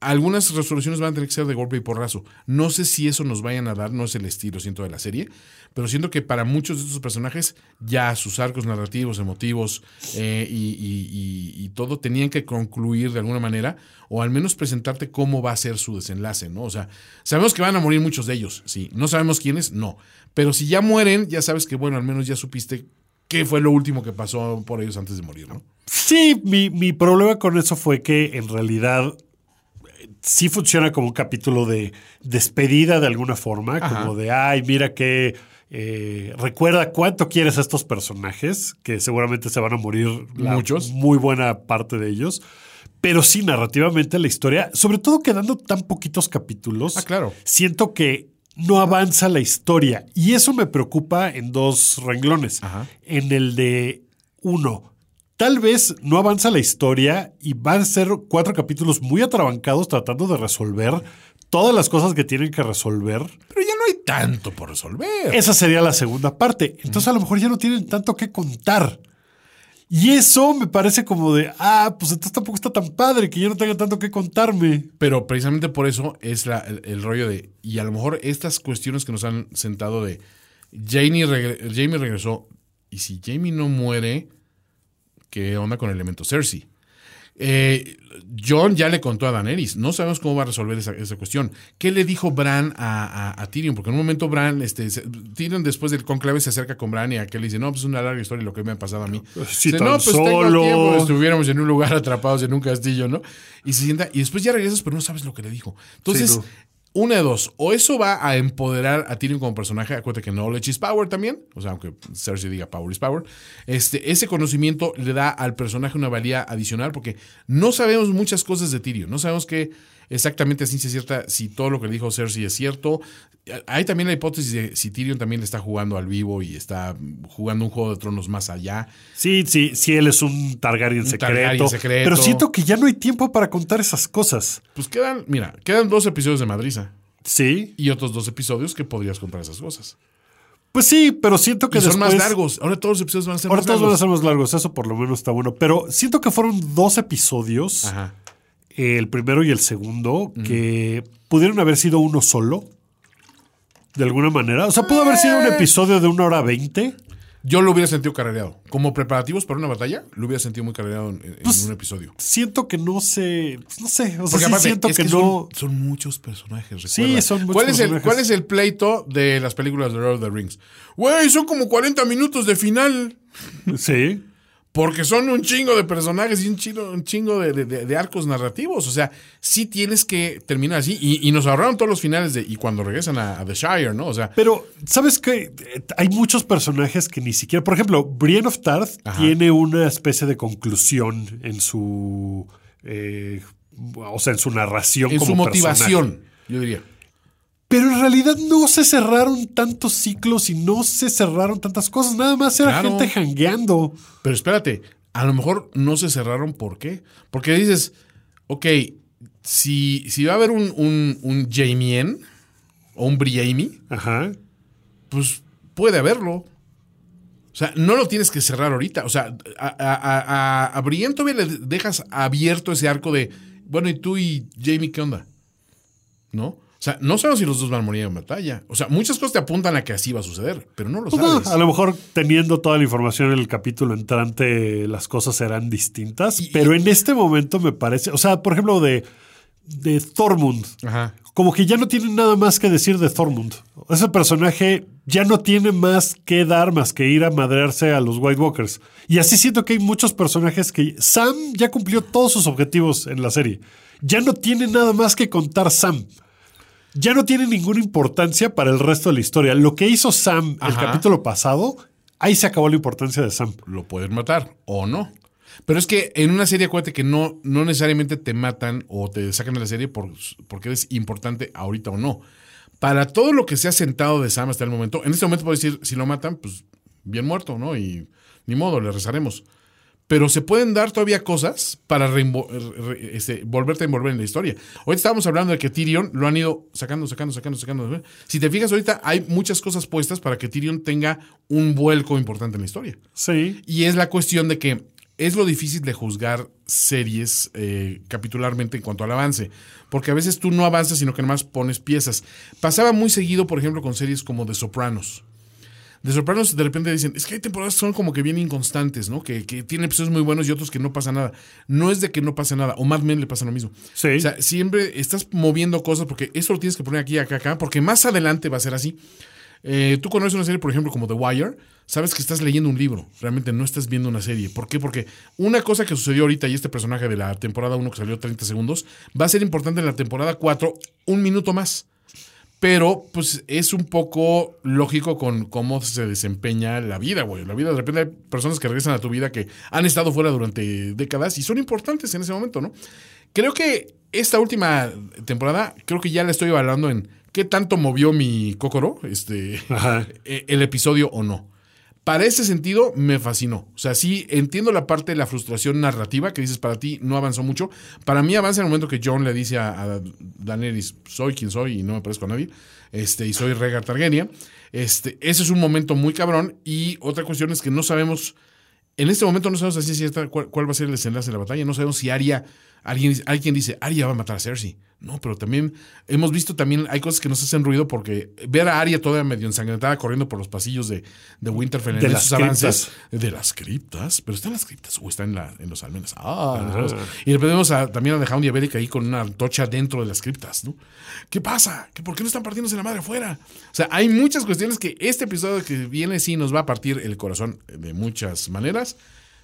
Speaker 5: algunas resoluciones van a tener que ser de golpe y porrazo. No sé si eso nos vayan a dar, no es el estilo, siento, de la serie, pero siento que para muchos de estos personajes ya sus arcos narrativos, emotivos eh, y, y- y- y todo tenían que concluir de alguna manera o al menos presentarte cómo va a ser su desenlace, ¿no? O sea, sabemos que van a morir muchos de ellos, sí. No sabemos quiénes, no. Pero si ya mueren, ya sabes que, bueno, al menos ya supiste qué fue lo último que pasó por ellos antes de morir, ¿no?
Speaker 6: Sí, mi, mi problema con eso fue que en realidad sí funciona como un capítulo de despedida de alguna forma,
Speaker 5: Ajá.
Speaker 6: como de, ay, mira que eh, recuerda cuánto quieres a estos personajes, que seguramente se van a morir la
Speaker 5: Muchos.
Speaker 6: muy buena parte de ellos. Pero sí, narrativamente la historia, sobre todo quedando tan poquitos capítulos,
Speaker 5: Ah, claro.
Speaker 6: siento que no avanza la historia. Y eso me preocupa en dos renglones.
Speaker 5: Ajá.
Speaker 6: En el de uno, tal vez no avanza la historia y van a ser cuatro capítulos muy atrabancados tratando de resolver todas las cosas que tienen que resolver.
Speaker 5: Pero ya no hay tanto por resolver.
Speaker 6: Esa sería la segunda parte. Entonces a lo mejor ya no tienen tanto que contar. Y eso me parece como de, ah, pues entonces tampoco está tan padre que ya no tengan tanto que contarme.
Speaker 5: Pero precisamente por eso es la- el, el rollo de. Y a lo mejor estas cuestiones que nos han sentado de. Jamie, regre- Jamie regresó. Y si Jamie no muere, ¿qué onda con el elemento Cersei? Eh, John ya le contó a Daenerys. No sabemos cómo va a resolver esa, esa cuestión. ¿Qué le dijo Bran a, a- a Tyrion? Porque en un momento Bran, este, se- Tyrion después del conclave se acerca con Bran y aquel le dice, no, pues es una larga historia lo que me ha pasado a mí. (laughs)
Speaker 6: Sí,
Speaker 5: Dice,
Speaker 6: tan
Speaker 5: no, pues
Speaker 6: solo".
Speaker 5: tiempo, estuviéramos en un lugar (laughs) atrapados en un castillo, ¿no? Y se sienta, y después ya regresas, pero no sabes lo que le dijo. Entonces,
Speaker 6: Sí, no.
Speaker 5: Una de dos, o eso va a empoderar a Tyrion como personaje, acuérdate que knowledge is power también, o sea, aunque Cersei diga power is power, este, ese conocimiento le da al personaje una valía adicional porque no sabemos muchas cosas de Tyrion, no sabemos que exactamente a ciencia cierta si todo lo que le dijo Cersei es cierto. Hay también la hipótesis de si Tyrion también le está jugando al vivo y está jugando un juego de tronos más allá.
Speaker 6: Sí, sí, sí, él es un Targaryen, secreto,
Speaker 5: Targaryen secreto.
Speaker 6: Pero siento que ya no hay tiempo para contar esas cosas.
Speaker 5: Pues quedan, mira, quedan dos episodios de Madriza
Speaker 6: Sí.
Speaker 5: y otros dos episodios que podrías contar esas cosas.
Speaker 6: Pues sí, pero siento que
Speaker 5: Y son
Speaker 6: después.
Speaker 5: más largos. Ahora todos los episodios van a ser
Speaker 6: Ahora
Speaker 5: más
Speaker 6: todos van a
Speaker 5: largos.
Speaker 6: ser más largos, eso por lo menos está bueno. Pero siento que fueron dos episodios,
Speaker 5: Ajá.
Speaker 6: El primero y el segundo, que pudieron haber sido uno solo. de alguna manera. O sea, pudo haber sido un
Speaker 5: Eh.
Speaker 6: episodio de una hora veinte.
Speaker 5: Yo lo hubiera sentido carrereado. Como preparativos para una batalla, lo hubiera sentido muy carrereado en, en
Speaker 6: Pues,
Speaker 5: un episodio.
Speaker 6: Siento que no sé, no sé, o sea, sí
Speaker 5: aparte,
Speaker 6: siento
Speaker 5: es
Speaker 6: que,
Speaker 5: que
Speaker 6: no.
Speaker 5: son, son muchos personajes.
Speaker 6: Sí,
Speaker 5: recuerda.
Speaker 6: son muchos
Speaker 5: ¿Cuál es, el,
Speaker 6: personajes.
Speaker 5: ¿Cuál es el pleito de las películas de Lord of the Rings? Güey, son como 40 minutos de final.
Speaker 6: Sí.
Speaker 5: Porque son un chingo de personajes y un chingo, un chingo de, de- de arcos narrativos. O sea, sí tienes que terminar así. Y, y nos ahorraron todos los finales de. Y cuando regresan a, a The Shire, ¿no? O sea,
Speaker 6: Pero, ¿sabes qué? Hay muchos personajes que ni siquiera. Por ejemplo, Brienne of Tarth
Speaker 5: Ajá.
Speaker 6: tiene una especie de conclusión en su. eh, o sea, en su narración.
Speaker 5: en
Speaker 6: como
Speaker 5: su motivación,
Speaker 6: personaje.
Speaker 5: yo diría.
Speaker 6: Pero en realidad no se cerraron tantos ciclos y no se cerraron tantas cosas. Nada más era
Speaker 5: Claro.
Speaker 6: gente jangueando.
Speaker 5: Pero espérate, a lo mejor no se cerraron. ¿Por qué? Porque dices, ok, si, si va a haber un, un, un Jamien o un Briamie,
Speaker 6: Ajá.
Speaker 5: pues puede haberlo. O sea, no lo tienes que cerrar ahorita. O sea, a, a, a, todavía le dejas abierto ese arco de, bueno, ¿y tú y Jamie qué onda? ¿No? O sea, no sabemos si los dos van a morir en batalla. O sea, muchas cosas te apuntan a que así va a suceder, pero no lo
Speaker 6: Pues no,
Speaker 5: sabes.
Speaker 6: a lo mejor teniendo toda la información en el capítulo entrante, las cosas serán distintas. pero en este momento me parece. O sea, por ejemplo, de, de Thormund.
Speaker 5: Ajá.
Speaker 6: Como que ya no tienen nada más que decir de Thormund. Ese personaje ya no tiene más que dar más que ir a madrearse a los White Walkers. Y así siento que hay muchos personajes que Sam ya cumplió todos sus objetivos en la serie. Ya no tiene nada más que contar Sam. Ya no tiene ninguna importancia para el resto de la historia. Lo que hizo Sam el capítulo pasado, ahí se acabó la importancia de Sam.
Speaker 5: lo pueden matar o no. Pero es que en una serie, acuérdate que no, no necesariamente te matan o te sacan de la serie por, porque eres importante ahorita o no. Para todo lo que se ha sentado de Sam hasta el momento, en este momento puedo decir, si lo matan, pues bien muerto, ¿no? Y ni modo, le rezaremos. Pero se pueden dar todavía cosas para este, volverte a envolver en la historia. Hoy estábamos hablando de que Tyrion lo han ido sacando, sacando, sacando, sacando. Si te fijas ahorita, hay muchas cosas puestas para que Tyrion tenga un vuelco importante en la historia.
Speaker 6: Sí.
Speaker 5: Y es la cuestión de que es lo difícil de juzgar series eh, capitularmente en cuanto al avance. Porque a veces tú no avanzas, sino que además pones piezas. Pasaba muy seguido, por ejemplo, con series como The Sopranos. The Sopranos de repente dicen, es que hay temporadas que son como que bien inconstantes, ¿no? Que, que tienen episodios muy buenos y otros que no pasa nada. No es de que no pase nada. O Mad Men le pasa lo mismo.
Speaker 6: Sí.
Speaker 5: O sea, siempre estás moviendo cosas porque eso lo tienes que poner aquí, acá, acá, porque más adelante va a ser así. Eh, tú conoces una serie, por ejemplo, como The Wire, sabes que estás leyendo un libro, realmente no estás viendo una serie. ¿Por qué? Porque una cosa que sucedió ahorita y este personaje de la temporada 1 que salió 30 segundos, va a ser importante en la temporada 4 un minuto más. Pero, pues, es un poco lógico con cómo se desempeña la vida, güey. La vida, de repente hay personas que regresan a tu vida que han estado fuera durante décadas y son importantes en ese momento, ¿no? Creo que esta última temporada, creo que ya la estoy evaluando en qué tanto movió mi cócoro, este,
Speaker 6: Ajá. (laughs)
Speaker 5: eh, el episodio o no. Para ese sentido, me fascinó. O sea, sí entiendo la parte de la frustración narrativa que dices para ti no avanzó mucho. Para mí avanza en el momento que John le dice a, a Daenerys, soy quien soy y no me parezco a nadie, este, y soy Rhaegar Targaryen. Este, ese es un momento muy cabrón. Y otra cuestión es que no sabemos, en este momento no sabemos así cierta cuál, cuál va a ser el desenlace de la batalla. No sabemos si Arya, alguien, alguien dice, Arya va a matar a Cersei. No, pero también hemos visto también, hay cosas que nos hacen ruido porque ver a Arya toda medio ensangrentada corriendo por los pasillos de, de Winterfell en
Speaker 6: De
Speaker 5: esos avances. De las criptas. Pero está en las criptas o está en, la, en los almenas. Ah, sabes. Y vemos a, también a The Hound y a Beric ahí con una antorcha dentro de las criptas, ¿no? ¿Qué pasa? ¿Que ¿Por qué no están partiéndose la madre afuera? O sea, hay muchas cuestiones que este episodio que viene sí nos va a partir el corazón de muchas maneras.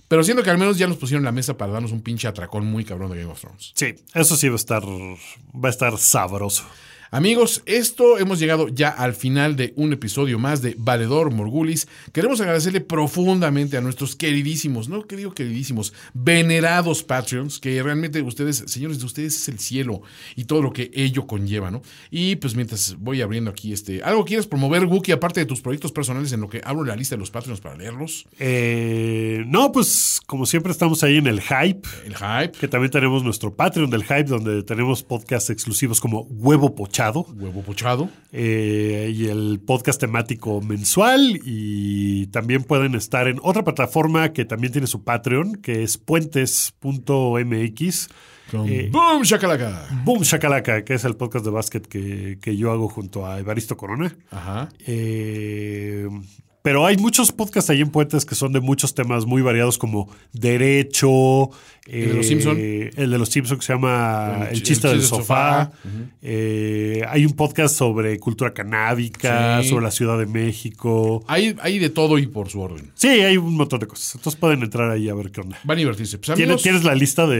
Speaker 5: Pero siento que al menos ya nos pusieron la mesa para darnos un pinche atracón muy cabrón de Game of Thrones.
Speaker 6: Sí, eso sí va a estar, va a estar sabroso.
Speaker 5: Amigos, esto hemos llegado ya al final de un episodio más de Valedor Morgulis. Queremos agradecerle profundamente a nuestros queridísimos, no que digo queridísimos, venerados Patreons, que realmente ustedes, señores, de ustedes es el cielo y todo lo que ello conlleva, ¿no? Y pues mientras voy abriendo aquí este, ¿algo quieres promover, Wookie, aparte de tus proyectos personales en lo que abro la lista de los Patreons para leerlos?
Speaker 6: Eh, no, pues como siempre estamos ahí en el hype,
Speaker 5: El hype,
Speaker 6: que también tenemos nuestro Patreon del hype, donde tenemos podcasts exclusivos como Huevo Pochado.
Speaker 5: Huevo pochado.
Speaker 6: eh, y el podcast temático mensual y también pueden estar en otra plataforma que también tiene su Patreon, que es puentes.mx
Speaker 5: Con
Speaker 6: Eh,
Speaker 5: Boom Shakalaka.
Speaker 6: Boom Shakalaka, que es el podcast de básquet que, que yo hago junto a Evaristo Corona.
Speaker 5: Ajá.
Speaker 6: Eh, pero hay muchos podcasts ahí en Puentes que son de muchos temas muy variados como derecho.
Speaker 5: ¿El de los
Speaker 6: eh,
Speaker 5: Simpson?
Speaker 6: El de los Simpson que se llama
Speaker 5: El
Speaker 6: El,
Speaker 5: chi-
Speaker 6: chiste
Speaker 5: el
Speaker 6: del
Speaker 5: chiste del
Speaker 6: sofá. Eh, hay un podcast sobre cultura canábica,
Speaker 5: Sí.
Speaker 6: sobre la Ciudad de México.
Speaker 5: Hay, hay de todo y por su orden.
Speaker 6: Sí, hay un montón de cosas. Entonces pueden entrar ahí a ver qué onda.
Speaker 5: Van a divertirse. Pues,
Speaker 6: ¿Tienes,
Speaker 5: amigos,
Speaker 6: tienes la lista de,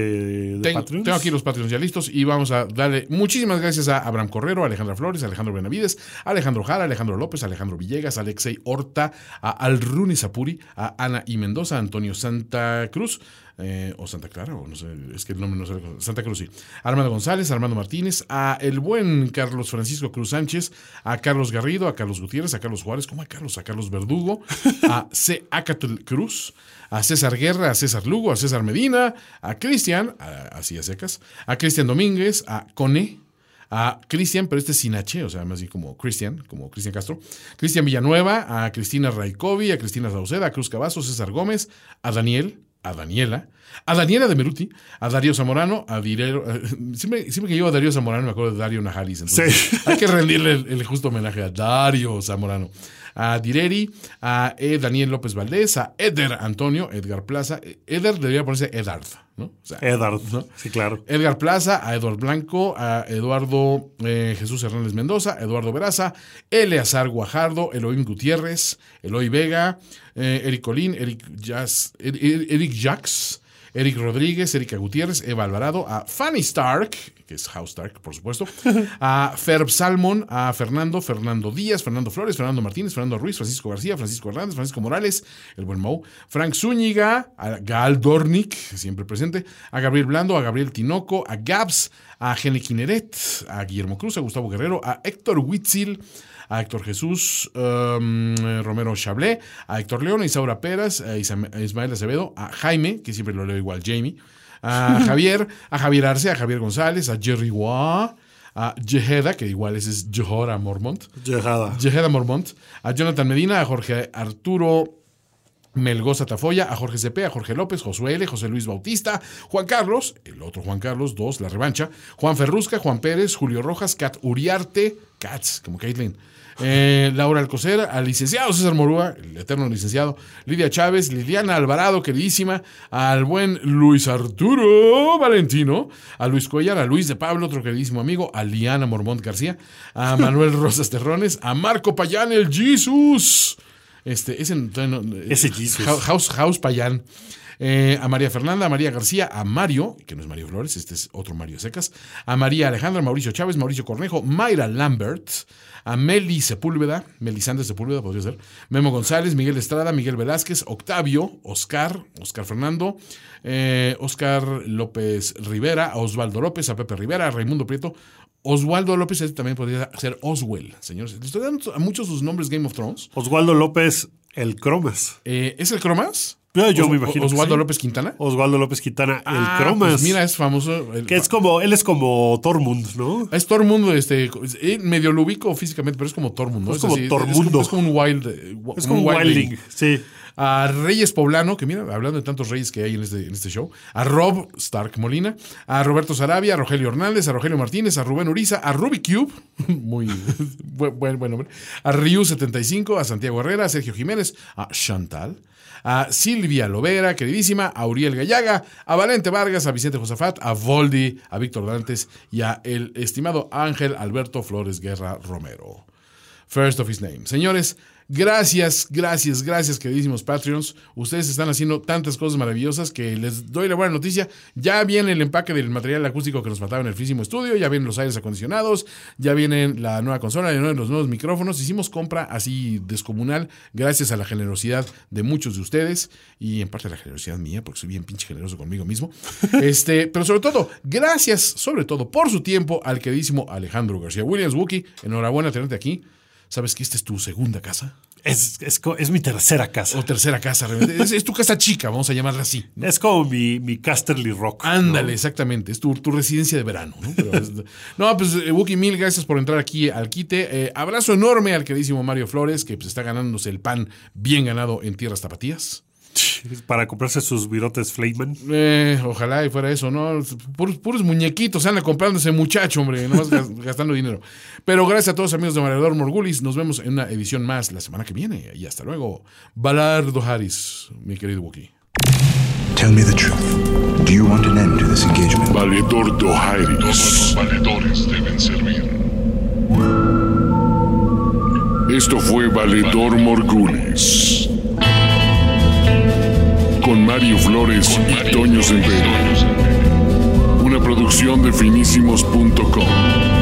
Speaker 6: de
Speaker 5: Tengo,
Speaker 6: Patreons?
Speaker 5: tengo aquí los Patreons ya listos y vamos a darle muchísimas gracias a Abraham Correro, a Alejandra Flores, a Alejandro Benavides, a Alejandro Jara, a Alejandro López, a Alejandro Villegas, a Alexei Horta, a Alruni Zapuri, a Ana y Mendoza, a Antonio Santa Cruz, eh, o Santa Clara, o no sé, es que el nombre no sé, Santa Cruz sí, Armando González, Armando Martínez, a el buen Carlos Francisco Cruz Sánchez, a Carlos Garrido, a Carlos Gutiérrez, a Carlos Juárez, ¿cómo a Carlos? A Carlos Verdugo, (laughs) a C. Acatl Cruz, a César Guerra, a César Lugo, a César Medina, a Cristian, así a secas, a Cristian Domínguez, a Cone, a Cristian, pero este es sin H, o sea, más bien como Cristian, como Cristian Castro, Cristian Villanueva, a Cristina Raicovi, a Cristina Sauceda, a Cruz Cavazo, César Gómez, a Daniel, a Daniela, a Daniela de Meruti, a Darío Zamorano, a Direro, (laughs) siempre, siempre que llego a Darío Zamorano me acuerdo de Dario Najalis, entonces
Speaker 6: Sí. (laughs)
Speaker 5: hay que rendirle el, el justo homenaje a Dario Zamorano, a Direri, a E. Daniel López Valdés, a Eder Antonio, Edgar Plaza, Eder debería ponerse Edard, ¿no? O sea,
Speaker 6: Edard.
Speaker 5: ¿no?
Speaker 6: Sí, claro.
Speaker 5: Edgar Plaza, a Eduardo Blanco, a Eduardo eh, Jesús Hernández Mendoza, Eduardo Veraza, Eleazar Guajardo, Elohim Gutiérrez, Eloy Vega, eh, Eric Colín, Eric, Jazz, Er- Er- Eric Jax, Eric Rodríguez, Erika Gutiérrez, Eva Alvarado, a Fanny Stark, que es House Stark, por supuesto, (laughs) a Ferb Salmon, a Fernando, Fernando Díaz, Fernando Flores, Fernando Martínez, Fernando Ruiz, Francisco García, Francisco Hernández, Francisco Morales, el buen Mou, Frank Zúñiga, a Gal Dornick, siempre presente, a Gabriel Blando, a Gabriel Tinoco, a Gabs, a Gene Kineret, a Guillermo Cruz, a Gustavo Guerrero, a Héctor Huitzil, a Héctor Jesús um, Romero Chablé, a Héctor León, a Isaura Peras, a Ismael Acevedo, a Jaime, que siempre lo leo igual, Jamie, a (laughs) Javier, a Javier Arce, a Javier González, a Jerry Wah, a Jeheda, que igual ese es Jehora Mormont,
Speaker 6: Llegada.
Speaker 5: Jeheda Mormont, a Jonathan Medina, a Jorge Arturo Melgoza Tafoya, a Jorge Cepé, a Jorge López, Josué L., José Luis Bautista, Juan Carlos, el otro Juan Carlos, dos, la revancha, Juan Ferrusca, Juan Pérez, Julio Rojas, Cat Uriarte, Cats, como Caitlin, eh, Laura Alcocer, al licenciado César Morúa, el eterno licenciado, Lidia Chávez, Liliana Alvarado, queridísima, al buen Luis Arturo Valentino, a Luis Cuellar, a Luis de Pablo, otro queridísimo amigo, a Liana Mormont García, a Manuel (laughs) Rosas Terrones, a Marco Payán, el Jesus. Este, ese, no, no,
Speaker 6: Ese Jesus.
Speaker 5: House, House Payán. Eh, a María Fernanda, a María García, a Mario, que no es Mario Flores, este es otro Mario Secas, a María Alejandra, Mauricio Chávez, Mauricio Cornejo, Mayra Lambert, a Meli Sepúlveda, Melisandre Sepúlveda podría ser, Memo González, Miguel Estrada, Miguel Velázquez, Octavio, Oscar, Oscar Fernando, eh, Oscar López Rivera, a Osvaldo López, a Pepe Rivera, a Raimundo Prieto, Oswaldo López este también podría ser Oswell, señores. Le estoy dando a muchos sus nombres Game of Thrones.
Speaker 6: Oswaldo López, el Cromas.
Speaker 5: Eh, ¿Es el Cromas?
Speaker 6: Yo, yo
Speaker 5: Os-
Speaker 6: me imagino.
Speaker 5: Oswaldo
Speaker 6: sí.
Speaker 5: López Quintana.
Speaker 6: Oswaldo López Quintana,
Speaker 5: Ah,
Speaker 6: el Cromas.
Speaker 5: pues mira, es famoso. el-
Speaker 6: que es como, él es como Tormund, ¿no?
Speaker 5: es Tormund, este, eh, medio lo ubico físicamente, pero es como Tormund, ¿no?
Speaker 6: Es como
Speaker 5: Es
Speaker 6: Tormundo.
Speaker 5: como, es como un wild. eh,
Speaker 6: Es como un wildling, sí.
Speaker 5: A Reyes Poblano, que mira, hablando de tantos reyes que hay en este, en este show. A Rob Stark Molina. A Roberto Sarabia, a Rogelio Hernández, a Rogelio Martínez, a Rubén Uriza, a Ruby Cube. (laughs) Muy (laughs) buen, buen, buen nombre. A Ryu75, a Santiago Herrera, a Sergio Jiménez, a Chantal. A Silvia Lovera, queridísima, a Uriel Gallaga, a Valente Vargas, a Vicente Josafat, a Voldi, a Víctor Dantes y a el estimado Ángel Alberto Flores Guerra Romero. First of his name. Señores, gracias, gracias, gracias, queridísimos Patreons. Ustedes están haciendo tantas cosas maravillosas que les doy la buena noticia. Ya viene el empaque del material acústico que nos faltaba en el físimo estudio, ya vienen los aires acondicionados, ya vienen la nueva consola, ya vienen los nuevos micrófonos. Hicimos compra así descomunal gracias a la generosidad de muchos de ustedes y en parte a la generosidad mía, porque soy bien pinche generoso conmigo mismo. (laughs) Este, pero sobre todo, gracias, sobre todo, por su tiempo al queridísimo Alejandro García Williams Wookie. Enhorabuena tenerte aquí. ¿Sabes que esta es tu segunda casa?
Speaker 6: Es, es, mi tercera casa.
Speaker 5: O tercera casa, realmente. (laughs) Es, es tu casa chica, vamos a llamarla así. ¿no?
Speaker 6: Es como mi, mi Casterly Rock. ¿no?
Speaker 5: Ándale, exactamente. Es tu, tu residencia de verano. No, Pero es- (laughs) no, pues, eh, Wookie, mil gracias por entrar aquí al quite. Eh, abrazo enorme al queridísimo Mario Flores, que pues, está ganándose el pan bien ganado en tierras tapatías. (laughs)
Speaker 6: Para comprarse sus virotes Flayman.
Speaker 5: Eh, ojalá y fuera eso, ¿no? Puros, puros muñequitos anda comprando ese muchacho, hombre, nomás gas- (laughs) gastando dinero. Pero gracias a todos amigos de Marador Morgulis, nos vemos en una edición más la semana que viene. Y hasta luego. Balardo Harris, mi querido Wookie.
Speaker 3: Tell me the truth. Do you want an end to this engagement?
Speaker 2: Valedor Dohairis.
Speaker 7: Todos los valedores deben servir.
Speaker 2: Esto fue Valedor Morgulis. Con Mario Flores y Toño Sempere. Una producción de finísimos.com.